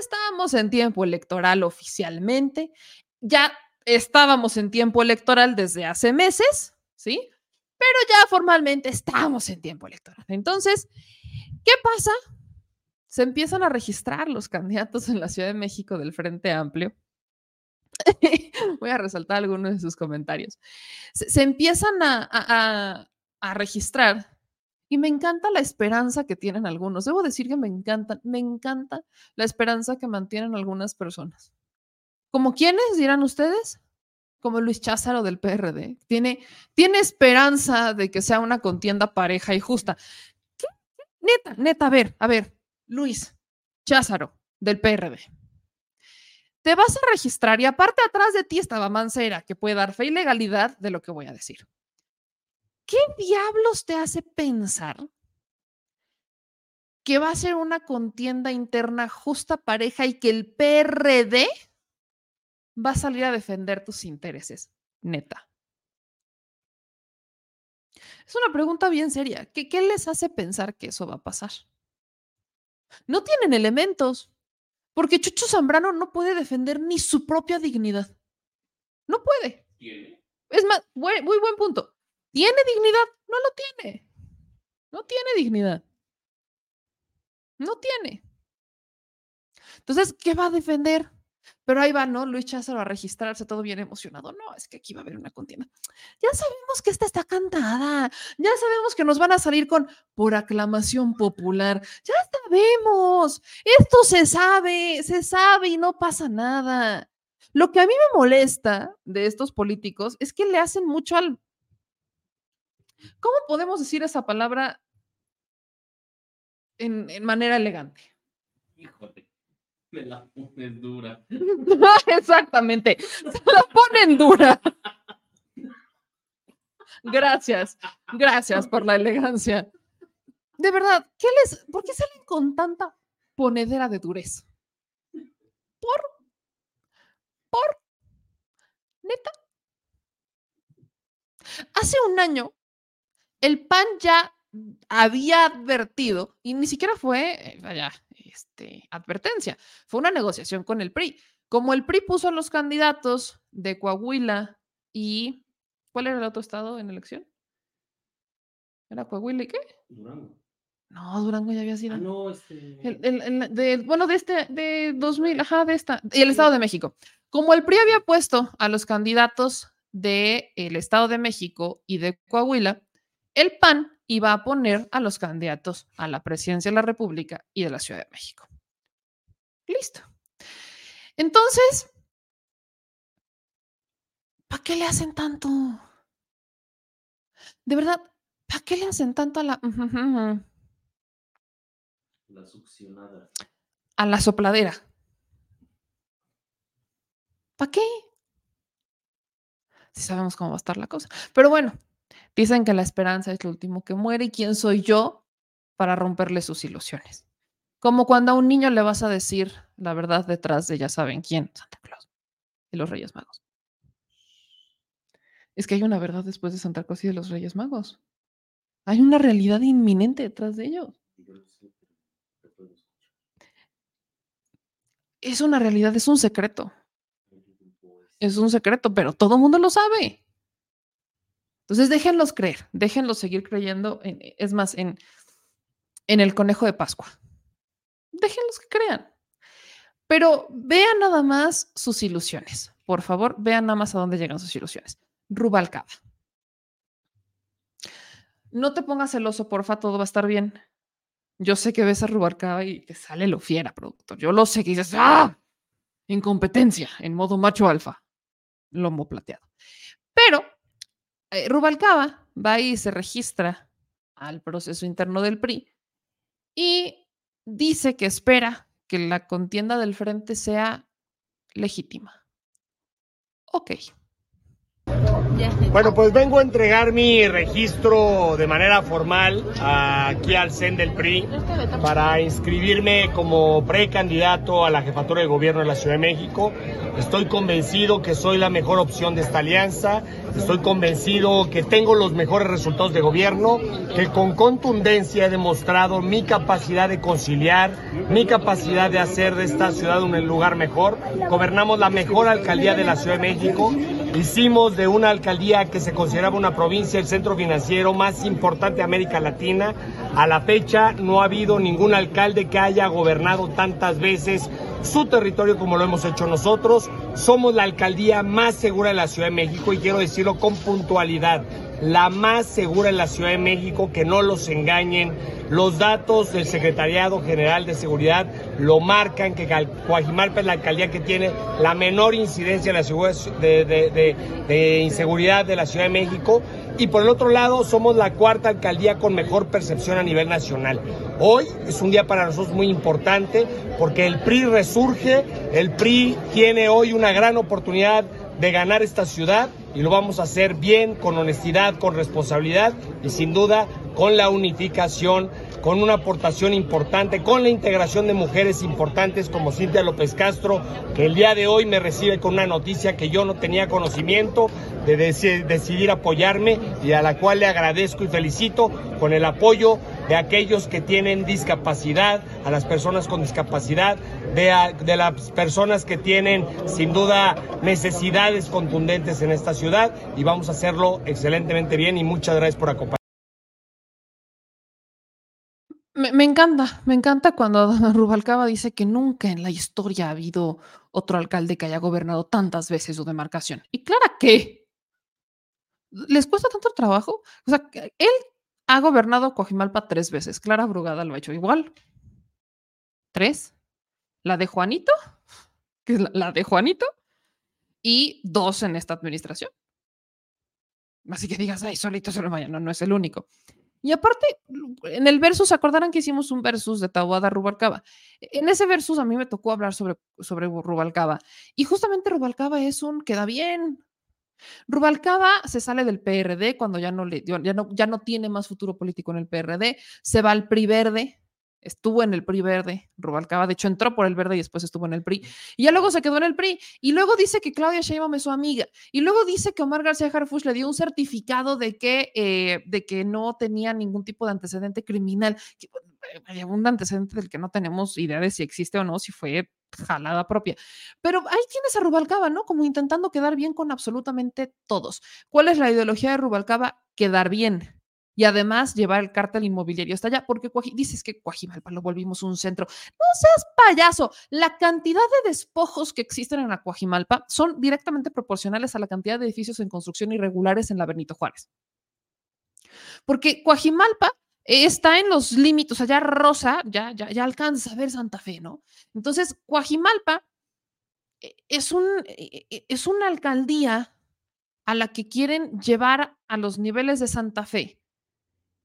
estamos en tiempo electoral oficialmente. Ya estábamos en tiempo electoral desde hace meses, ¿sí? Pero ya formalmente estamos en tiempo electoral. Entonces, ¿qué pasa? Se empiezan a registrar los candidatos en la Ciudad de México del Frente Amplio. Voy a resaltar algunos de sus comentarios. Se, empiezan a, a registrar. Y me encanta la esperanza que tienen algunos. Debo decir que me encanta, me encanta la esperanza que mantienen algunas personas. ¿Como quiénes dirán ustedes? Como Luis Cházaro del PRD. Tiene, tiene esperanza de que sea una contienda pareja y justa. Neta, neta, a ver, a ver, Luis Cházaro del PRD. Te vas a registrar y aparte atrás de ti estaba Mancera, que puede dar fe y legalidad de lo que voy a decir. ¿qué diablos te hace pensar que va a ser una contienda interna justa pareja y que el PRD va a salir a defender tus intereses? Neta. Es una pregunta bien seria. ¿Qué, ¿Qué, les hace pensar que eso va a pasar? No tienen elementos, porque Chucho Zambrano no puede defender ni su propia dignidad. No puede. Es más, muy buen punto. ¿Tiene dignidad? No lo tiene. No tiene dignidad. No tiene. Entonces, ¿qué va a defender? Pero ahí va, ¿no? Luis Cházaro a registrarse todo bien emocionado. No, es que aquí va a haber una contienda. Ya sabemos que esta está cantada. Ya sabemos que nos van a salir con por aclamación popular. Ya sabemos. Esto se sabe, se sabe y no pasa nada. Lo que a mí me molesta de estos políticos es que le hacen mucho al ¿Cómo podemos decir esa palabra en, manera elegante? Híjole, me la ponen dura. Exactamente, se la ponen dura. Gracias, gracias por la elegancia. De verdad, ¿qué les, ¿por qué salen con tanta ponedera de dureza? ¿Por? ¿Por? ¿Neta? Hace un año el PAN ya había advertido, y ni siquiera fue, vaya, este, advertencia, fue una negociación con el PRI. Como el PRI puso a los candidatos de Coahuila y. ¿Cuál era el otro estado en elección? ¿Era Coahuila y qué? Durango. No, Durango ya había sido. Ah, no, este. de, bueno, de este, de 2000, ajá, de esta. Y el Estado de México. Como el PRI había puesto a los candidatos del el Estado de México y de Coahuila, el PAN iba a poner a los candidatos a la presidencia de la República y de la Ciudad de México. Listo. Entonces, ¿para qué le hacen tanto? De verdad, ¿para qué le hacen tanto a la... La succionada. A la sopladera. ¿Para qué? Si sabemos cómo va a estar la cosa. Pero bueno, Dicen que la esperanza es lo último que muere y quién soy yo para romperle sus ilusiones. Como cuando a un niño le vas a decir la verdad detrás de ya saben quién, Santa Claus y los Reyes Magos. Es que hay una verdad después de Santa Claus y de los Reyes Magos. Hay una realidad inminente detrás de ellos. es una realidad, es un secreto. Es un secreto, pero todo el mundo lo sabe. Entonces déjenlos creer, déjenlos seguir creyendo, en, es más, en, en el conejo de Pascua. Déjenlos que crean. Pero vean nada más sus ilusiones. Por favor, vean nada más a dónde llegan sus ilusiones. Rubalcaba. No te pongas celoso, porfa, todo va a estar bien. Yo sé que ves a Rubalcaba y te sale lo fiera, productor. Yo lo sé que dices, ¡ah! Incompetencia en modo macho alfa. Lomo plateado. Pero eh, Rubalcaba va y se registra al proceso interno del PRI y dice que espera que la contienda del frente sea legítima. Ok. Bueno, pues vengo a entregar mi registro de manera formal aquí al CEN del PRI para inscribirme como precandidato a la jefatura de gobierno de la Ciudad de México. Estoy convencido que soy la mejor opción de esta alianza. Estoy convencido que tengo los mejores resultados de gobierno, que con contundencia he demostrado mi capacidad de conciliar, mi capacidad de hacer de esta ciudad un lugar mejor. Gobernamos la mejor alcaldía de la Ciudad de México. Hicimos de una alcaldía que se consideraba una provincia el centro financiero más importante de América Latina. A la fecha no ha habido ningún alcalde que haya gobernado tantas veces su territorio como lo hemos hecho nosotros. Somos la alcaldía más segura de la Ciudad de México y quiero decirlo con puntualidad, la más segura en la Ciudad de México, que no los engañen. Los datos del Secretariado General de Seguridad lo marcan que Coajimalpa es la alcaldía que tiene la menor incidencia de, de, de inseguridad de la Ciudad de México y por el otro lado somos la cuarta alcaldía con mejor percepción a nivel nacional. Hoy es un día para nosotros muy importante porque el PRI resurge, el PRI tiene hoy una gran oportunidad de ganar esta ciudad y lo vamos a hacer bien, con honestidad, con responsabilidad y sin duda con la unificación con una aportación importante, con la integración de mujeres importantes como Cintia López Castro, que el día de hoy me recibe con una noticia que yo no tenía conocimiento de decidir apoyarme y a la cual le agradezco y felicito con el apoyo de aquellos que tienen discapacidad, a las personas con discapacidad, de, las personas que tienen sin duda necesidades contundentes en esta ciudad y vamos a hacerlo excelentemente bien y muchas gracias por acompañarnos. Me, encanta, me encanta cuando Rubalcaba dice que nunca en la historia ha habido otro alcalde que haya gobernado tantas veces su demarcación. Y claro que les cuesta tanto trabajo. O sea, él ha gobernado Coajimalpa tres veces. Clara Brugada lo ha hecho igual. Tres. La de Juanito, que es la de Juanito, y dos en esta administración. Así que digas, ay, solito se lo vaya. No, no es el único. Y aparte, en el versus, acordarán que hicimada un versus de Tabuada Rubalcaba. En ese versus a mí me tocó hablar sobre, sobre Rubalcaba. Y justamente Rubalcaba es un queda bien. Rubalcaba se sale del PRD cuando ya no, le, ya no, ya no tiene más futuro político en el PRD, se va al PRI verde, estuvo en el PRI verde, Rubalcaba, de hecho entró por el verde y después estuvo en el PRI, y ya luego se quedó en el PRI, y luego dice que Claudia Sheinbaum es su amiga, y luego dice que Omar García Harfuch le dio un certificado de que, eh, de que no tenía ningún tipo de antecedente criminal, hay un antecedente del que no tenemos idea de si existe o no, si fue jalada propia. Pero ahí tienes a Rubalcaba, ¿no? Como intentando quedar bien con absolutamente todos. ¿Cuál es la ideología de Rubalcaba? Quedar bien y además llevar el cártel inmobiliario hasta allá, porque dices que Coajimalpa lo volvimos un centro. No seas payaso. La cantidad de despojos que existen en Coajimalpa son directamente proporcionales a la cantidad de edificios en construcción irregulares en la Benito Juárez. Porque Coajimalpa está en los límites, allá Rosa ya, ya, ya alcanza a ver Santa Fe, ¿no? Entonces, Coajimalpa eh, es, un, eh, eh, es una alcaldía a la que quieren llevar a los niveles de Santa Fe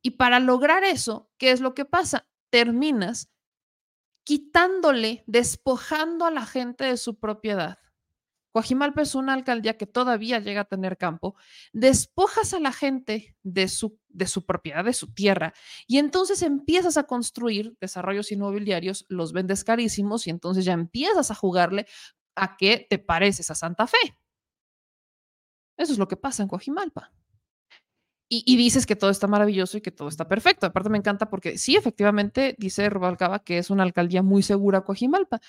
y para lograr eso, ¿qué es lo que pasa? Terminas quitándole, despojando a la gente de su propiedad. Coajimalpa es una alcaldía que todavía llega a tener campo, despojas a la gente de su, de su propiedad, de su tierra, y entonces empiezas a construir desarrollos inmobiliarios, los vendes carísimos y entonces ya empiezas a jugarle a que te pareces a Santa Fe. Eso es lo que pasa en Coajimalpa y, dices que todo está maravilloso y que todo está perfecto. Aparte me encanta porque sí, efectivamente, dice Rubalcaba que es una alcaldía muy segura Coajimalpa.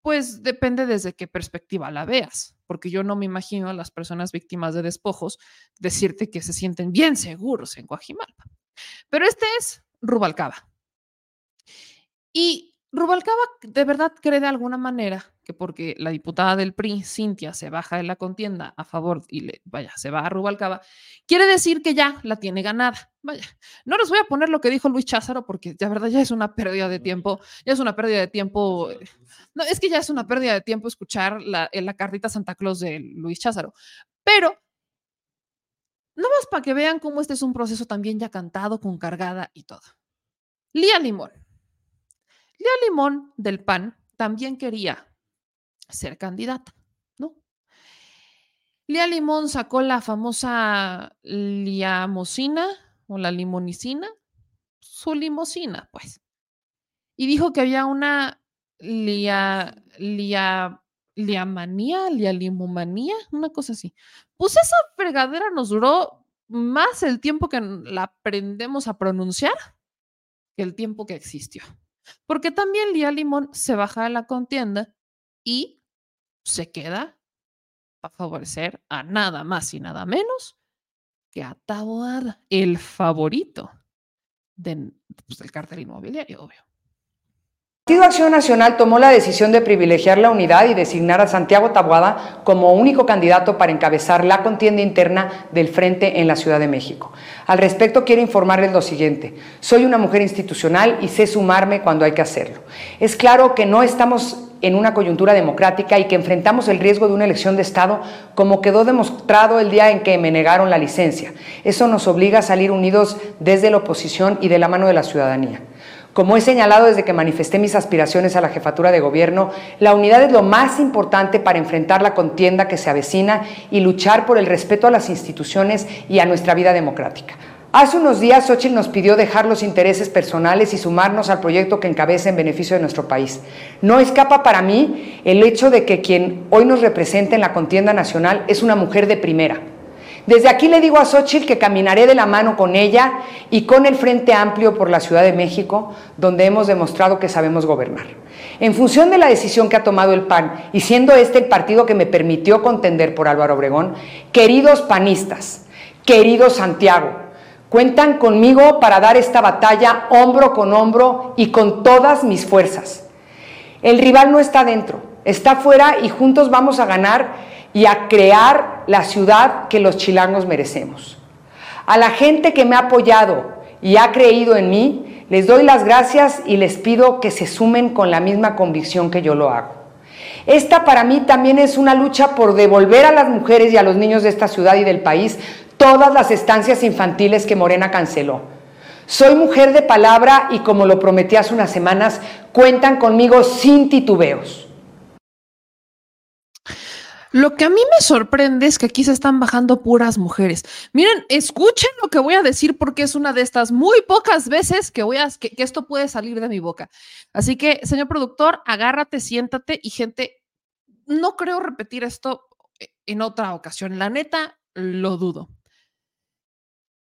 pues depende desde qué perspectiva la veas, porque yo no me imagino a las personas víctimas de despojos decirte que se sienten bien seguros en Guajimalpa. Pero este es Rubalcaba. Y Rubalcaba de verdad cree de alguna manera que porque la diputada del PRI, Cintia, se baja de la contienda a favor y le, vaya, se va a Rubalcaba, quiere decir que ya la tiene ganada. Vaya, no les voy a poner lo que dijo Luis Cházaro porque de verdad ya es una pérdida de tiempo, ya es una pérdida de tiempo. Eh, no, es que ya es una pérdida de tiempo escuchar la, eh, la cartita Santa Claus de Luis Cházaro. Pero no más para que vean cómo este es un proceso también ya cantado, con cargada y todo. Lía Limón Lía Limón del PAN también quería ser candidata, ¿no? Lía Limón sacó la famosa liamosina o la limonicina, su limosina, pues. Y dijo que había una lia, lia, liamanía, lialimomanía, una cosa así. Pues esa fregadera nos duró más el tiempo que la aprendemos a pronunciar que el tiempo que existió. Porque también Lía Limón se baja de la contienda y se queda para favorecer a nada más y nada menos que a Taboada, el favorito pues, del cartel inmobiliario, obvio. Partido Acción Nacional tomó la decisión de privilegiar la unidad y designar a Santiago Tabuada como único candidato para encabezar la contienda interna del Frente en la Ciudad de México. Al respecto, quiero informarles lo siguiente. Soy una mujer institucional y sé sumarme cuando hay que hacerlo. Es claro que no estamos en una coyuntura democrática y que enfrentamos el riesgo de una elección de Estado como quedó demostrado el día en que me negaron la licencia. Eso nos obliga a salir unidos desde la oposición y de la mano de la ciudadanía. Como he señalado desde que manifesté mis aspiraciones a la jefatura de gobierno, la unidad es lo más importante para enfrentar la contienda que se avecina y luchar por el respeto a las instituciones y a nuestra vida democrática. Hace unos días Xochitl nos pidió dejar los intereses personales y sumarnos al proyecto que encabeza en beneficio de nuestro país. No escapa para mí el hecho de que quien hoy nos representa en la contienda nacional es una mujer de primera desde aquí le digo a Xochitl que caminaré de la mano con ella y con el Frente Amplio por la Ciudad de México, donde hemos demostrado que sabemos gobernar. En función de la decisión que ha tomado el PAN y siendo este el partido que me permitió contender por Álvaro Obregón, queridos panistas, queridos Santiago, cuentan conmigo para dar esta batalla hombro con hombro y con todas mis fuerzas. El rival no está dentro, está fuera y juntos vamos a ganar y a crear la ciudad que los chilangos merecemos. A la gente que me ha apoyado y ha creído en mí, les doy las gracias y les pido que se sumen con la misma convicción que yo lo hago. Esta para mí también es una lucha por devolver a las mujeres y a los niños de esta ciudad y del país todas las estancias infantiles que Morena canceló. Soy mujer de palabra y como lo prometí hace unas semanas, cuentan conmigo sin titubeos. Lo que a mí me sorprende es que aquí se están bajando puras mujeres. Miren, escuchen lo que voy a decir porque es una de estas muy pocas veces que voy a que, esto puede salir de mi boca. Así que, señor productor, agárrate, siéntate y gente, no creo repetir esto en otra ocasión. La neta, lo dudo.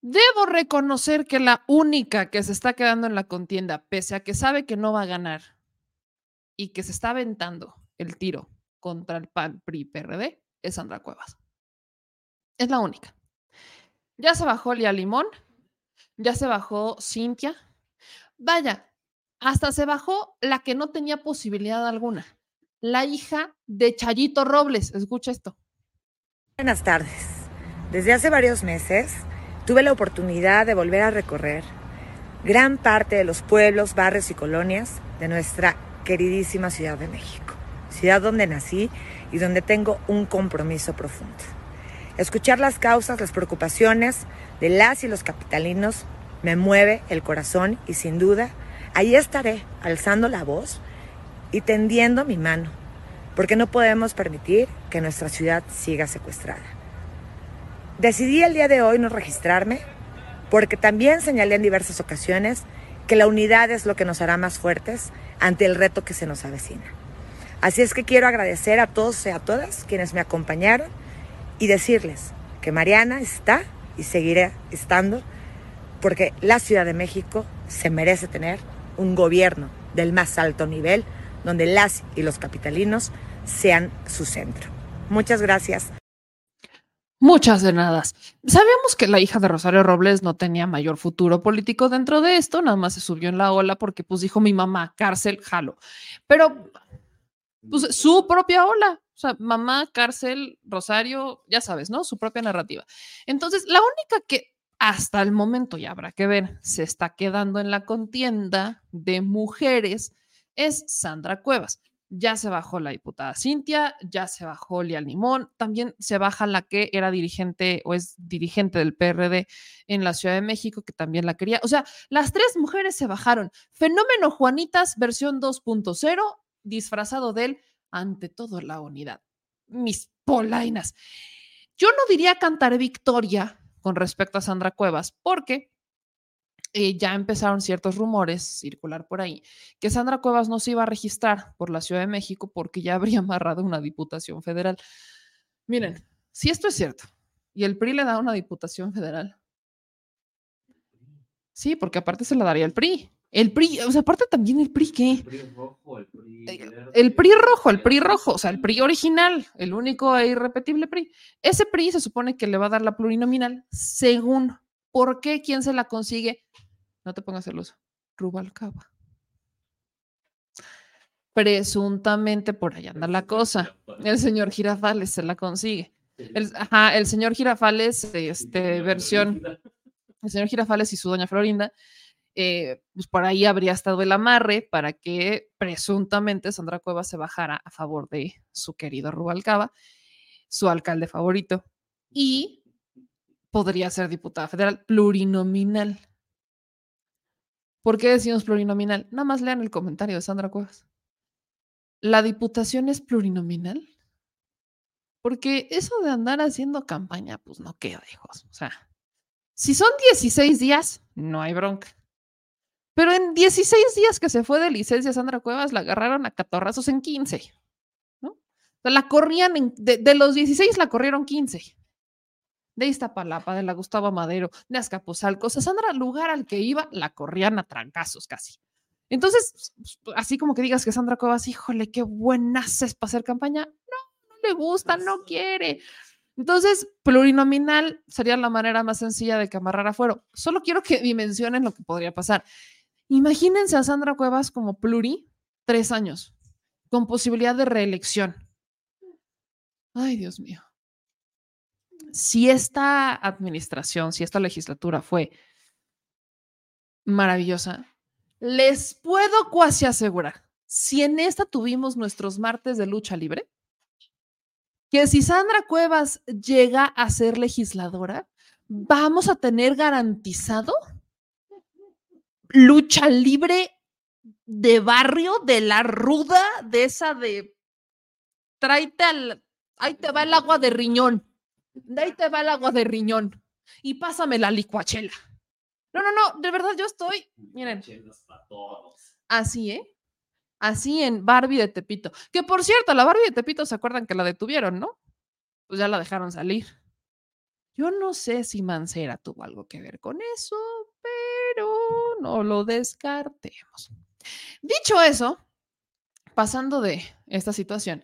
Debo reconocer que la única que se está quedando en la contienda, pese a que sabe que no va a ganar y que se está aventando el tiro contra el PAN, PRI, PRD es Sandra Cuevas. Es la única. Ya se bajó Lía Limón, ya se bajó Cintia. Vaya, hasta se bajó la que no tenía posibilidad alguna, la hija de Chayito Robles. Escucha esto. Buenas tardes. Desde hace varios meses tuve la oportunidad de volver a recorrer gran parte de los pueblos, barrios y colonias de nuestra queridísima Ciudad de México donde nací y donde tengo un compromiso profundo. Escuchar las causas, las preocupaciones de las y los capitalinos me mueve el corazón y sin duda ahí estaré alzando la voz y tendiendo mi mano, porque no podemos permitir que nuestra ciudad siga secuestrada. Decidí el día de hoy no registrarme porque también señalé en diversas ocasiones que la unidad es lo que nos hará más fuertes ante el reto que se nos avecina. Así es que quiero agradecer a todos y a todas quienes me acompañaron y decirles que Mariana está y seguirá estando porque la Ciudad de México se merece tener un gobierno del más alto nivel donde las y los capitalinos sean su centro. Muchas gracias. Muchas de nada. Sabíamos que la hija de Rosario Robles no tenía mayor futuro político dentro de esto, nada más se subió en la ola porque pues dijo mi mamá, cárcel, jalo. Pero pues, su propia ola, o sea, mamá, cárcel, Rosario, ya sabes, ¿no? Su propia narrativa. Entonces, la única que hasta el momento, ya habrá que ver, se está quedando en la contienda de mujeres es Sandra Cuevas ya se bajó la diputada Cintia, ya se bajó Lía Limón, también se baja la que era dirigente o es dirigente del PRD en la Ciudad de México, que también la quería. O sea, las tres mujeres se bajaron. Fenómeno Juanitas, versión 2.0, disfrazado de él, ante todo la unidad. Mis polainas. Yo no diría cantar victoria con respecto a Sandra Cuevas, porque eh, ya empezaron ciertos rumores circular por ahí que Sandra Cuevas no se iba a registrar por la Ciudad de México porque ya habría amarrado una diputación federal. Miren, si esto es cierto y el PRI le da una diputación federal, sí, porque aparte se la daría el PRI. El PRI, o sea, aparte también el PRI, ¿qué? El PRI rojo, el PRI, eh, el PRI rojo, el PRI rojo, o sea, el PRI original, el único e irrepetible PRI. Ese PRI se supone que le va a dar la plurinominal según por qué, quién se la consigue no te pongas celoso. Rubalcaba. Presuntamente por allá anda la cosa. El señor Girafales se la consigue. El, ajá, el señor Girafales, este, versión, el señor Girafales y su doña Florinda, eh, pues por ahí habría estado el amarre para que presuntamente Sandra Cuevas se bajara a favor de su querido Rubalcaba, su alcalde favorito, y podría ser diputada federal plurinominal. ¿Por qué decimos plurinominal? Nada más lean el comentario de Sandra Cuevas. ¿La diputación es plurinominal? Porque eso de andar haciendo campaña, pues no queda, hijos. O sea, si son 16 días, no hay bronca. Pero en 16 días que se fue de licencia Sandra Cuevas, la agarraron a catorrazos en 15. ¿no? O sea, la corrían, en, de, de, los 16 la corrieron 15 de Iztapalapa, de la Gustavo Madero, de Azcapotzalco, Sandra, lugar al que iba, la corrían a trancazos casi. Entonces, así como que digas que Sandra Cuevas, híjole, qué buena es para hacer campaña, no, no le gusta, no quiere. Entonces, plurinominal sería la manera más sencilla de que amarrara fuera. Solo quiero que dimensionen lo que podría pasar. Imagínense a Sandra Cuevas como pluri, tres años, con posibilidad de reelección. Ay, Dios mío si esta administración, si esta legislatura fue maravillosa, les puedo casi asegurar, si en esta tuvimos nuestros martes de lucha libre, que si Sandra Cuevas llega a ser legisladora, vamos a tener garantizado lucha libre de barrio, de la ruda, de esa de tráete al, ahí te va el agua de riñón de ahí te va el agua de riñón y pásame la licuachela. No, no, no, de verdad yo estoy, miren, así, ¿eh? Así en Barbie de Tepito. Que por cierto, la Barbie de Tepito, ¿se acuerdan que la detuvieron, no? Pues ya la dejaron salir. Yo no sé si Mancera tuvo algo que ver con eso, no lo descartemos. Dicho eso, pasando de esta situación,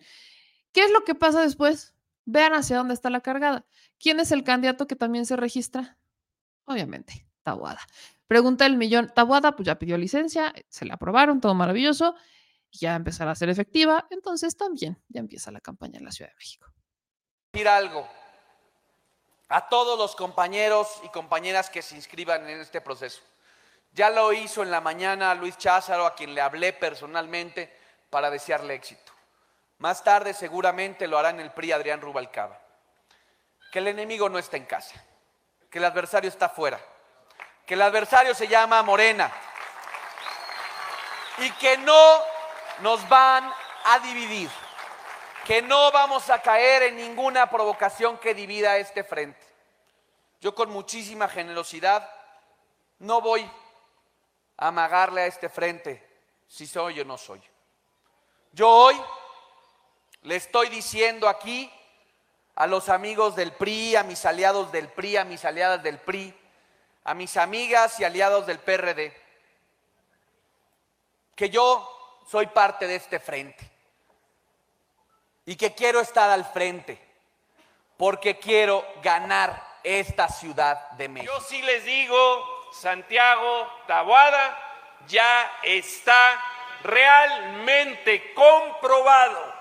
¿qué es lo que pasa después? Vean hacia dónde está la cargada. ¿Quién es el candidato que también se registra? Obviamente, Tabuada. Pregunta el millón. Tabuada, pues ya pidió licencia, se le aprobaron, todo maravilloso, ya empezará a ser efectiva, entonces también ya empieza la campaña en la Ciudad de México. Decir algo a todos los compañeros y compañeras que se inscriban en este proceso. Ya lo hizo en la mañana Luis Cházaro, a quien le hablé personalmente para desearle éxito. Más tarde seguramente lo hará en el PRI Adrián Rubalcaba. Que el enemigo no está en casa, que el adversario está fuera, que el adversario se llama Morena y que no nos van a dividir, que no vamos a caer en ninguna provocación que divida este frente. Yo con muchísima generosidad no voy amagarle a este frente si soy o no soy. Yo hoy le estoy diciendo aquí a los amigos del PRI, a mis aliados del PRI, a mis aliadas del PRI, a mis amigas y aliados del PRD, que yo soy parte de este frente y que quiero estar al frente porque quiero ganar esta ciudad de México. Yo sí les digo, Santiago Tabuada ya está realmente comprobado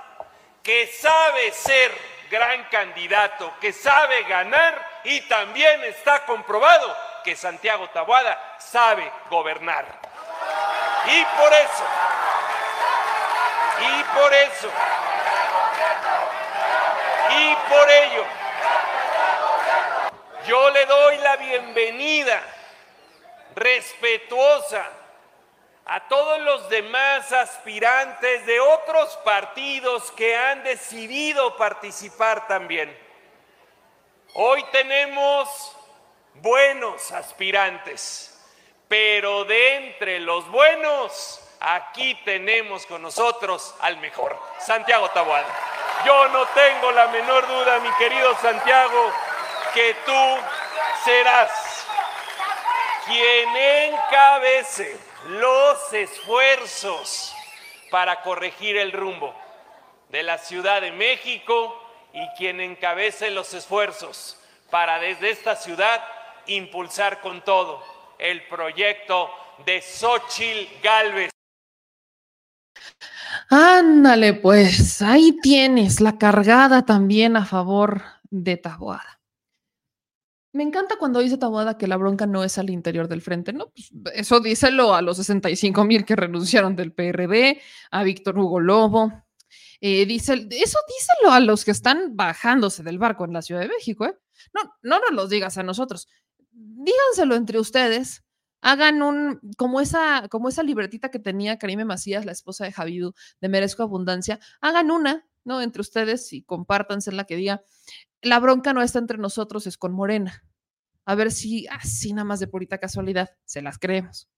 que sabe ser gran candidato, que sabe ganar y también está comprobado que Santiago Tabuada sabe gobernar. Y por eso, y por eso, y por ello, yo le doy la bienvenida respetuosa a todos los demás aspirantes de otros partidos que han decidido participar también. Hoy tenemos buenos aspirantes, pero de entre los buenos, aquí tenemos con nosotros al mejor, Santiago Tabuada. Yo no tengo la menor duda, mi querido Santiago, que tú serás quien encabece los esfuerzos para corregir el rumbo de la Ciudad de México y quien encabece los esfuerzos para desde esta ciudad impulsar con todo el proyecto de Xochil Gálvez. Ándale, pues ahí tienes la cargada también a favor de Taboada. Me encanta cuando dice Taboada que la bronca no es al interior del frente, ¿no? Pues eso díselo a los 65 mil que renunciaron del PRD, a Víctor Hugo Lobo. Eh, dice, eso díselo a los que están bajándose del barco en la Ciudad de México, ¿eh? No, no nos lo digas a nosotros. Díganselo entre ustedes. Hagan un, como esa, como esa libretita que tenía Karime Macías, la esposa de Javidu, de Merezco Abundancia. Hagan una, ¿no? Entre ustedes y compártanse en la que diga, la bronca no está entre nosotros, es con Morena. A ver si así nada más de purita casualidad se las creemos.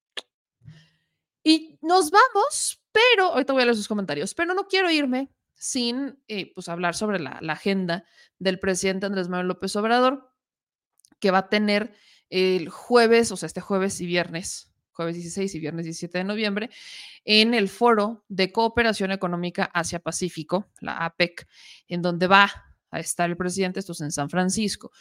Y nos vamos, pero ahorita voy a leer sus comentarios, pero no quiero irme sin eh, pues hablar sobre la, la, agenda del presidente Andrés Manuel López Obrador, que va a tener el jueves, o sea, este jueves y viernes, jueves 16 y viernes 17 de noviembre, en el Foro de Cooperación Económica Asia-Pacífico, la APEC, en donde va a estar el presidente, esto es en San Francisco.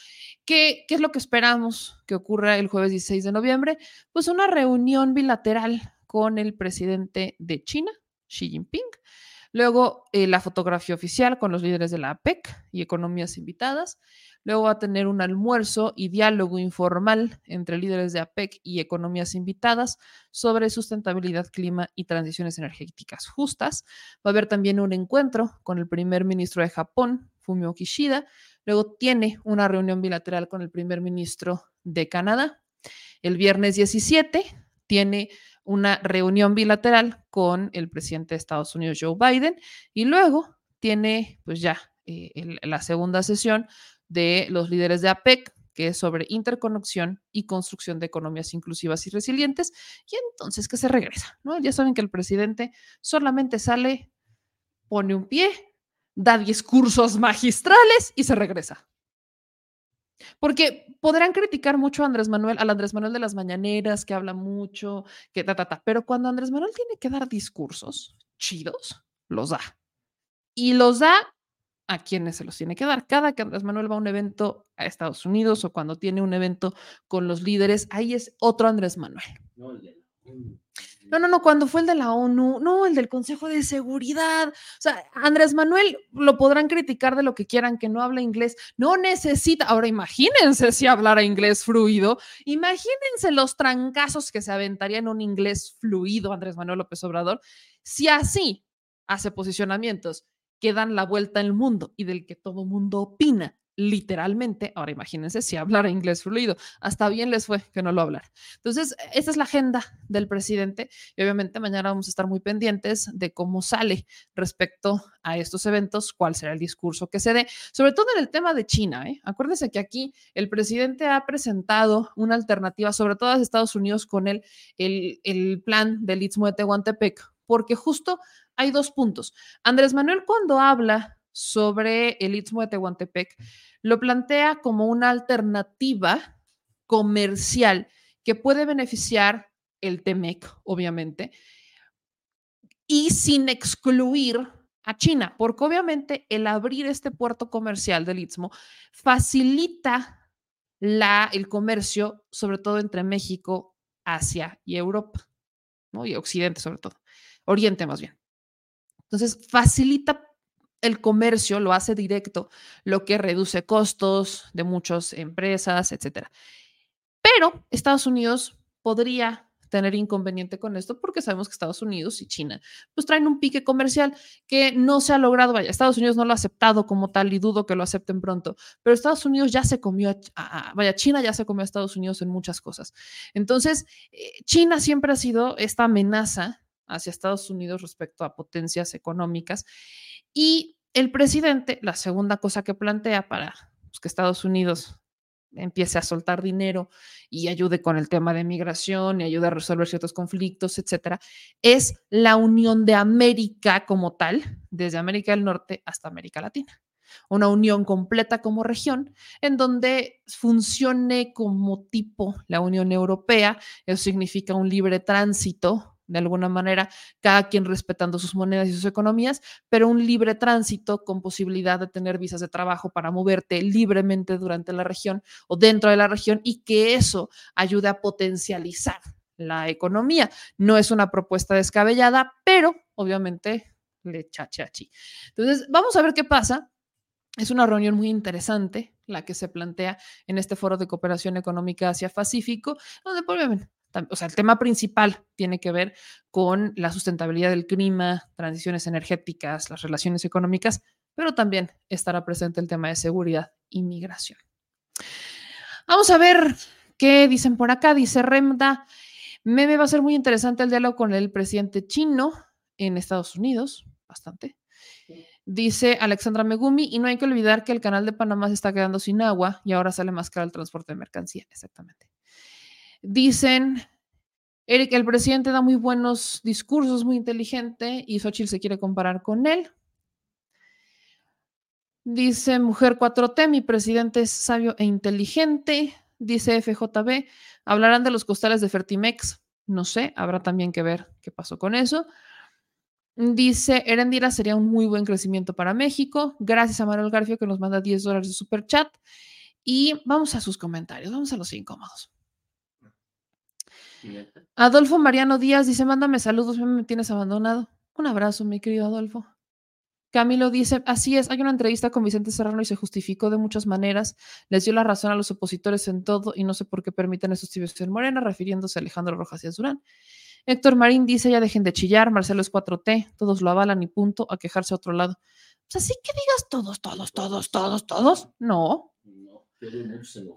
¿Qué, ¿Qué, es lo que esperamos que ocurra el jueves 16 de noviembre? Pues una reunión bilateral con el presidente de China, Xi Jinping. Luego eh, la fotografía oficial con los líderes de la APEC y economías invitadas. Luego va a tener un almuerzo y diálogo informal entre líderes de APEC y economías invitadas sobre sustentabilidad, clima y transiciones energéticas justas. Va a haber también un encuentro con el primer ministro de Japón, Fumio Kishida. Luego tiene una reunión bilateral con el primer ministro de Canadá. El viernes 17 tiene una reunión bilateral con el presidente de Estados Unidos, Joe Biden, y luego tiene pues ya eh, la segunda sesión de los líderes de APEC, que es sobre interconexión y construcción de economías inclusivas y resilientes, y entonces que se regresa, ¿no? Ya saben que el presidente solamente sale, pone un pie, da discursos magistrales y se regresa. Porque podrán criticar mucho a Andrés Manuel, al Andrés Manuel de las mañaneras, que habla mucho, que ta, ta, ta, pero cuando Andrés Manuel tiene que dar discursos chidos, los da. Y los da a quienes se los tiene que dar. Cada que Andrés Manuel va a un evento a Estados Unidos o cuando tiene un evento con los líderes, ahí es otro Andrés Manuel. No, no, no, cuando fue el de la ONU, no, el del Consejo de Seguridad. O sea, Andrés Manuel lo podrán criticar de lo que quieran, que no habla inglés, no necesita. Ahora imagínense si hablara inglés fluido, imagínense los trancazos que se aventaría en un inglés fluido Andrés Manuel López Obrador, si así hace posicionamientos que dan la vuelta al mundo y del que todo mundo opina literalmente, ahora imagínense si hablara inglés fluido, hasta bien les fue que no lo hablar. Entonces, esta es la agenda del presidente y obviamente mañana vamos a estar muy pendientes de cómo sale respecto a estos eventos, cuál será el discurso que se dé, sobre todo en el tema de China. ¿eh? Acuérdense que aquí el presidente ha presentado una alternativa, sobre todo a Estados Unidos, con el, el, el plan del Istmo de Tehuantepec, porque justo hay dos puntos. Andrés Manuel cuando habla sobre el Istmo de Tehuantepec, lo plantea como una alternativa comercial que puede beneficiar el TEMEC, obviamente, y sin excluir a China, porque obviamente el abrir este puerto comercial del Istmo facilita la, el comercio, sobre todo entre México, Asia y Europa, ¿no? y Occidente sobre todo, Oriente más bien. Entonces, facilita el comercio, lo hace directo, lo que reduce costos de muchas empresas, etcétera. Pero Estados Unidos podría tener inconveniente con esto porque sabemos que Estados Unidos y China pues traen un pique comercial que no se ha logrado, vaya, Estados Unidos no lo ha aceptado como tal y dudo que lo acepten pronto, pero Estados Unidos ya se comió, a, vaya, China ya se comió a Estados Unidos en muchas cosas. Entonces, eh, China siempre ha sido esta amenaza hacia Estados Unidos respecto a potencias económicas y el presidente, la segunda cosa que plantea para pues, que Estados Unidos empiece a soltar dinero y ayude con el tema de migración y ayude a resolver ciertos conflictos, etcétera, es la unión de América como tal, desde América del Norte hasta América Latina. Una unión completa como región en donde funcione como tipo la Unión Europea. Eso significa un libre tránsito de alguna manera, cada quien respetando sus monedas y sus economías, pero un libre tránsito con posibilidad de tener visas de trabajo para moverte libremente durante la región o dentro de la región y que eso ayude a potencializar la economía. No es una propuesta descabellada, pero obviamente le chachachi. Entonces, vamos a ver qué pasa. Es una reunión muy interesante la que se plantea en este foro de cooperación económica Asia-Pacífico, donde obviamente o sea, el tema principal tiene que ver con la sustentabilidad del clima, transiciones energéticas, las relaciones económicas, pero también estará presente el tema de seguridad y migración. Vamos a ver qué dicen por acá. Dice Remda, me va a ser muy interesante el diálogo con el presidente chino en Estados Unidos, bastante. Dice Alexandra Megumi, y no hay que olvidar que el canal de Panamá se está quedando sin agua y ahora sale más caro el transporte de mercancía. Exactamente. Dicen, Eric, el presidente da muy buenos discursos, muy inteligente, y Xochitl se quiere comparar con él. Dice Mujer 4T, mi presidente es sabio e inteligente. Dice FJB, hablarán de los costales de Fertimex. No sé, habrá también que ver qué pasó con eso. Dice Erendira, sería un muy buen crecimiento para México. Gracias a Manuel Garfio que nos manda 10 dólares de super chat. Y vamos a sus comentarios, vamos a los incómodos. Adolfo Mariano Díaz dice, mándame saludos, me tienes abandonado. Un abrazo, mi querido Adolfo. Camilo dice, así es, hay una entrevista con Vicente Serrano y se justificó de muchas maneras, les dio la razón a los opositores en todo y no sé por qué permiten eso en Morena, refiriéndose a Alejandro Rojas y Azurán. Héctor Marín dice, ya dejen de chillar, Marcelo es 4T, todos lo avalan y punto, a quejarse a otro lado. Pues así que digas todos, todos, todos, todos, todos. No.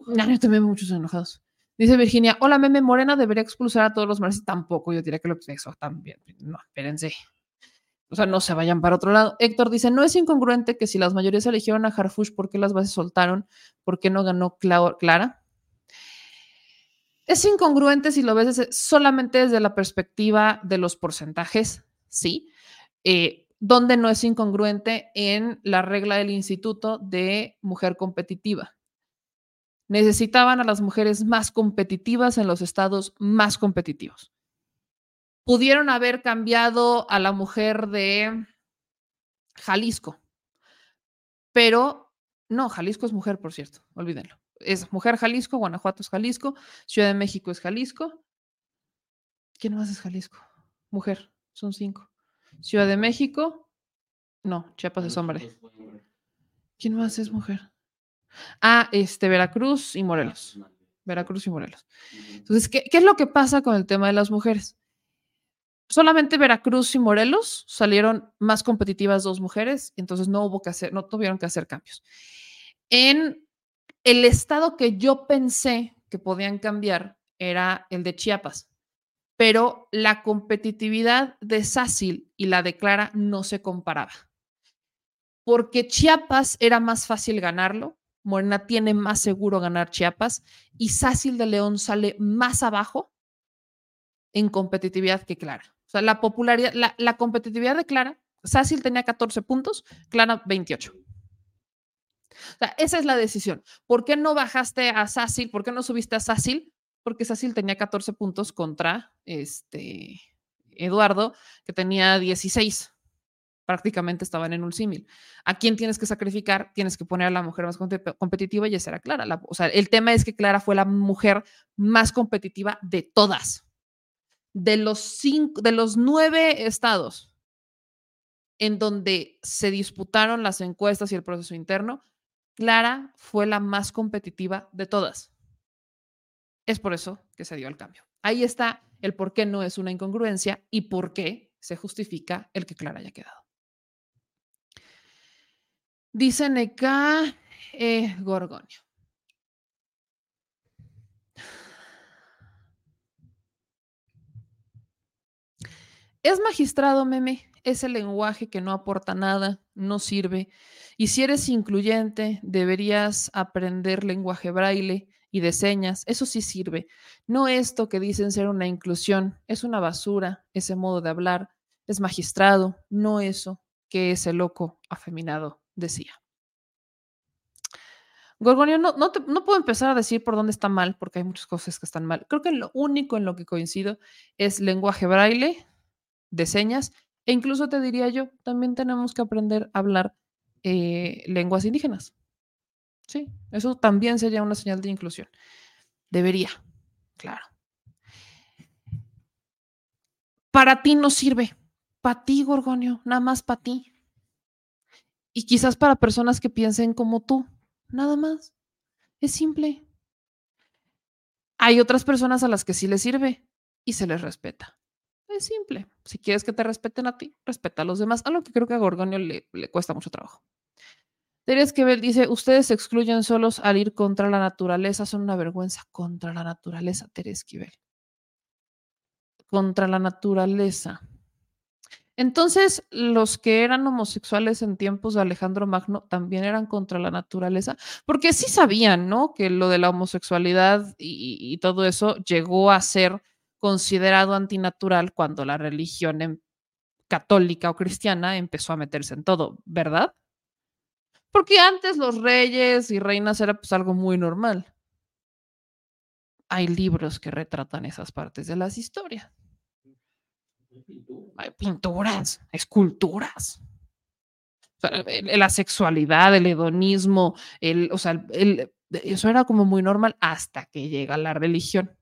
No, yo también muchos enojados. Dice Virginia, hola meme Morena debería expulsar a todos los marxistas. Tampoco, yo diría que lo eso también. No, espérense. O sea, no se vayan para otro lado. Héctor dice, no es incongruente que si las mayorías eligieron a Harfush, ¿por qué las bases soltaron? ¿Por qué no ganó Clara? Es incongruente si lo ves solamente desde la perspectiva de los porcentajes, sí. Eh, donde no es incongruente en la regla del instituto de mujer competitiva. Necesitaban a las mujeres más competitivas en los estados más competitivos. Pudieron haber cambiado a la mujer de Jalisco, pero no, Jalisco es mujer, por cierto, olvídenlo. Es mujer Jalisco, Guanajuato es Jalisco, Ciudad de México es Jalisco. ¿Quién más es Jalisco? Mujer, son cinco. Ciudad de México, no, Chiapas es hombre. ¿Quién más es mujer? Ah, este, Veracruz y Morelos. Veracruz y Morelos. Entonces, ¿qué, es lo que pasa con el tema de las mujeres? Solamente Veracruz y Morelos salieron más competitivas dos mujeres, entonces no hubo que hacer, no tuvieron que hacer cambios. En el estado que yo pensé que podían cambiar era el de Chiapas, pero la competitividad de Sácil y la de Clara no se comparaba. Porque Chiapas era más fácil ganarlo, Morena tiene más seguro ganar Chiapas y Sácil de León sale más abajo en competitividad que Clara. O sea, la popularidad, la, competitividad de Clara, Sácil tenía 14 puntos, Clara 28. O sea, esa es la decisión. ¿Por qué no bajaste a Sácil? ¿Por qué no subiste a Sácil? Porque Sácil tenía 14 puntos contra este Eduardo, que tenía 16. Prácticamente estaban en un símil. ¿A quién tienes que sacrificar? Tienes que poner a la mujer más competitiva y esa era Clara. La, o sea, el tema es que Clara fue la mujer más competitiva de todas. De los, cinco, de los nueve estados en donde se disputaron las encuestas y el proceso interno, Clara fue la más competitiva de todas. Es por eso que se dio el cambio. Ahí está el por qué no es una incongruencia y por qué se justifica el que Clara haya quedado. Dice Neca eh, Gorgonio. Es magistrado, meme, ese lenguaje que no aporta nada, no sirve. Y si eres incluyente, deberías aprender lenguaje braille y de señas. Eso sí sirve. No esto que dicen ser una inclusión. Es una basura ese modo de hablar. Es magistrado, no eso que ese loco afeminado decía. Gorgonio, no, no, puedo empezar a decir por dónde está mal, porque hay muchas cosas que están mal. Creo que lo único en lo que coincido es lenguaje braille, de señas, e incluso te diría yo, también tenemos que aprender a hablar eh, lenguas indígenas. Sí, eso también sería una señal de inclusión. Debería, claro. Para ti no sirve. Para ti, Gorgonio, nada más para ti. Y quizás para personas que piensen como tú, nada más. Es simple. Hay otras personas a las que sí les sirve y se les respeta. Es simple. Si quieres que te respeten a ti, respeta a los demás, a lo que creo que a Gorgonio le, cuesta mucho trabajo. Teres Quebel dice, ustedes se excluyen solos al ir contra la naturaleza, son una vergüenza contra la naturaleza, Teres Quibel. Contra la naturaleza. Entonces, los que eran homosexuales en tiempos de Alejandro Magno también eran contra la naturaleza, porque sí sabían, ¿no? Que lo de la homosexualidad y, todo eso llegó a ser considerado antinatural cuando la religión em, católica o cristiana empezó a meterse en todo, ¿verdad? Porque antes los reyes y reinas era pues algo muy normal. Hay libros que retratan esas partes de las historias. Hay pinturas, esculturas. la sexualidad, el hedonismo, el, o sea, eso era como muy normal hasta que llega la religión.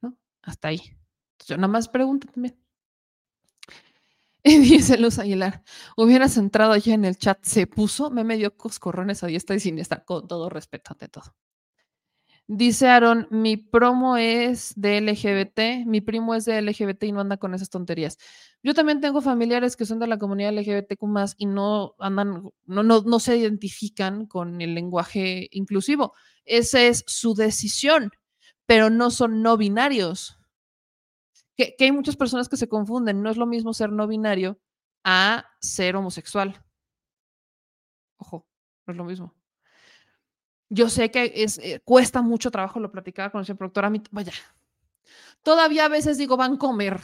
¿no? Hasta ahí. Entonces, yo nada más pregunto también. Y dice Luz Aguilar, hubieras entrado allá en el chat, se puso, me medio coscorrones a diestra y siniestra, con todo respeto ante todo. Dice Aaron, mi promo es de LGBT, mi primo es de LGBT y no anda con esas tonterías. Yo también tengo familiares que son de la comunidad LGBTQ y no andan, no, no, no se identifican con el lenguaje inclusivo. Esa es su decisión, pero no son no binarios que, hay muchas personas que se confunden. No es lo mismo ser no binario a ser homosexual. Ojo, no es lo mismo. Yo sé que es, eh, cuesta mucho trabajo, lo platicaba con el productor, a mí, vaya, todavía a veces digo, van a comer.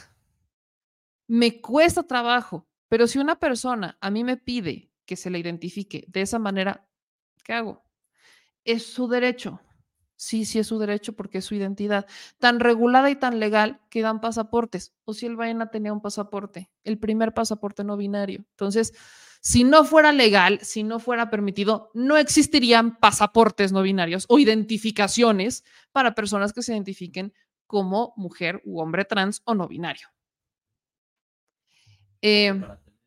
Me cuesta trabajo, pero si una persona a mí me pide que se le identifique de esa manera, ¿qué hago? Es su derecho. Sí, sí es su derecho porque es su identidad. Tan regulada y tan legal que dan pasaportes. O si el Baena tenía un pasaporte, el primer pasaporte no binario. Entonces, si no fuera legal, si no fuera permitido, no existirían pasaportes no binarios o identificaciones para personas que se identifiquen como mujer u hombre trans o no binario. Eh,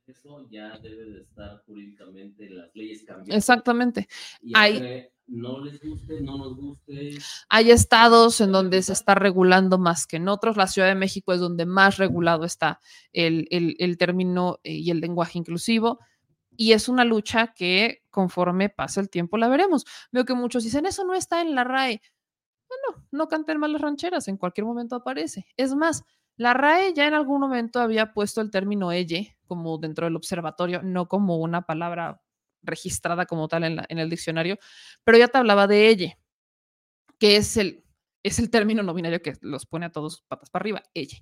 eso ya debe de estar jurídicamente las leyes cambiando. Exactamente. Hay, no les guste, no nos guste. Hay estados en donde se está regulando más que en otros. La Ciudad de México es donde más regulado está el, el, término eh, y el lenguaje inclusivo. Y es una lucha que conforme pasa el tiempo la veremos. Veo que muchos dicen, eso no está en la RAE. Bueno, no canten mal las rancheras, en cualquier momento aparece. Es más, la RAE ya en algún momento había puesto el término elle como dentro del observatorio, no como una palabra registrada como tal en, el diccionario, pero ya te hablaba de ella, que es el, es el término no binario que los pone a todos patas para arriba, ella.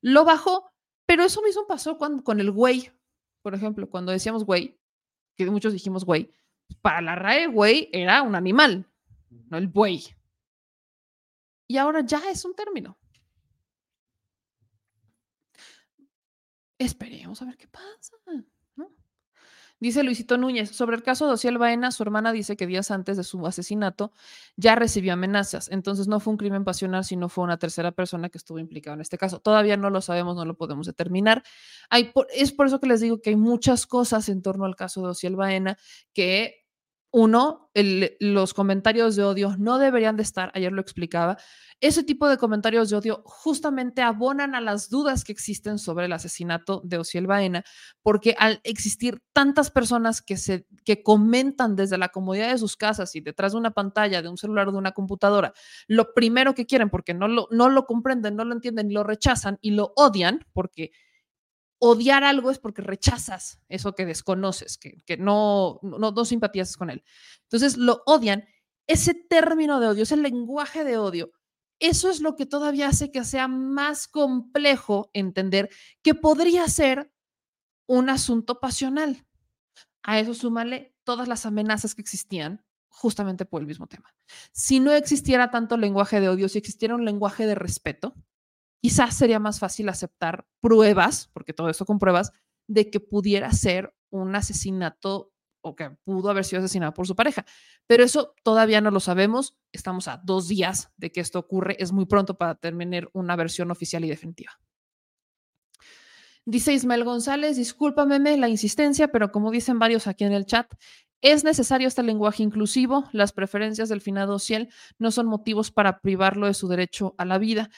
Lo bajó, pero eso mismo pasó con el güey, por ejemplo, cuando decíamos güey, que muchos dijimos güey, para la RAE güey era un animal, no el buey. Y ahora ya es un término. Esperemos a ver qué pasa. Dice Luisito Núñez, sobre el caso de Ociel Baena, su hermana dice que días antes de su asesinato ya recibió amenazas. Entonces no fue un crimen pasional, sino fue una tercera persona que estuvo implicada en este caso. Todavía no lo sabemos, no lo podemos determinar. Es por eso que les digo que hay muchas cosas en torno al caso de Ociel Baena que uno, los comentarios de odio no deberían de estar, ayer lo explicaba, ese tipo de comentarios de odio justamente abonan a las dudas que existen sobre el asesinato de Ociel Baena, porque al existir tantas personas que, se, que comentan desde la comodidad de sus casas y detrás de una pantalla, de un celular o de una computadora, lo primero que quieren, porque no lo, no lo comprenden, no lo entienden, lo rechazan y lo odian, porque odiar algo es porque rechazas eso que desconoces, que, no, no, no simpatizas con él. Entonces lo odian. Ese término de odio, ese lenguaje de odio, eso es lo que todavía hace que sea más complejo entender que podría ser un asunto pasional. A eso súmale todas las amenazas que existían justamente por el mismo tema. Si no existiera tanto lenguaje de odio, si existiera un lenguaje de respeto, quizás sería más fácil aceptar pruebas, porque todo esto con pruebas, de que pudiera ser un asesinato o que pudo haber sido asesinado por su pareja. Pero eso todavía no lo sabemos. Estamos a dos días de que esto ocurre. Es muy pronto para terminar una versión oficial y definitiva. Dice Ismael González, discúlpame la insistencia, pero como dicen varios aquí en el chat, es necesario este lenguaje inclusivo. Las preferencias del finado Ciel no son motivos para privarlo de su derecho a la vida.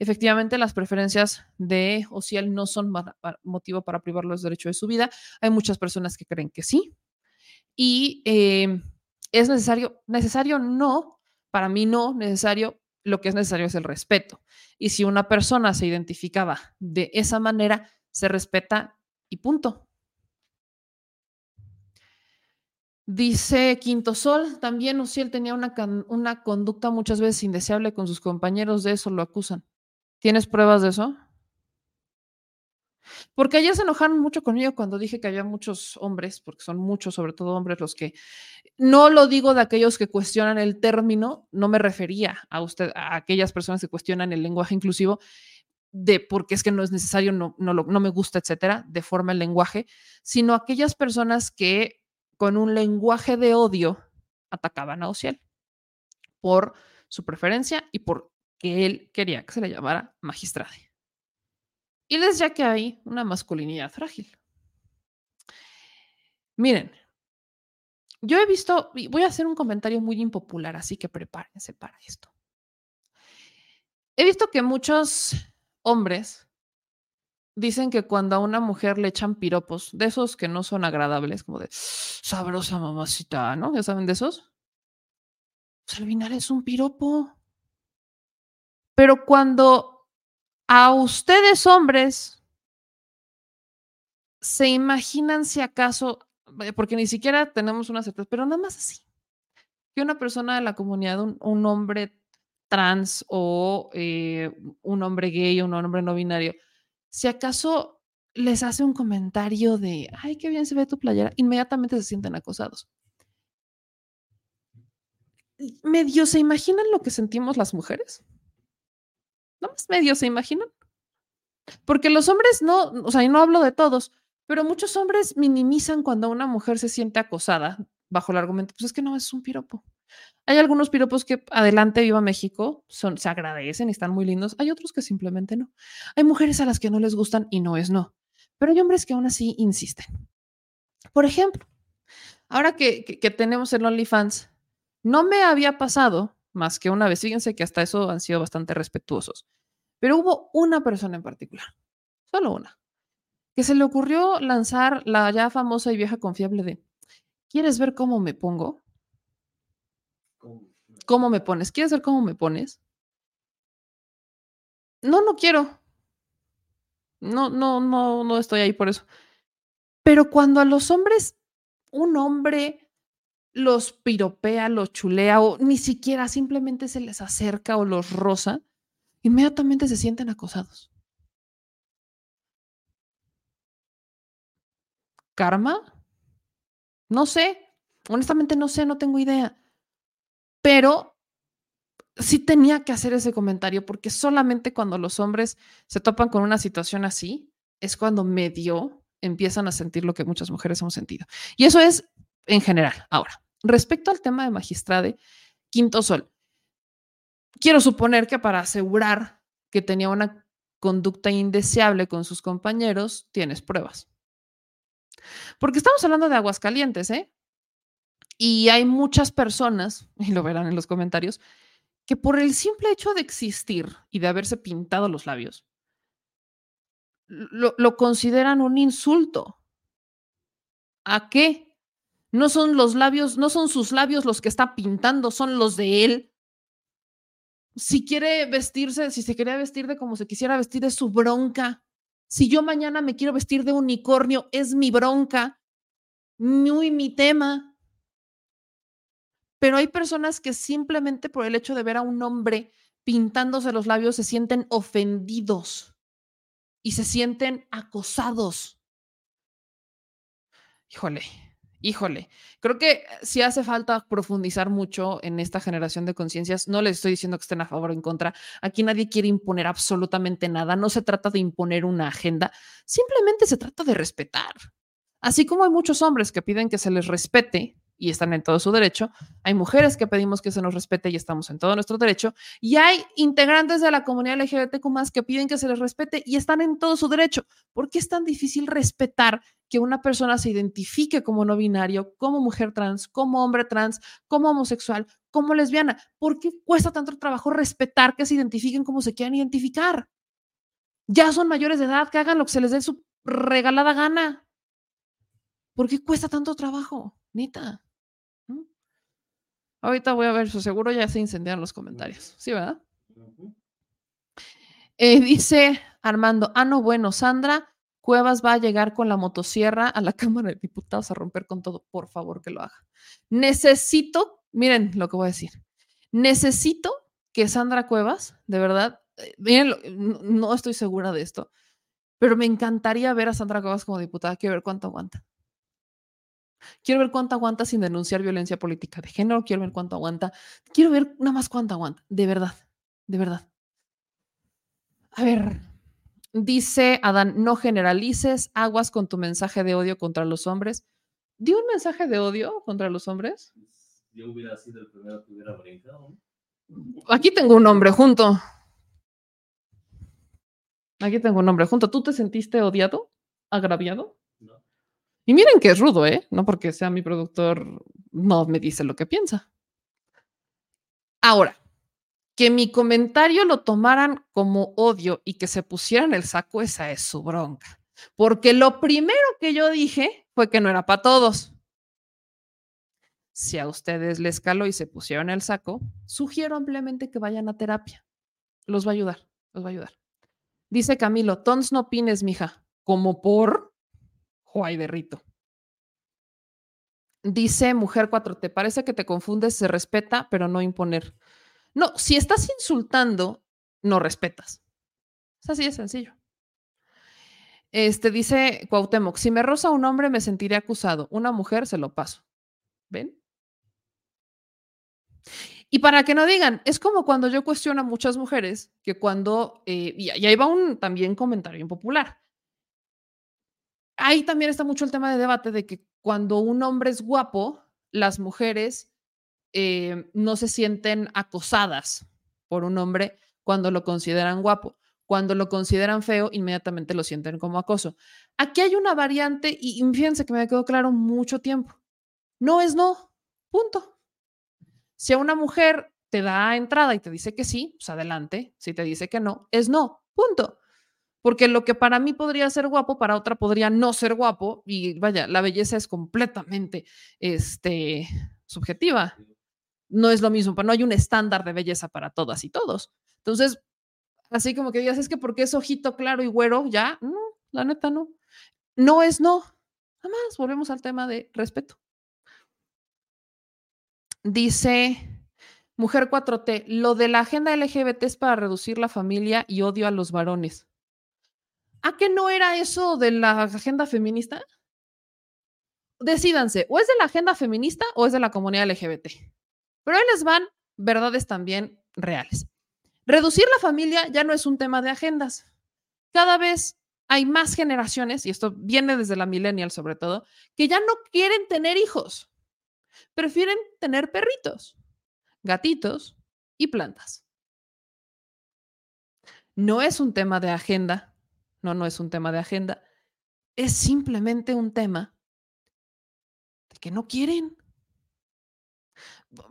Efectivamente, las preferencias de Ociel no son motivo para privarlo de derecho de su vida. Hay muchas personas que creen que sí. Y em, es necesario, necesario no, para mí no, necesario, lo que es necesario es el respeto. Y si una persona se identificaba de esa manera, se respeta y punto. Dice Quinto Sol, también Ociel tenía una, una conducta muchas veces indeseable con sus compañeros, de eso lo acusan. ¿Tienes pruebas de eso? Porque ayer se enojaron mucho conmigo cuando dije que había muchos hombres, porque son muchos, sobre todo hombres, los que no lo digo de aquellos que cuestionan el término, no me refería a usted, a aquellas personas que cuestionan el lenguaje inclusivo, de porque es que no es necesario, no, no, no me gusta, etcétera, de forma el lenguaje, sino aquellas personas que con un lenguaje de odio atacaban a Ociel por su preferencia y por que él quería que se le llamara magistrade. Y les ya que hay una masculinidad frágil. Miren, yo he visto, voy a hacer un comentario muy impopular, así que prepárense para esto. He visto que muchos hombres dicen que cuando a una mujer le echan piropos, de esos que no son agradables, como de sabrosa mamacita, ¿no? ¿Ya saben de esos? Pues al es un piropo. Pero cuando a ustedes hombres se imaginan si acaso, eh, porque ni siquiera tenemos una certeza, pero nada más así, que una persona de la comunidad, un, hombre trans o eh, un hombre gay o un hombre no binario, si acaso les hace un comentario de, ay, qué bien se ve tu playera, inmediatamente se sienten acosados. ¿Medio se imaginan lo que sentimos las mujeres? ¿No más medio se imaginan? Porque los hombres no, o sea, y no hablo de todos, pero muchos hombres minimizan cuando una mujer se siente acosada bajo el argumento, pues es que no es un piropo. Hay algunos piropos que adelante viva México, son, se agradecen y están muy lindos. Hay otros que simplemente no. Hay mujeres a las que no les gustan y no es no. Pero hay hombres que aún así insisten. Por ejemplo, ahora que, que tenemos el OnlyFans, no me había pasado más que una vez. Fíjense que hasta eso han sido bastante respetuosos. Pero hubo una persona en particular, solo una, que se le ocurrió lanzar la ya famosa y vieja confiable de, ¿quieres ver cómo me pongo? ¿Cómo me pones? ¿Quieres ver cómo me pones? No, no quiero. No, no, no, no estoy ahí por eso. Pero cuando a los hombres, un hombre los piropea, los chulea o ni siquiera simplemente se les acerca o los roza, inmediatamente se sienten acosados. ¿Karma? No sé, honestamente no sé, no tengo idea. Pero sí tenía que hacer ese comentario porque solamente cuando los hombres se topan con una situación así, es cuando medio empiezan a sentir lo que muchas mujeres hemos sentido. Y eso es en general. Ahora, respecto al tema de magistrade, Quinto Sol, quiero suponer que para asegurar que tenía una conducta indeseable con sus compañeros, tienes pruebas. Porque estamos hablando de aguas calientes, ¿eh? Y hay muchas personas, y lo verán en los comentarios, que por el simple hecho de existir y de haberse pintado los labios, lo, lo consideran un insulto. ¿A qué? No son los labios, no son sus labios los que está pintando, son los de él. Si quiere vestirse, si se quería vestir de como se quisiera vestir, es su bronca. Si yo mañana me quiero vestir de unicornio, es mi bronca, muy mi tema. Pero hay personas que simplemente por el hecho de ver a un hombre pintándose los labios se sienten ofendidos y se sienten acosados. Híjole, híjole, creo que sí hace falta profundizar mucho en esta generación de conciencias. No les estoy diciendo que estén a favor o en contra. Aquí nadie quiere imponer absolutamente nada. No se trata de imponer una agenda, simplemente se trata de respetar. Así como hay muchos hombres que piden que se les respete, y están en todo su derecho. Hay mujeres que pedimos que se nos respete y estamos en todo nuestro derecho. Y hay integrantes de la comunidad LGBTQ más que piden que se les respete y están en todo su derecho. ¿Por qué es tan difícil respetar que una persona se identifique como no binario, como mujer trans, como hombre trans, como homosexual, como lesbiana? ¿Por qué cuesta tanto trabajo respetar que se identifiquen como se quieran identificar? Ya son mayores de edad, que hagan lo que se les dé su regalada gana. ¿Por qué cuesta tanto trabajo? Nita. Ahorita voy a ver, seguro ya se incendiaron los comentarios. ¿Sí, verdad? Eh, dice Armando, ah, no, bueno, Sandra Cuevas va a llegar con la motosierra a la Cámara de Diputados a romper con todo. Por favor, que lo haga. Necesito, miren lo que voy a decir. Necesito que Sandra Cuevas, de verdad, eh, miren, no estoy segura de esto, pero me encantaría ver a Sandra Cuevas como diputada. Quiero ver cuánto aguanta. Quiero ver cuánto aguanta sin denunciar violencia política de género. Quiero ver cuánto aguanta. Quiero ver nada más cuánto aguanta. De verdad, de verdad. A ver, dice Adán, no generalices, aguas con tu mensaje de odio contra los hombres. ¿Dio un mensaje de odio contra los hombres? Yo hubiera sido el primero que hubiera brincado. Aquí tengo un hombre junto. Aquí tengo un hombre junto. ¿Tú te sentiste odiado? ¿Agraviado? Y miren que es rudo, ¿eh? No porque sea mi productor, no me dice lo que piensa. Ahora, que mi comentario lo tomaran como odio y que se pusieran el saco, esa es su bronca. Porque lo primero que yo dije fue que no era para todos. Si a ustedes les caló y se pusieron el saco, sugiero ampliamente que vayan a terapia. Los va a ayudar, los va a ayudar. Dice Camilo, tons no opines, mija. ¿Como por? Juay de Rito. Dice Mujer 4T, parece que te confundes, se respeta, pero no imponer. No, si estás insultando, no respetas. Es así de sencillo. Este dice Cuauhtémoc, si me roza un hombre me sentiré acusado, una mujer se lo paso. ¿Ven? Y para que no digan, es como cuando yo cuestiono a muchas mujeres que cuando, eh, y ahí va un también comentario impopular, ahí también está mucho el tema de debate de que cuando un hombre es guapo, las mujeres eh, no se sienten acosadas por un hombre cuando lo consideran guapo. Cuando lo consideran feo, inmediatamente lo sienten como acoso. Aquí hay una variante y fíjense que me quedó claro mucho tiempo. No es no, punto. Si a una mujer te da entrada y te dice que sí, pues adelante. Si te dice que no, es no, punto. Porque lo que para mí podría ser guapo, para otra podría no ser guapo. Y vaya, la belleza es completamente este, subjetiva. No es lo mismo, pero no hay un estándar de belleza para todas y todos. Entonces, así como que digas, es que porque es ojito claro y güero, ya, no, la neta no. No es no. Nada más, volvemos al tema de respeto. Dice Mujer 4T, lo de la agenda LGBT es para reducir la familia y odio a los varones. ¿A qué no era eso de la agenda feminista? Decídanse, o es de la agenda feminista o es de la comunidad LGBT. Pero ahí les van verdades también reales. Reducir la familia ya no es un tema de agendas. Cada vez hay más generaciones, y esto viene desde la millennial sobre todo, que ya no quieren tener hijos. Prefieren tener perritos, gatitos y plantas. No es un tema de agenda, no, no es un tema de agenda, es simplemente un tema de que no quieren.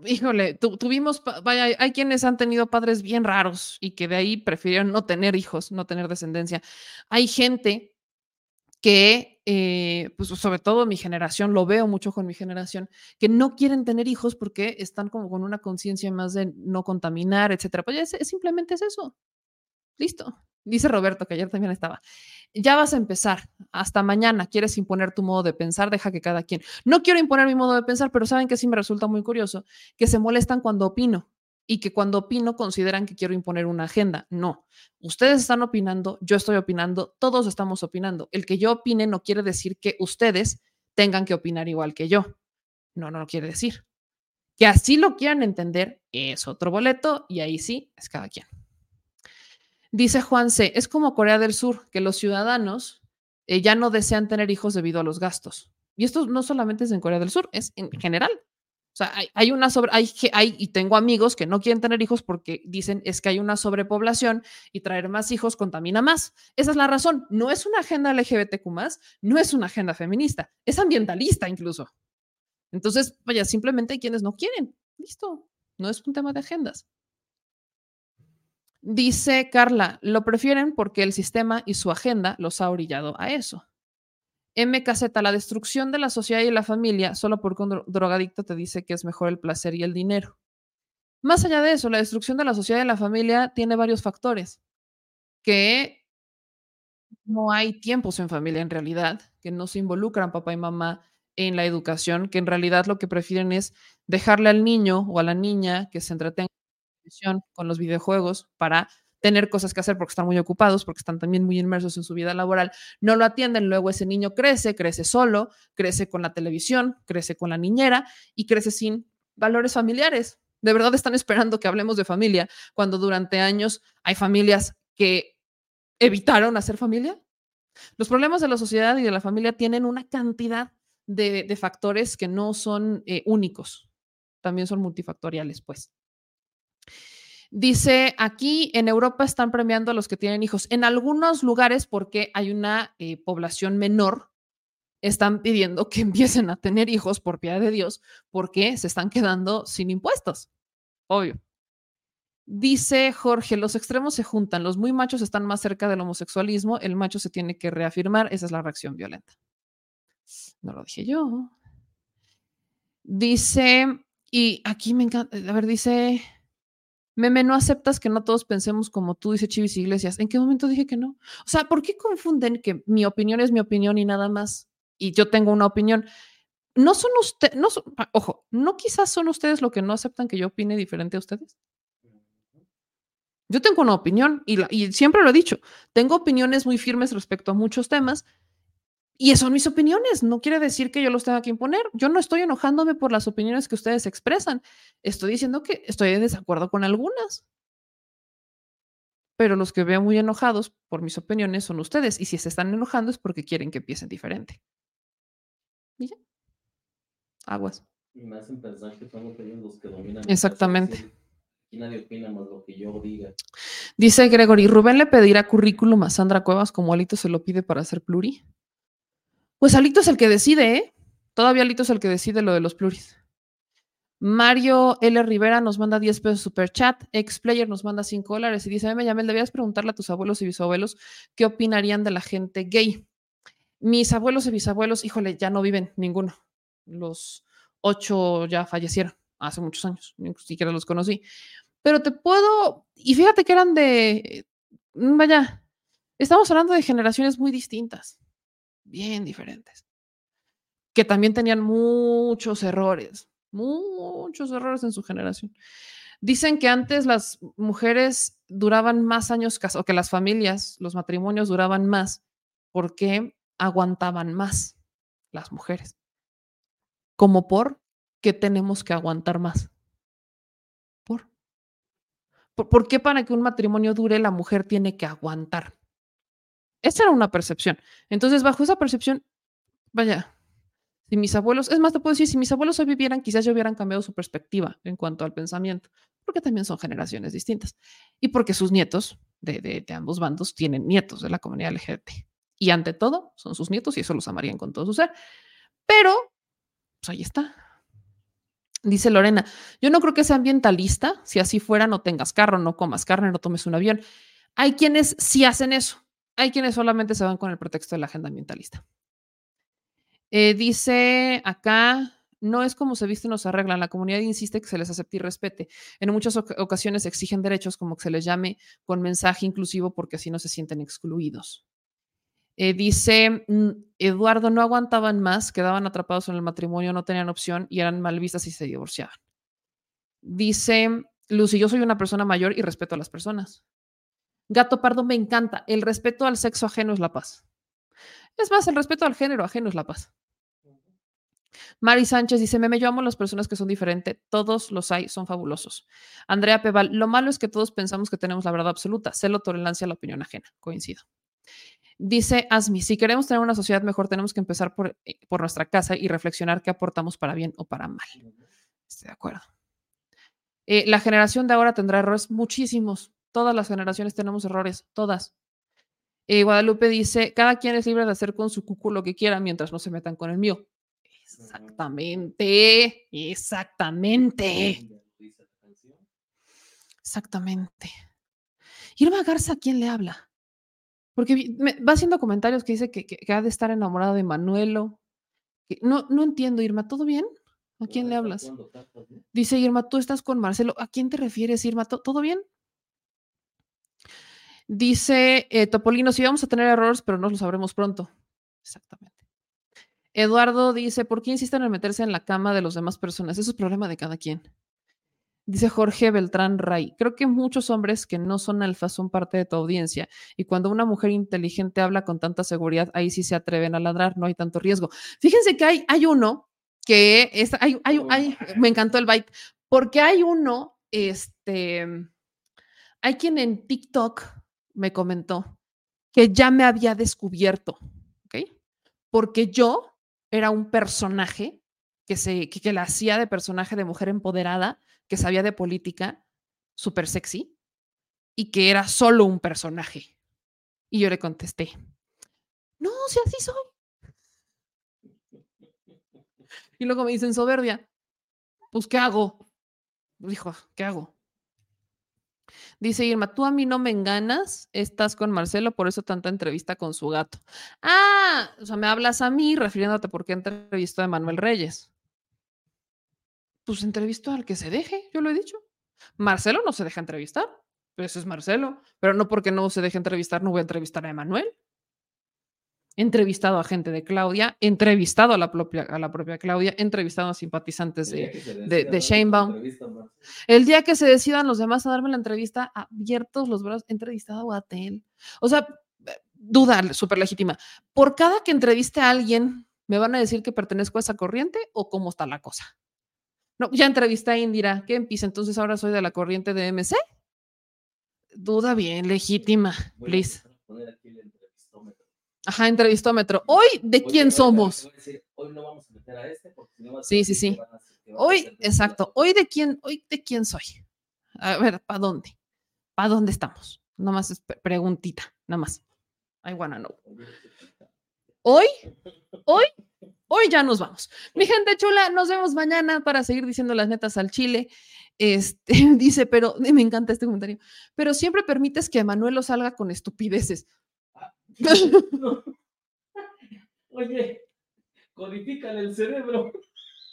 Híjole, tuvimos, vaya, hay quienes han tenido padres bien raros y que de ahí prefirieron no tener hijos, no tener descendencia. Hay gente que, eh, pues sobre todo mi generación, lo veo mucho con mi generación, que no quieren tener hijos porque están como con una conciencia más de no contaminar, etcétera. Pues es, simplemente es eso. Listo. Dice Roberto, que ayer también estaba. Ya vas a empezar. Hasta mañana. ¿Quieres imponer tu modo de pensar? Deja que cada quien. No quiero imponer mi modo de pensar, pero saben que sí me resulta muy curioso que se molestan cuando opino y que cuando opino consideran que quiero imponer una agenda. No. Ustedes están opinando, yo estoy opinando, todos estamos opinando. El que yo opine no quiere decir que ustedes tengan que opinar igual que yo. No, no lo quiere decir. Que así lo quieran entender es otro boleto y ahí sí es cada quien. Dice Juan C., es como Corea del Sur, que los ciudadanos eh, ya no desean tener hijos debido a los gastos. Y esto no solamente es en Corea del Sur, es en general. O sea, hay, una sobre, hay, hay, y tengo amigos que no quieren tener hijos porque dicen es que hay una sobrepoblación y traer más hijos contamina más. Esa es la razón. No es una agenda LGBTQ no es una agenda feminista, es ambientalista incluso. Entonces, vaya, simplemente hay quienes no quieren. Listo. No es un tema de agendas. Dice Carla, lo prefieren porque el sistema y su agenda los ha orillado a eso. MKZ, la destrucción de la sociedad y la familia, solo porque un drogadicto te dice que es mejor el placer y el dinero. Más allá de eso, la destrucción de la sociedad y la familia tiene varios factores. Que no hay tiempos en familia en realidad, que no se involucran papá y mamá en la educación, que en realidad lo que prefieren es dejarle al niño o a la niña que se entretenga con los videojuegos para tener cosas que hacer porque están muy ocupados, porque están también muy inmersos en su vida laboral, no lo atienden, luego ese niño crece, crece solo, crece con la televisión, crece con la niñera y crece sin valores familiares. De verdad están esperando que hablemos de familia cuando durante años hay familias que evitaron hacer familia. Los problemas de la sociedad y de la familia tienen una cantidad de, factores que no son eh, únicos, también son multifactoriales, pues. Dice, aquí en Europa están premiando a los que tienen hijos. En algunos lugares, porque hay una eh, población menor, están pidiendo que empiecen a tener hijos por piedad de Dios, porque se están quedando sin impuestos. Obvio. Dice Jorge, los extremos se juntan, los muy machos están más cerca del homosexualismo, el macho se tiene que reafirmar, esa es la reacción violenta. No lo dije yo. Dice, y aquí me encanta, a ver, dice, Meme, no aceptas que no todos pensemos como tú, dice Chivis Iglesias. ¿En qué momento dije que no? O sea, ¿por qué confunden que mi opinión es mi opinión y nada más? Y yo tengo una opinión. No son ustedes, no ah, ojo, no quizás son ustedes lo que no aceptan que yo opine diferente a ustedes. Yo tengo una opinión y siempre lo he dicho, tengo opiniones muy firmes respecto a muchos temas y son mis opiniones, no quiere decir que yo los tenga que imponer. Yo no estoy enojándome por las opiniones que ustedes expresan. Estoy diciendo que estoy en desacuerdo con algunas. Pero los que veo muy enojados por mis opiniones son ustedes. Y si se están enojando es porque quieren que empiecen diferente. Y ya. Aguas. Y me hacen pensar que ellos los que dominan. Exactamente. Aquí nadie opina más lo que yo diga. Dice Gregory, ¿Rubén le pedirá currículum a Sandra Cuevas como Alito se lo pide para hacer pluri? Pues Alito es el que decide, ¿eh? Todavía Alito es el que decide lo de los pluris. Mario L. Rivera nos manda 10 pesos super chat. Explayer nos manda 5 dólares y dice: Me llamé, debías preguntarle a tus abuelos y bisabuelos qué opinarían de la gente gay. Mis abuelos y bisabuelos, híjole, ya no viven ninguno. Los ocho ya fallecieron hace muchos años, ni siquiera los conocí. Pero te puedo, y fíjate que eran de, vaya, estamos hablando de generaciones muy distintas bien diferentes, que también tenían muchos errores, muchos errores en su generación. Dicen que antes las mujeres duraban más años o que las familias, los matrimonios duraban más porque aguantaban más las mujeres. Como por qué tenemos que aguantar más. ¿Por? ¿Por qué para que un matrimonio dure la mujer tiene que aguantar? Esa era una percepción. Entonces, bajo esa percepción, vaya, si mis abuelos, es más, te puedo decir, si mis abuelos hoy vivieran, quizás ya hubieran cambiado su perspectiva en cuanto al pensamiento, porque también son generaciones distintas. Y porque sus nietos de, de- de ambos bandos tienen nietos de la comunidad LGBT. Y ante todo, son sus nietos y eso los amarían con todo su ser. Pero, pues ahí está. Dice Lorena, yo no creo que sea ambientalista. Si así fuera, no tengas carro, no comas carne, no tomes un avión. Hay quienes sí hacen eso. Hay quienes solamente se van con el pretexto de la agenda ambientalista. Eh, dice acá, no es como se visten o se arreglan. La comunidad insiste que se les acepte y respete. En muchas oca- ocasiones exigen derechos como que se les llame con mensaje inclusivo porque así no se sienten excluidos. Eh, dice mm, Eduardo, no aguantaban más, quedaban atrapados en el matrimonio, no tenían opción y eran mal vistas y se divorciaban. Dice Lucy, yo soy una persona mayor y respeto a las personas. Gato Pardo me encanta. El respeto al sexo ajeno es la paz. Es más, el respeto al género ajeno es la paz. Mari Sánchez dice, meme, yo amo las personas que son diferentes, todos los hay, son fabulosos. Andrea Peval, lo malo es que todos pensamos que tenemos la verdad absoluta, celo, tolerancia a la opinión ajena, coincido. Dice Asmi, si queremos tener una sociedad mejor, tenemos que empezar por, eh, por nuestra casa y reflexionar qué aportamos para bien o para mal. Estoy de acuerdo. Eh, la generación de ahora tendrá errores muchísimos. Todas las generaciones tenemos errores, todas. Eh, Guadalupe dice, cada quien es libre de hacer con su cucu lo que quiera mientras no se metan con el mío. Exactamente, exactamente. Exactamente. Irma Garza, ¿a quién le habla? Porque va haciendo comentarios que dice que, que- que ha de estar enamorado de Manuelo. que- no, no entiendo, Irma, ¿todo bien? ¿A quién le hablas? Dice Irma, tú estás con Marcelo. ¿A quién te refieres, Irma? ¿To- ¿Todo bien? Dice eh, Topolino, sí vamos a tener errores, pero no lo sabremos pronto. Exactamente. Eduardo dice, ¿por qué insisten en meterse en la cama de las demás personas? Eso es problema de cada quien. Dice Jorge Beltrán Ray, creo que muchos hombres que no son alfa son parte de tu audiencia y cuando una mujer inteligente habla con tanta seguridad, ahí sí se atreven a ladrar, no hay tanto riesgo. Fíjense que hay, hay uno que es, hay, hay, hay- me encantó el byte, porque hay uno, este, hay quien en TikTok me comentó que ya me había descubierto, ¿ok? Porque yo era un personaje que, se, que, la hacía de personaje de mujer empoderada, que sabía de política, súper sexy, y que era solo un personaje. Y yo le contesté, no, si así soy. Y luego me dicen soberbia, pues ¿qué hago? Dijo, ¿qué hago? Dice Irma, tú a mí no me enganas, estás con Marcelo, por eso tanta entrevista con su gato. Ah, o sea, me hablas a mí refiriéndote por qué entrevistó a Manuel Reyes. Pues entrevistó al que se deje, yo lo he dicho. Marcelo no se deja entrevistar, eso es Marcelo. Pero no porque no se deje entrevistar, no voy a entrevistar a Emanuel. Entrevistado a gente de Claudia, he entrevistado a la propia, a la propia Claudia, entrevistado a simpatizantes de, de, de. El día que se decidan los demás a darme la entrevista, abiertos los brazos, he entrevistado a Guatel. O sea, duda súper legítima. Por cada que entreviste a alguien, ¿me van a decir que pertenezco a esa corriente o cómo está la cosa? No, ya entrevisté a Indira, ¿qué empieza? Entonces ahora soy de la corriente de MC. Duda bien legítima, please. Ajá, entrevistómetro. Hoy, ¿de quién somos? Hoy no vamos a meter a este porque si no Sí, sí, sí. Hoy, exacto. Hoy de quién, hoy de quién soy. A ver, ¿para dónde? ¿Para dónde estamos? Nomás es pre- preguntita, nada más. I wanna know. Hoy, hoy, hoy ya nos vamos. Mi gente chula, nos vemos mañana para seguir diciendo las netas al chile. Este dice, pero me encanta este comentario. Pero siempre permites que Manuelo salga con estupideces. Oye, codifícale el cerebro.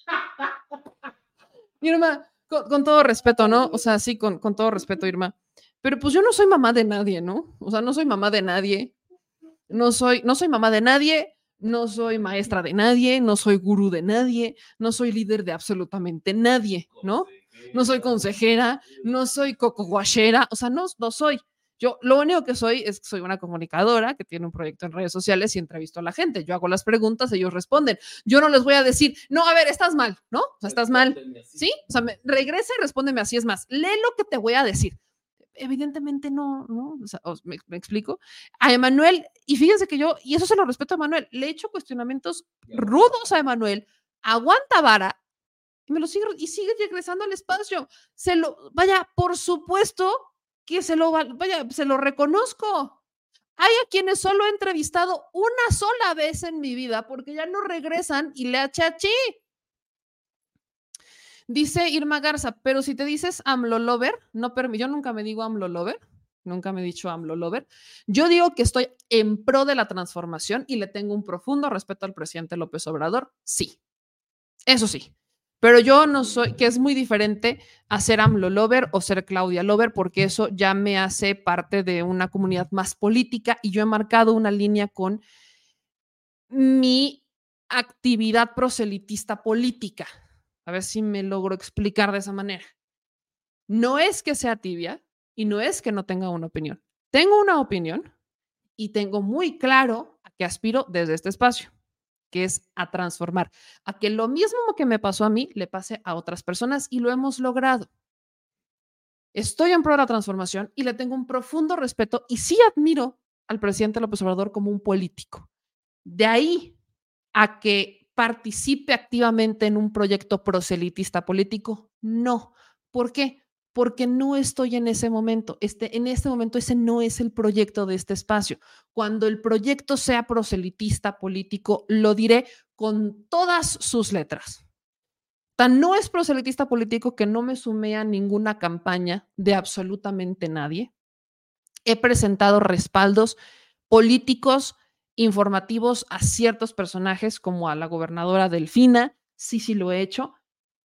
Irma, con, todo respeto, ¿no? O sea, sí, con, con todo respeto, Irma. Pero pues yo no soy mamá de nadie, ¿no? O sea, no soy mamá de nadie. No soy, no soy mamá de nadie, no soy maestra de nadie, no soy gurú de nadie, no soy líder de absolutamente nadie, ¿no? No soy consejera, no soy coco guachera, o sea, no, no soy. Yo lo único que soy es que soy una comunicadora que tiene un proyecto en redes sociales y entrevisto a la gente. Yo hago las preguntas, ellos responden. Yo no les voy a decir, no, a ver, estás mal, ¿no? O sea, estás mal. ¿Sí? O sea, me- regresa y respóndeme así. Es más, lee lo que te voy a decir. evidentemente no, ¿no? O sea, os- me, me explico. A Emanuel, y fíjense que yo, y eso se lo respeto a Emanuel, le he hecho cuestionamientos rudos a Emanuel, aguanta vara, y me lo sigue, y sigue regresando al espacio. Se lo, vaya, por supuesto que se lo, vaya, se lo reconozco. Hay a quienes solo he entrevistado una sola vez en mi vida porque ya no regresan y le achachí. Dice Irma Garza, pero si te dices AMLO lover, no yo nunca me digo AMLO lover, nunca me he dicho AMLO lover. Yo digo que estoy en pro de la transformación y le tengo un profundo respeto al presidente López Obrador, sí. Eso sí. Pero yo no soy, que es muy diferente a ser AMLO lover o ser Claudia lover, porque eso ya me hace parte de una comunidad más política y yo he marcado una línea con mi actividad proselitista política. A ver si me logro explicar de esa manera. No es que sea tibia y no es que no tenga una opinión. Tengo una opinión y tengo muy claro a qué aspiro desde este espacio, que es a transformar, a que lo mismo que me pasó a mí le pase a otras personas y lo hemos logrado. Estoy en pro de la transformación y le tengo un profundo respeto y sí admiro al presidente López Obrador como un político. De ahí a que participe activamente en un proyecto proselitista político, no. ¿Por qué? Porque no estoy en ese momento. Este, en este momento ese no es el proyecto de este espacio. Cuando el proyecto sea proselitista político, lo diré con todas sus letras. Tan no es proselitista político que no me sumé a ninguna campaña de absolutamente nadie. He presentado respaldos políticos informativos a ciertos personajes, como a la gobernadora Delfina, sí, sí lo he hecho,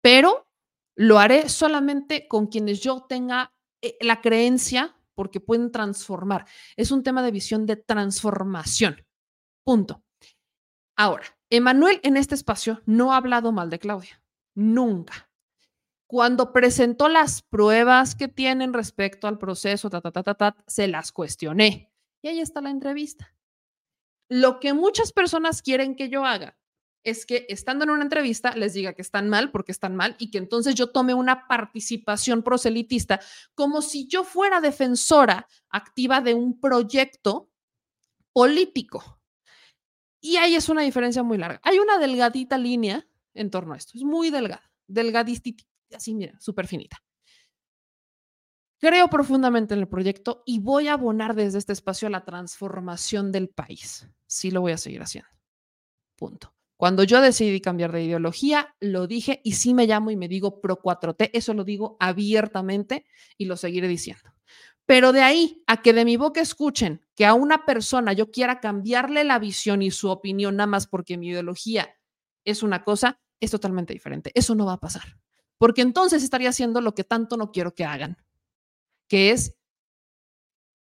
pero lo haré solamente con quienes yo tenga eh, la creencia, porque pueden transformar. Es un tema de visión de transformación. Punto. Ahora, Emanuel en este espacio no ha hablado mal de Claudia, nunca. Cuando presentó las pruebas que tienen respecto al proceso, ta, ta, ta, ta, se las cuestioné. Y ahí está la entrevista. Lo que muchas personas quieren que yo haga es que estando en una entrevista les diga que están mal porque están mal y que entonces yo tome una participación proselitista como si yo fuera defensora activa de un proyecto político. Y ahí es una diferencia muy larga. Hay una delgadita línea en torno a esto. Es muy delgada, delgaditita, así mira, súper finita. Creo profundamente en el proyecto y voy a abonar desde este espacio a la transformación del país. Sí lo voy a seguir haciendo. Punto. Cuando yo decidí cambiar de ideología, lo dije y sí me llamo y me digo pro 4T. Eso lo digo abiertamente y lo seguiré diciendo. Pero de ahí a que de mi boca escuchen que a una persona yo quiera cambiarle la visión y su opinión nada más porque mi ideología es una cosa, es totalmente diferente. Eso no va a pasar. Porque entonces estaría haciendo lo que tanto no quiero que hagan que es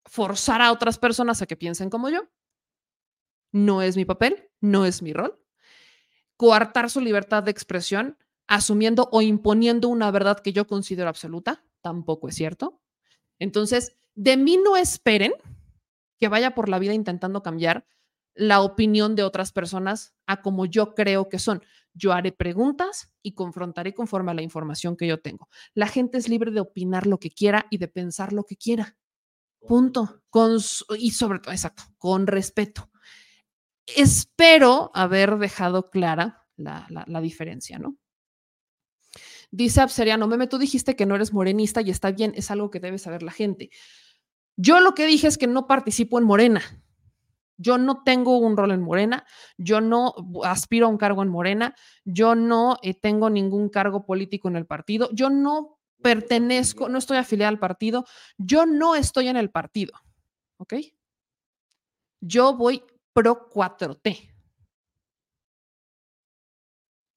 forzar a otras personas a que piensen como yo. No es mi papel, no es mi rol. Coartar su libertad de expresión asumiendo o imponiendo una verdad que yo considero absoluta, tampoco es cierto. Entonces, de mí no esperen que vaya por la vida intentando cambiar la opinión de otras personas a como yo creo que son. Yo haré preguntas y confrontaré conforme a la información que yo tengo. La gente es libre de opinar lo que quiera y de pensar lo que quiera. Punto. Con, y sobre todo, exacto, con respeto. Espero haber dejado clara la, diferencia, ¿no? Dice Abseriano, Meme, tú dijiste que no eres morenista y está bien, es algo que debe saber la gente. Yo lo que dije es que no participo en Morena. Yo no tengo un rol en Morena, yo no aspiro a un cargo en Morena, yo no eh, tengo ningún cargo político en el partido, yo no pertenezco, no estoy afiliada al partido, yo no estoy en el partido, ¿ok? Yo voy pro 4T.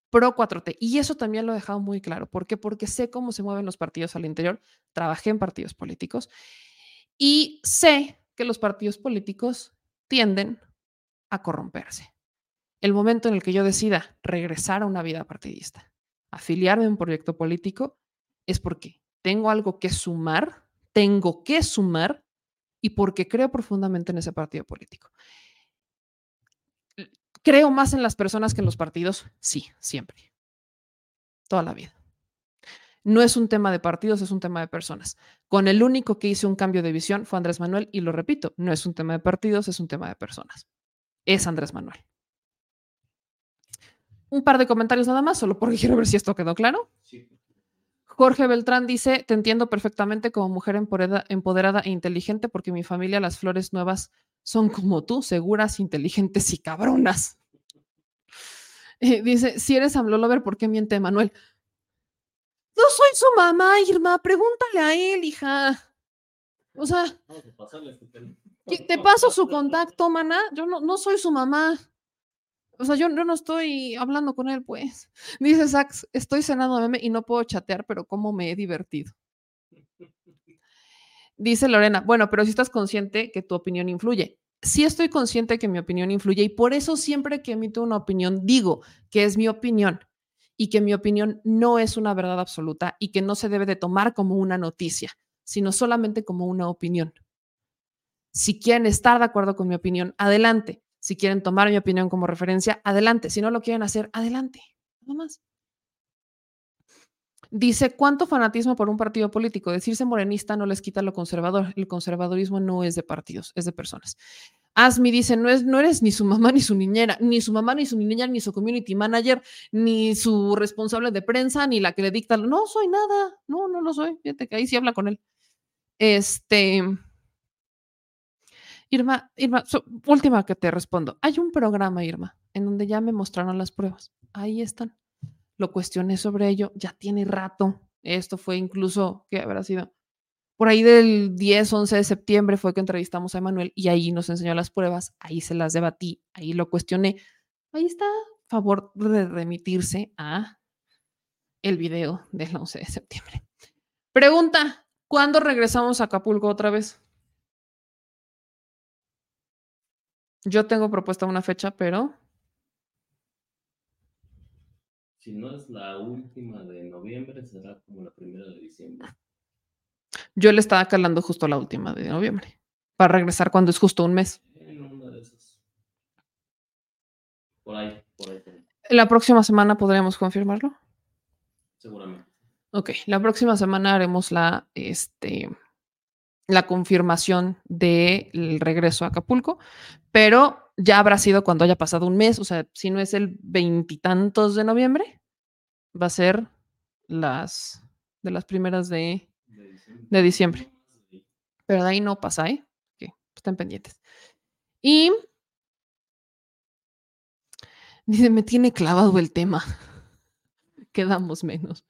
Pro 4T. Y eso también lo he dejado muy claro. ¿Por qué? Porque sé cómo se mueven los partidos al interior, trabajé en partidos políticos y sé que los partidos políticos tienden a corromperse. El momento en el que yo decida regresar a una vida partidista, afiliarme a un proyecto político, es porque tengo algo que sumar, tengo que sumar y porque creo profundamente en ese partido político. ¿Creo más en las personas que en los partidos? Sí, siempre. Toda la vida. No es un tema de partidos, es un tema de personas. Con el único que hizo un cambio de visión fue Andrés Manuel y lo repito, no es un tema de partidos, es un tema de personas. Es Andrés Manuel. Un par de comentarios nada más, solo porque quiero ver si esto quedó claro. Jorge Beltrán dice, te entiendo perfectamente como mujer empoderada, empoderada e inteligente porque mi familia, las flores nuevas, son como tú, seguras, inteligentes y cabronas. Eh, dice, si eres AMLO ¿por qué miente Manuel? No soy su mamá, Irma, pregúntale a él, hija. O sea, te paso su contacto, mana. Yo no, no soy su mamá. O sea, yo, yo, no estoy hablando con él, pues. Dice Sax, estoy cenando meme y no puedo chatear, pero cómo me he divertido. Dice Lorena, bueno, pero si estás consciente que tu opinión influye. Sí estoy consciente que mi opinión influye y por eso siempre que emito una opinión digo que es mi opinión y que mi opinión no es una verdad absoluta y que no se debe de tomar como una noticia, sino solamente como una opinión. Si quieren estar de acuerdo con mi opinión, adelante. Si quieren tomar mi opinión como referencia, adelante. Si no lo quieren hacer, adelante. Nada más. Dice, ¿cuánto fanatismo por un partido político? Decirse morenista no les quita lo conservador. El conservadurismo no es de partidos, es de personas. Asmi dice, no, es, no eres ni su mamá ni su niñera, ni su mamá ni su niñera, ni su community manager, ni su responsable de prensa, ni la que le dicta. No soy nada, no, no lo soy. Fíjate que ahí sí habla con él. Este. Irma, Irma, última que te respondo. Hay un programa, Irma, en donde ya me mostraron las pruebas. Ahí están. Lo cuestioné sobre ello, ya tiene rato. Esto fue incluso, ¿qué habrá sido? Por ahí del 10, 11 de septiembre fue que entrevistamos a Emanuel y ahí nos enseñó las pruebas, ahí se las debatí, ahí lo cuestioné. Ahí está, favor de remitirse a el video del 11 de septiembre. Pregunta, ¿cuándo regresamos a Acapulco otra vez? Yo tengo propuesta una fecha, pero... Si no es la última de noviembre, será como la primera de diciembre. Yo le estaba calando justo la última de noviembre, para regresar cuando es justo un mes. En una de esas. Por ahí, por ahí. ¿La próxima semana podríamos confirmarlo? Seguramente. Ok, la próxima semana haremos la, este, la confirmación del regreso a Acapulco, pero ya habrá sido cuando haya pasado un mes, o sea, si no es el veintitantos de noviembre, va a ser las de las primeras de de diciembre. Pero de ahí no pasa, ¿eh? Que estén pendientes. Y dice, me tiene clavado el tema. Quedamos menos.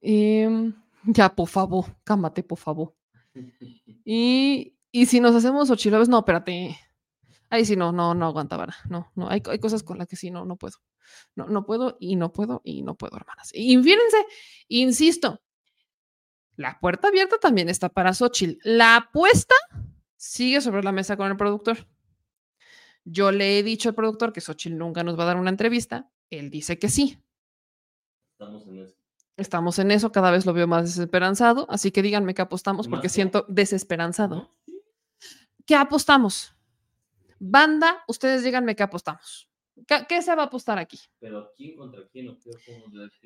Em, ya, por favor, cámate, por favor. Y, y si nos hacemos ochilobes, no, espérate. Ahí sí, no, no, no aguanta vara. No, no, hay, hay cosas con las que sí, no, no puedo. No, no puedo y no puedo y no puedo, hermanas. Y fíjense, insisto, la puerta abierta también está para Xochitl. La apuesta sigue sobre la mesa con el productor. Yo le he dicho al productor que Xochitl nunca nos va a dar una entrevista. Él dice que sí. Estamos en eso. Estamos en eso, cada vez lo veo más desesperanzado, así que díganme qué apostamos porque siento desesperanzado. ¿Qué apostamos? Banda, ustedes díganme qué apostamos. ¿Qué, se va a apostar aquí? Pero ¿quién contra quién?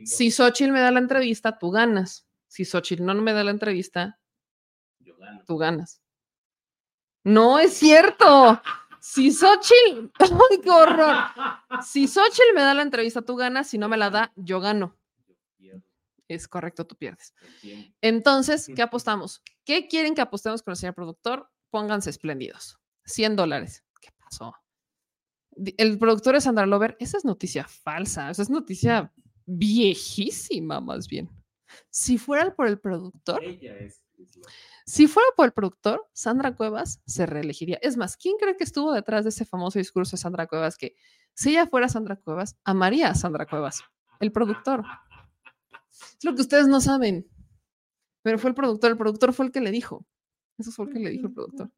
si Xochitl me da la entrevista, tú ganas si Xochitl no me da la entrevista, tú ganas. No es cierto. Si Xochitl, ¡ay, qué horror! Si Xochitl me da la entrevista, tú ganas. Si no me la da, yo gano. Es correcto, tú pierdes. Entonces, ¿qué apostamos? ¿Qué quieren que apostemos con el señor productor? Pónganse espléndidos. 100 dólares. ¿Qué pasó? El productor es Sandra Lover. Esa es noticia falsa. Esa es noticia viejísima, más bien. Si fuera por el productor, si fuera por el productor, Sandra Cuevas se reelegiría. Es más, ¿quién cree que estuvo detrás de ese famoso discurso de Sandra Cuevas que si ella fuera Sandra Cuevas, amaría a Sandra Cuevas? El productor. Es lo que ustedes no saben. Pero fue el productor, el productor fue el que le dijo. Eso fue el que le dijo el productor.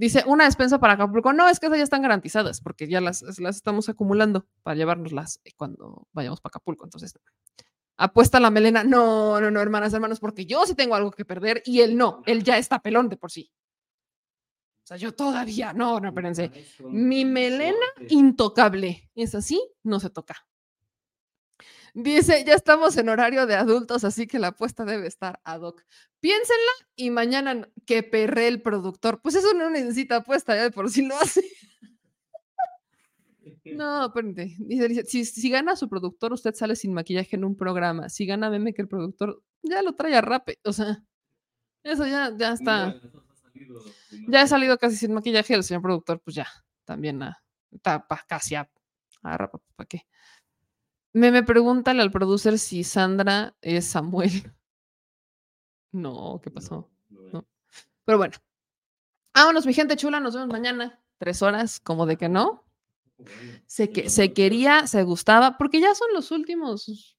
Dice, una despensa para Acapulco. No, es que esas ya están garantizadas porque ya las, las estamos acumulando para llevárnoslas cuando vayamos para Acapulco. Entonces, apuesta la melena. No, no, no, hermanas, hermanos, porque yo sí tengo algo que perder y él no, él ya está pelón de por sí. O sea, yo todavía, no, no, espérense. Mi melena intocable. Es así, no se toca. Dice, ya estamos en horario de adultos, así que la apuesta debe estar ad hoc. Piénsenla y mañana que perre el productor. Pues eso no necesita apuesta, ya de por sí lo hace. No, espérate. Dice, dice, si, si gana su productor, usted sale sin maquillaje en un programa. Si gana meme que el productor ya lo trae a rape. O sea, eso ya, ya está. Ya ha salido casi sin maquillaje. El señor productor, pues ya, también a, está pa- casi a, a rapa, ¿para qué? Me, me pregúntale al producer si Sandra es Samuel. No, ¿qué pasó? No. Pero bueno. Vámonos, mi gente chula. Nos vemos mañana. Tres horas, como de que no. Se, que, se quería, se gustaba, porque ya son los últimos.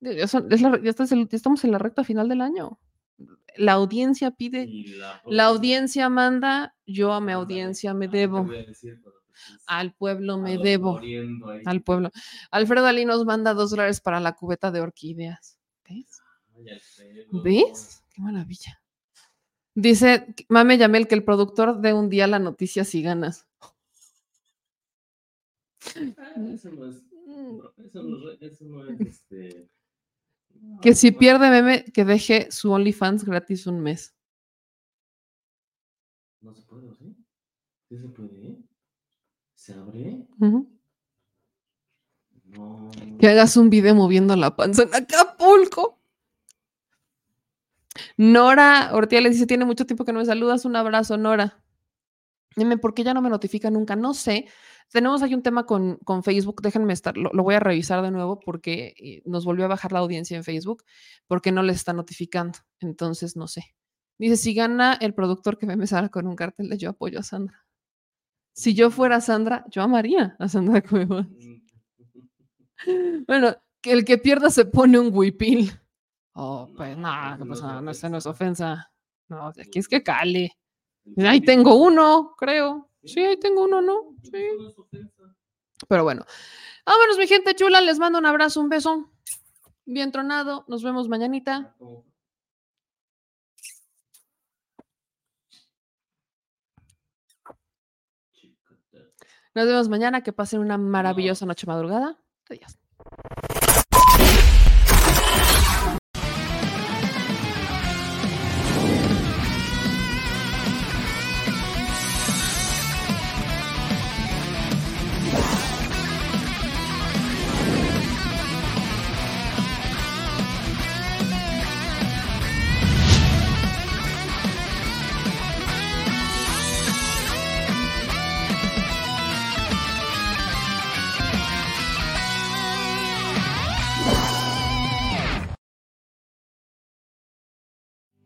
Ya, son- es la- ya estás el- ya estamos en la recta final del año. La audiencia pide, la la audiencia manda, yo a mi audiencia me debo. Al pueblo me debo. Al pueblo. Alfredo Ali nos manda dos dólares para la cubeta de orquídeas. ¿Ves? ¿Ves? Qué maravilla. Dice Mame Yamel que el productor de un día la noticia si ganas. Eso no es. bro, Eso no, es- eso no es. Que si pierde meme, que deje su OnlyFans gratis un mes. No se puede, ¿o ¿sí? ¿Sí se puede? ¿Se abre? No. Que hagas un video moviendo la panza en Acapulco. Nora Ortiz le dice, tiene mucho tiempo que no me saludas. Un abrazo, Nora. Dime, ¿por qué ya no me notifica nunca? No sé. Tenemos ahí un tema con, con Facebook. Déjenme estar, lo, lo voy a revisar de nuevo porque eh, nos volvió a bajar la audiencia en Facebook porque no les está notificando. Entonces, no sé. Dice, si gana el productor que me salga con un cartel de yo apoyo a Sandra. Si yo fuera Sandra, yo amaría a Sandra Cuevas. Bueno, que el que pierda se pone un huipil. Oh, pues nada, ¿qué pasa? No, esa no es ofensa. No, aquí es que cale. Ahí tengo uno, creo. Sí, ahí tengo uno, ¿no? Sí. Pero bueno. Vámonos, mi gente chula. Les mando un abrazo, un beso. Bien tronado. Nos vemos mañanita. Nos vemos mañana. Que pasen una maravillosa noche madrugada. Adiós.